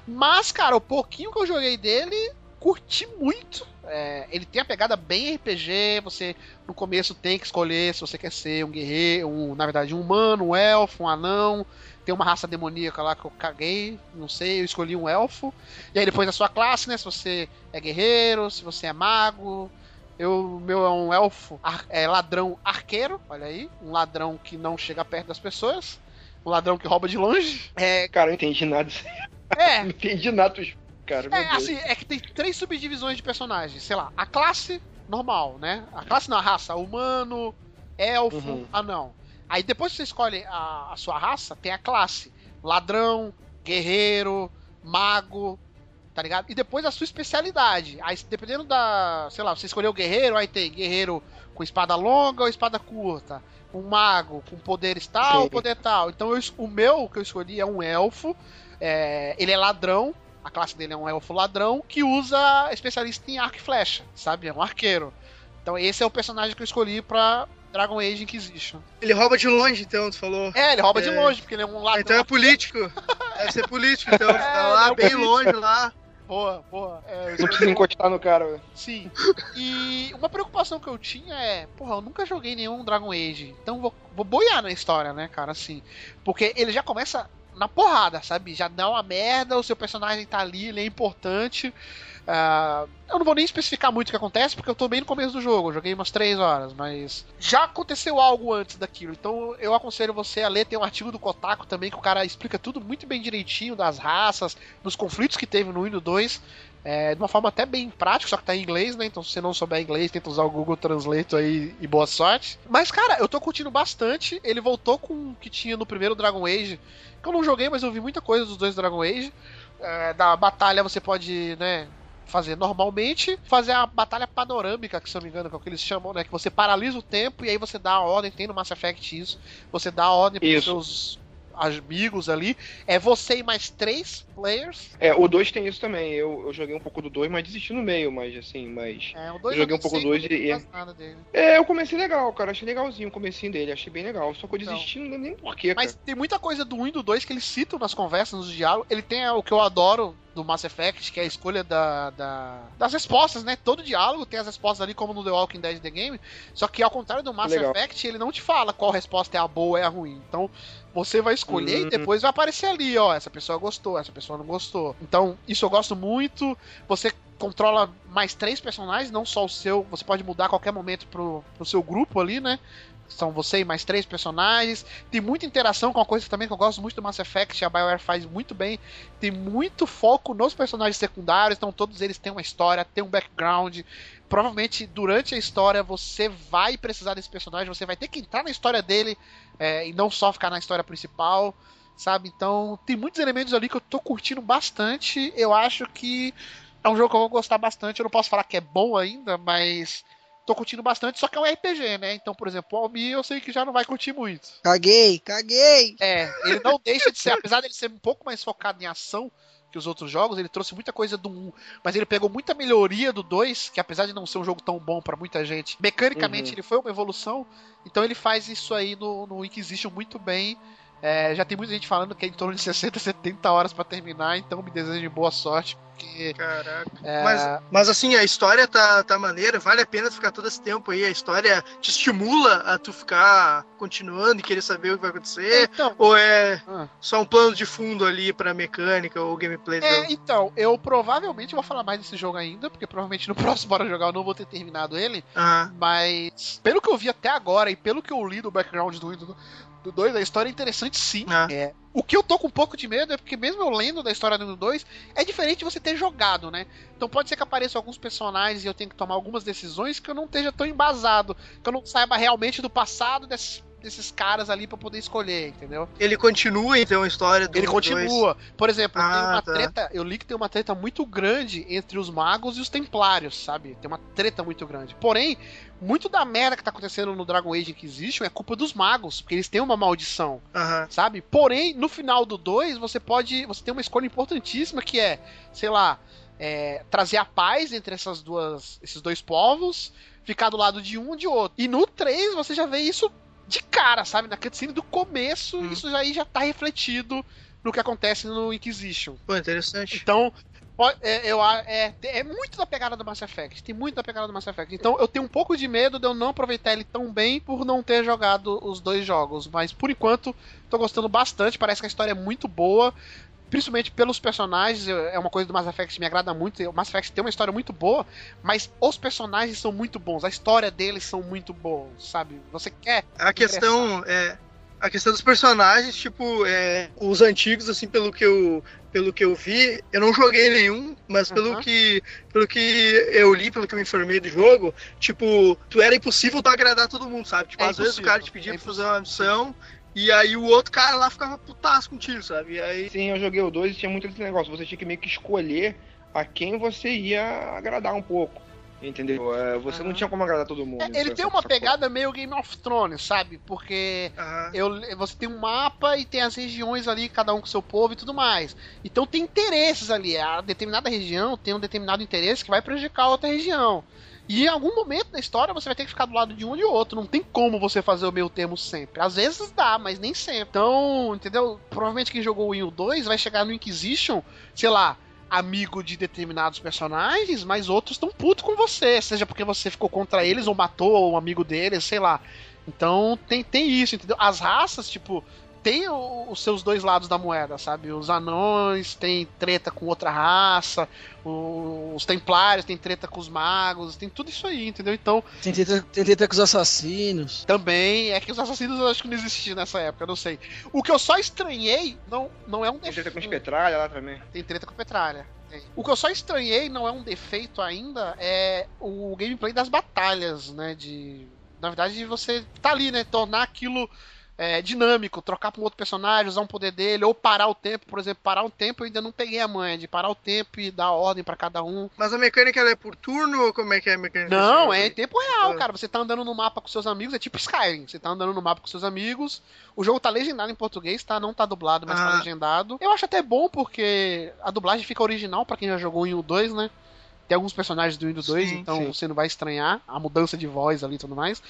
Mas, cara, o pouquinho que eu joguei dele, curti muito. É, ele tem a pegada bem RPG, você no começo tem que escolher se você quer ser um guerreiro, um, na verdade, um humano, um elfo, um anão. Tem uma raça demoníaca lá que eu caguei, não sei, eu escolhi um elfo. E aí depois a sua classe, né? Se você é guerreiro, se você é mago. Eu, o meu é um elfo, ar- é ladrão arqueiro, olha aí, um ladrão que não chega perto das pessoas, um ladrão que rouba de longe. É, Cara, eu entendi nada. é, Não entendi nada. dos- cara. É, assim, é que tem três subdivisões de personagens. Sei lá, a classe normal, né? A classe não, a raça, humano, elfo, Uhum. anão. Aí depois que você escolhe a, a sua raça, tem a classe. Ladrão, guerreiro, mago, tá ligado? E depois a sua especialidade. Aí, dependendo da. Sei lá, você escolheu o guerreiro, aí tem guerreiro com espada longa ou espada curta. Um mago com poderes tal, Sim. poder tal. Então eu o meu que eu escolhi é um elfo. é, ele é ladrão. A classe dele é um elfo ladrão que usa especialista em arco e flecha, sabe? É um arqueiro. Então esse é o personagem que eu escolhi pra Dragon Age Inquisition. Ele rouba de longe, então, tu falou. É, ele rouba de É. longe, porque ele é um ladrão. Então é político. Deve ser político, então. É, Tá lá, ele é bem político. longe lá. Boa, boa. É, eu Não precisa encostar no cara, velho. Sim. E uma preocupação que eu tinha é, porra, eu nunca joguei nenhum Dragon Age. Então vou, vou boiar na história, né, cara, assim. Porque ele já começa na porrada, sabe? Já dá uma merda, o seu personagem tá ali, ele é importante. Ah, eu não vou nem especificar muito o que acontece, porque eu tô bem no começo do jogo, eu joguei umas 3 horas, mas já aconteceu algo antes daquilo. Então eu aconselho você a ler, tem um artigo do Kotaku também que o cara explica tudo muito bem direitinho das raças, dos conflitos que teve no 1 e no 2. É, de uma forma até bem prática, só que tá em inglês, né? Então se você não souber inglês, tenta usar o Google Translate aí e boa sorte. Mas, cara, eu tô curtindo bastante. Ele voltou com o que tinha no primeiro Dragon Age, que eu não joguei, mas eu vi muita coisa dos dois Dragon Age. É, da batalha você pode, né? Fazer normalmente, fazer a batalha panorâmica, que se eu não me engano, que é o que eles chamam, né? Que você paralisa o tempo e aí você dá a ordem, tem no Mass Effect isso. Você dá a ordem pros Isso. seus amigos ali. É você e mais três players. É, o 2 tem isso também. Eu, eu joguei um pouco do 2, mas desisti no meio, mas assim, mas. É, o dois Eu joguei eu um pouco do dois não e- faz nada dele. É, eu comecei legal, cara. Achei legalzinho o comecinho dele, achei bem legal. Só que eu Então. desisti, não lembro nem porquê, Mas cara. tem muita coisa do 1 e do 2 que eles citam nas conversas, nos diálogos. Ele tem o que eu adoro do Mass Effect, que é a escolha da, da- das respostas, né? Todo diálogo tem as respostas ali, como no The Walking Dead The Game. Só que ao contrário do Mass Legal. Effect, ele não te fala qual resposta é a boa ou é a ruim. Então você vai escolher e Hum. depois vai aparecer ali, ó. Essa pessoa gostou, essa pessoa não gostou. Então, isso eu gosto muito. Você controla mais três personagens, não só o seu. Você pode mudar a qualquer momento pro, pro seu grupo ali, né? São você e mais três personagens. Tem muita interação com uma coisa também que eu gosto muito do Mass Effect, a BioWare faz muito bem. Tem muito foco nos personagens secundários, então todos eles têm uma história, têm um background. Provavelmente durante a história você vai precisar desse personagem, você vai ter que entrar na história dele é, e não só ficar na história principal, sabe? Então tem muitos elementos ali que eu tô curtindo bastante. Eu acho que é um jogo que eu vou gostar bastante. Eu não posso falar que é bom ainda, mas tô curtindo bastante. Só que é um RPG, né? Então, por exemplo, o Almi eu sei que já não vai curtir muito. Caguei, caguei. É, ele não deixa de ser, apesar dele ser um pouco mais focado em ação que os outros jogos, ele trouxe muita coisa do 1, mas ele pegou muita melhoria do 2, que apesar de não ser um jogo tão bom pra muita gente, mecanicamente Uhum. ele foi uma evolução, então ele faz isso aí no, no Inquisition muito bem. É, já tem muita gente falando que é em torno de 60, 70 horas pra terminar, então me desejo boa sorte, porque Caraca. é, Mas, mas assim, a história tá, tá maneira, vale a pena ficar todo esse tempo aí. A história te estimula a tu ficar continuando e querer saber o que vai acontecer. então, Ou é Ah. só um plano de fundo ali pra mecânica ou gameplay É, então, eu provavelmente vou falar mais desse jogo ainda, porque provavelmente no próximo Bora Jogar eu não vou ter terminado ele. Ah, Mas, pelo que eu vi até agora e pelo que eu li do background do, do, do 2, a história é interessante sim. Ah. É. O que eu tô com um pouco de medo é porque, mesmo eu lendo da história do 2, é diferente de você ter jogado, né? Então pode ser que apareçam alguns personagens e eu tenho que tomar algumas decisões que eu não esteja tão embasado, que eu não saiba realmente do passado desses, desses caras ali pra poder escolher, entendeu? ele continua então a história do Ele dois? continua. Por exemplo, tem Ah, uma tá. treta. Eu li que tem uma treta muito grande entre os magos e os templários, sabe? Tem uma treta muito grande. Porém, muito da merda que tá acontecendo no Dragon Age Inquisition é culpa dos magos, porque eles têm uma maldição, sabe? Porém, no final do 2, você pode. Você tem uma escolha importantíssima que é, sei lá, é, trazer a paz entre essas duas, esses dois povos, ficar do lado de um ou de outro. E no 3 você já vê isso de cara, sabe? Na cutscene do começo, Hum. isso aí já tá refletido no que acontece no Inquisition. Pô, interessante. Então, é, eu, é, é muito da pegada do Mass Effect. Tem muito da pegada do Mass Effect. Então, eu tenho um pouco de medo de eu não aproveitar ele tão bem por não ter jogado os dois jogos. Mas, por enquanto, tô gostando bastante. Parece que a história é muito boa. Principalmente pelos personagens, é uma coisa do Mass Effect que me agrada muito. O Mass Effect tem uma história muito boa, mas os personagens são muito bons, a história deles são muito bons, sabe? Você quer A questão é. a questão dos personagens, tipo, é, os antigos, assim, pelo que eu pelo que eu vi, eu não joguei nenhum, mas uhum. pelo que pelo que eu li, pelo que eu me informei do jogo, tipo, tu era impossível tu agradar todo mundo, sabe? Tipo, é às vezes o cara te pedia é pra fazer uma missão e aí o outro cara lá ficava putaço contigo, sabe? E aí... Sim, eu joguei o 2 e tinha muito esse negócio, você tinha que meio que escolher a quem você ia agradar um pouco. Entendeu? É, você uhum. não tinha como agradar todo mundo. É, ele tem uma pegada meio Game of Thrones, sabe? Porque uhum. eu, você tem um mapa e tem as regiões ali, cada um com seu povo e tudo mais. Então tem interesses ali. A determinada região tem um determinado interesse que vai prejudicar a outra região. E em algum momento da história você vai ter que ficar do lado de um e outro. Não tem como você fazer o meio termo sempre. Às vezes dá, mas nem sempre. Então, entendeu? Provavelmente quem jogou o Wii 2 vai chegar no Inquisition, sei lá, amigo de determinados personagens, mas outros estão putos com você, seja porque você ficou contra eles ou matou um amigo deles, sei lá. Então tem, tem isso, entendeu? As raças, tipo, tem os seus dois lados da moeda, sabe? Os anões têm treta com outra raça, os templários têm treta com os magos, tem tudo isso aí, entendeu? Então. Tem treta, tem treta com os assassinos. Também, é que os assassinos eu acho que não existiam nessa época, eu não sei. O que eu só estranhei não, não é um defeito. Tem treta com os Petralha lá também. Tem treta com Petralha. O que eu só estranhei, não é um defeito ainda, é o gameplay das batalhas, né? De. Na verdade, você tá ali, né? Tornar aquilo é, dinâmico, trocar para um outro personagem, usar um poder dele, ou parar o tempo, por exemplo, parar o tempo eu ainda não peguei a manha de parar o tempo e dar ordem para cada um. Mas a mecânica ela é por turno ou como é que é a mecânica? Não, é em tempo real, ah. cara. Você tá andando no mapa com seus amigos, é tipo Skyrim. Você tá andando no mapa com seus amigos. O jogo tá legendado em português, tá? Não tá dublado, mas tá ah. tá legendado. Eu acho até bom porque a dublagem fica original para quem já jogou em o 2, né? Tem alguns personagens do Windows 2, sim, então sim. você não vai estranhar a mudança de voz ali e tudo mais.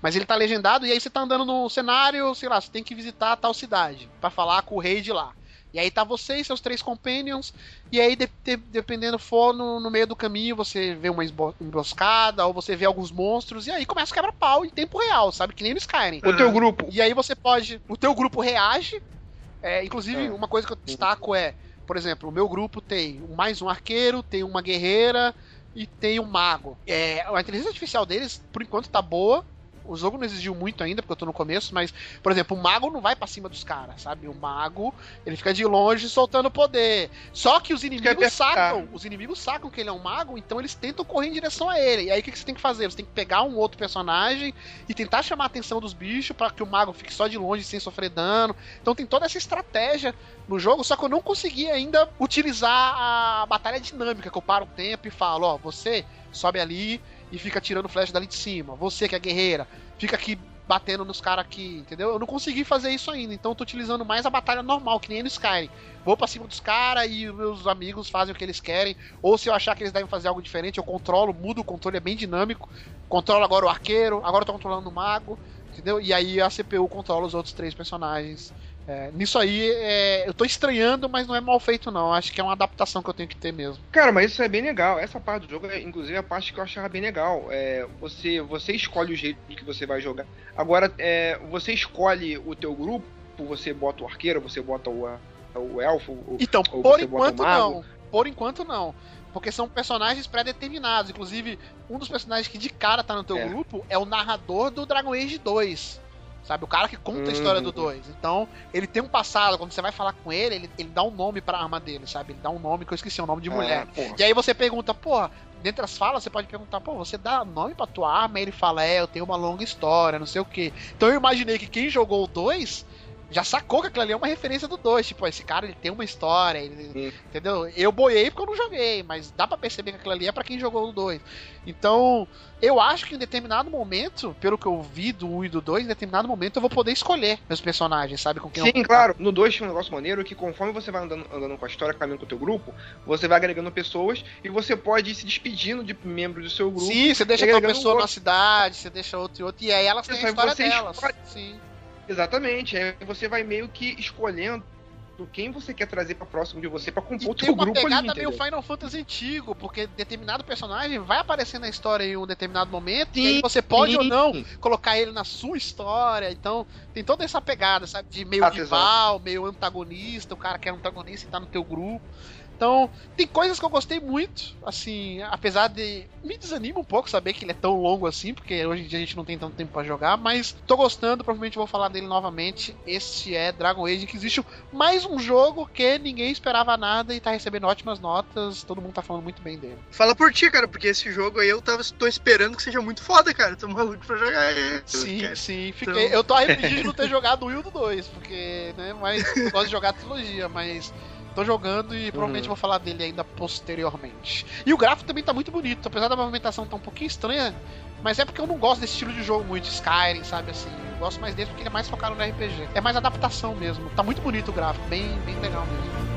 Mas ele tá legendado e aí você tá andando no cenário, sei lá, você tem que visitar tal cidade para falar com o rei de lá. E aí tá você e seus três companions, e aí de, de, dependendo for no, no, meio do caminho, você vê uma emboscada, ou você vê alguns monstros, e aí começa a quebra-pau em tempo real, sabe? Que nem no Skyrim. O teu grupo. E aí você pode. O teu grupo reage. É, inclusive, é. uma coisa que eu destaco é por exemplo, o meu grupo tem mais um arqueiro, tem uma guerreira e tem um mago. É, a inteligência artificial deles, por enquanto, tá boa o jogo não exigiu muito ainda, porque eu tô no começo, mas, por exemplo, o mago não vai para cima dos caras, sabe? O mago, ele fica de longe soltando poder. Só que os inimigos sacam, os inimigos sacam que ele é um mago, então eles tentam correr em direção a ele. E aí o que, que você tem que fazer? Você tem que pegar um outro personagem e tentar chamar a atenção dos bichos para que o mago fique só de longe sem sofrer dano. Então tem toda essa estratégia no jogo, só que eu não consegui ainda utilizar a batalha dinâmica, que eu paro o tempo e falo, ó, você sobe ali, e fica tirando flecha dali de cima. Você que é guerreira, fica aqui batendo nos caras aqui, entendeu? Eu não consegui fazer isso ainda, então eu tô utilizando mais a batalha normal, que nem no Skyrim. Vou pra cima dos caras e meus amigos fazem o que eles querem, ou se eu achar que eles devem fazer algo diferente, eu controlo, mudo o controle, é bem dinâmico. Controlo agora o arqueiro, agora eu tô controlando o mago, entendeu? E aí a CPU controla os outros três personagens é, nisso aí, é, eu tô estranhando, mas não é mal feito, não. Acho que é uma adaptação que eu tenho que ter mesmo. Cara, mas isso é bem legal. Essa parte do jogo é, inclusive, a parte que eu achava bem legal. É, você, você escolhe o jeito que você vai jogar. Agora, é, você escolhe o teu grupo, você bota o arqueiro, você bota o, o elfo. O, então, por enquanto não. Por enquanto não. Porque são personagens pré-determinados. Inclusive, um dos personagens que de cara tá no teu é. grupo é o narrador do Dragon Age 2. Sabe? O cara que conta a história do 2. Uhum. Então, ele tem um passado, quando você vai falar com ele, ele, ele dá um nome pra arma dele, sabe? Ele dá um nome que eu esqueci, um nome de é, mulher. e aí você pergunta, porra, dentre as falas, você pode perguntar, pô, você dá nome pra tua arma? E ele fala, é, eu tenho uma longa história, não sei o quê. Então eu imaginei que quem jogou o 2 já sacou que aquilo ali é uma referência do 2. Tipo, esse cara ele tem uma história, ele, entendeu? Eu boiei porque eu não joguei, mas dá para perceber que aquilo ali é para quem jogou o 2. Então, eu acho que em determinado momento, pelo que eu vi do 1 e do 2, em determinado momento eu vou poder escolher meus personagens, sabe? Com quem Sim, eu... claro. No 2 tinha um negócio maneiro que conforme você vai andando, andando com a história, caminhando com o teu grupo, você vai agregando pessoas e você pode ir se despedindo de membros do seu grupo. Sim, você deixa uma pessoa na cidade, você deixa outro e outro, e aí elas têm a história delas. Escolhe... Sim. Exatamente. Aí você vai meio que escolhendo quem você quer trazer para próximo de você para compor o seu grupo ali. Tem uma pegada meio Final Fantasy antigo, porque determinado personagem vai aparecer na história em um determinado momento sim, e aí você pode sim. ou não colocar ele na sua história. Então, tem toda essa pegada, sabe, de meio ah, rival, meio antagonista, o cara que é antagonista e tá no teu grupo. Então, tem coisas que eu gostei muito, assim, apesar de. Me desanima um pouco saber que ele é tão longo assim, porque hoje em dia a gente não tem tanto tempo pra jogar, mas tô gostando, provavelmente vou falar dele novamente. Este é Dragon Age Inquisition, mais um jogo que ninguém esperava nada e tá recebendo ótimas notas, todo mundo tá falando muito bem dele. Fala por ti, cara, porque esse jogo aí eu tava, tô esperando que seja muito foda, cara. Tô maluco pra jogar ele. Sim, cara. sim, Então- fiquei. Eu tô arrependido de não ter jogado o Will do 2, porque, né, mas eu gosto de jogar a trilogia, mas tô jogando e provavelmente vou falar dele ainda posteriormente. E o gráfico também tá muito bonito, apesar da movimentação tá um pouquinho estranha, mas é porque eu não gosto desse estilo de jogo muito, Skyrim, sabe assim. Eu gosto mais dele porque ele é mais focado no RPG. É mais adaptação mesmo. Tá muito bonito o gráfico, bem, bem legal mesmo.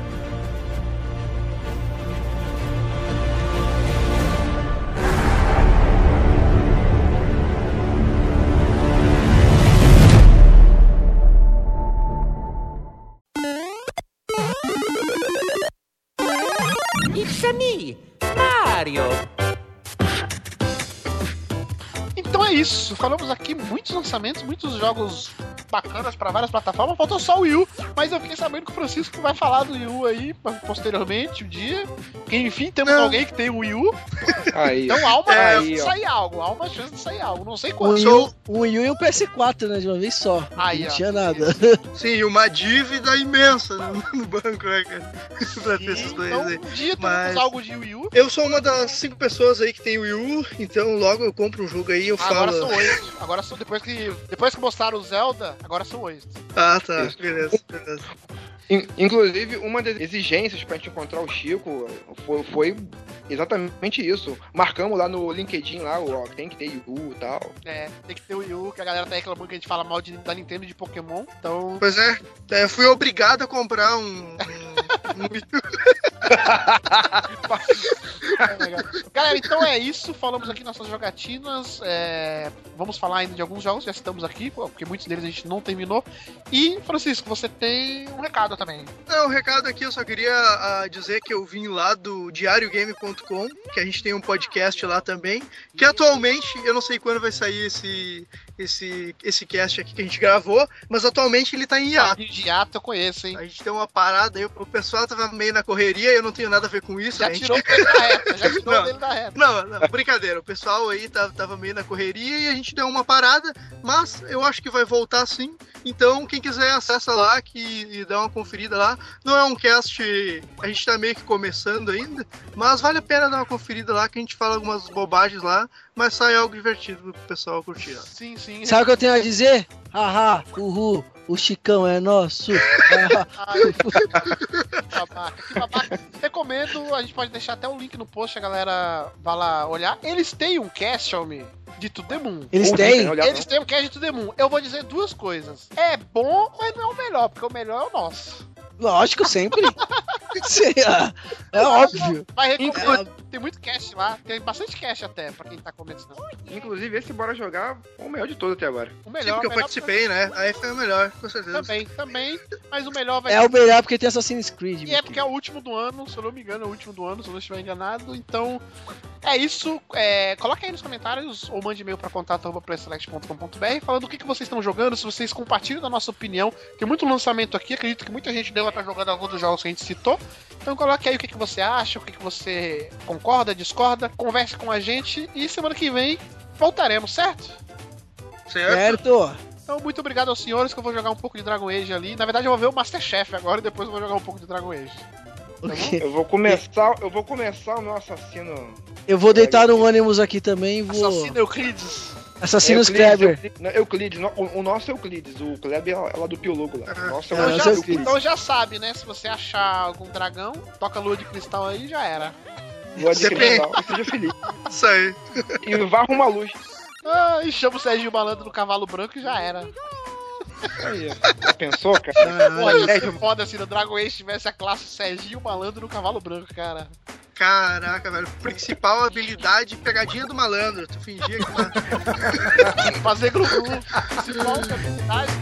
It's me, Mario. Então é isso. Falamos aqui muitos lançamentos, muitos jogos bacanas pra várias plataformas. Faltou só o Wii U, mas eu fiquei sabendo que o Francisco vai falar do Wii U aí posteriormente, um dia. Que, enfim, temos Não. alguém que tem o Wii U. Aí. Então há uma É, chance aí, de sair algo. Há uma chance de sair algo. Não sei Um quando. Wii U, um Wii U e um PS4, né? De uma vez só. Aí, não ó. tinha nada. Sim, e uma dívida imensa no, banco, né, cara? pra ter esses dois Então, aí. um dia Mas- algo de Wii U. Eu sou uma das cinco pessoas aí que tem Wii U, então logo eu compro um jogo aí e eu Agora falo. são oito. Agora são depois que depois que mostraram o Zelda, agora são oito. Ah, tá. Beleza, beleza. In- Inclusive, uma das exigências pra gente encontrar o Chico foi, foi exatamente isso. Marcamos lá no LinkedIn lá, ó, tem que ter Yu e tal. É, tem que ter o Wii U, que a galera tá reclamando que a gente fala mal de, da Nintendo e de Pokémon. Então, Pois é, é, fui obrigado a comprar um. É. Galera, então é isso. Falamos aqui nossas jogatinas. é, Vamos falar ainda de alguns jogos, já estamos aqui, porque muitos deles a gente não terminou. E, Francisco, você tem um recado também. Não, o recado aqui eu só queria ah, dizer que eu vim lá do diariogame.com, que a gente tem um podcast lá também, que atualmente, eu não sei quando vai sair esse, esse, esse cast aqui que a gente gravou, mas atualmente ele tá em hiato. De hiato eu conheço, hein? A gente tem uma parada aí, o pessoal tava meio na correria, eu não tenho nada a ver com isso. Já a gente... tirou o dele da reta, já tirou Não. o dele da reta. Não, não, brincadeira. O pessoal aí tava, tava meio na correria e a gente deu uma parada, mas eu acho que vai voltar sim. Então, quem quiser, acessa lá que, e dá uma conferida lá. Não é um cast, a gente tá meio que começando ainda, mas vale a pena dar uma conferida lá, que a gente fala algumas bobagens lá, mas sai algo divertido pro pessoal curtir. ó. Sim, sim. Sabe o que eu tenho a dizer? Haha, uhul, o Chicão é nosso. Ai, babaca, que babaca. Recomendo, a gente pode deixar até o link no post, a galera vai lá olhar. Eles têm um cast, Xiaomi, de To The Moon. Eles têm? Eles têm um cast de To The Moon. Eu vou dizer duas coisas. É bom, mas não é o melhor, porque o melhor é o nosso. Lógico, sempre. É, é óbvio. Vai recomendo. Tem muito cast lá, tem bastante cast até, pra quem tá começando. Inclusive, esse Bora Jogar foi o melhor de todos até agora. O Sim, melhor. porque eu participei, né? Aí foi o melhor, com certeza. Também, também. Mas o melhor vai É o melhor porque tem Assassin's Creed. E é porque é o último do ano, se eu não me engano, é o último do ano, se eu não estiver enganado. Então, é isso. É, coloque aí nos comentários ou mande e-mail para contato.playselect.com.br falando o que, que vocês estão jogando, se vocês compartilham da nossa opinião. Tem muito lançamento aqui, acredito que muita gente deve estar jogando alguns dos jogos que a gente citou. Então coloque aí o que, que você acha, o que, que você concorda, discorda, converse com a gente e semana que vem voltaremos, certo? Certo? Certo. Então, muito obrigado aos senhores que eu vou jogar um pouco de Dragon Age ali. Na verdade, eu vou ver o Masterchef agora e depois eu vou jogar um pouco de Dragon Age. Quê? Eu vou começar, eu vou começar o meu assassino. Eu vou deitar no Animus aqui também e vou. Assassino Euclides. Assassinos Euclides, Kleber. Euclides, não, Euclides, no- o, o nosso é Euclides, o Kleber é lá do Piologo lá. O nosso é Ah, o eu já, Euclides. então já sabe, né? Se você achar algum dragão, toca lua de cristal aí já era. E seja feliz. Isso aí. E vá arrumar luz. Ah, e chama o Serginho Malandro no cavalo branco e já era. Aí, já pensou, cara? Pô, ia Sérgio- foda se no Dragon Age tivesse a classe Serginho Malandro no cavalo branco, cara. Caraca, velho. Principal habilidade, pegadinha do malandro. Tu fingia que. Fazer glu-glu. Se falta habilidade.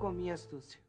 Com minha astúcia.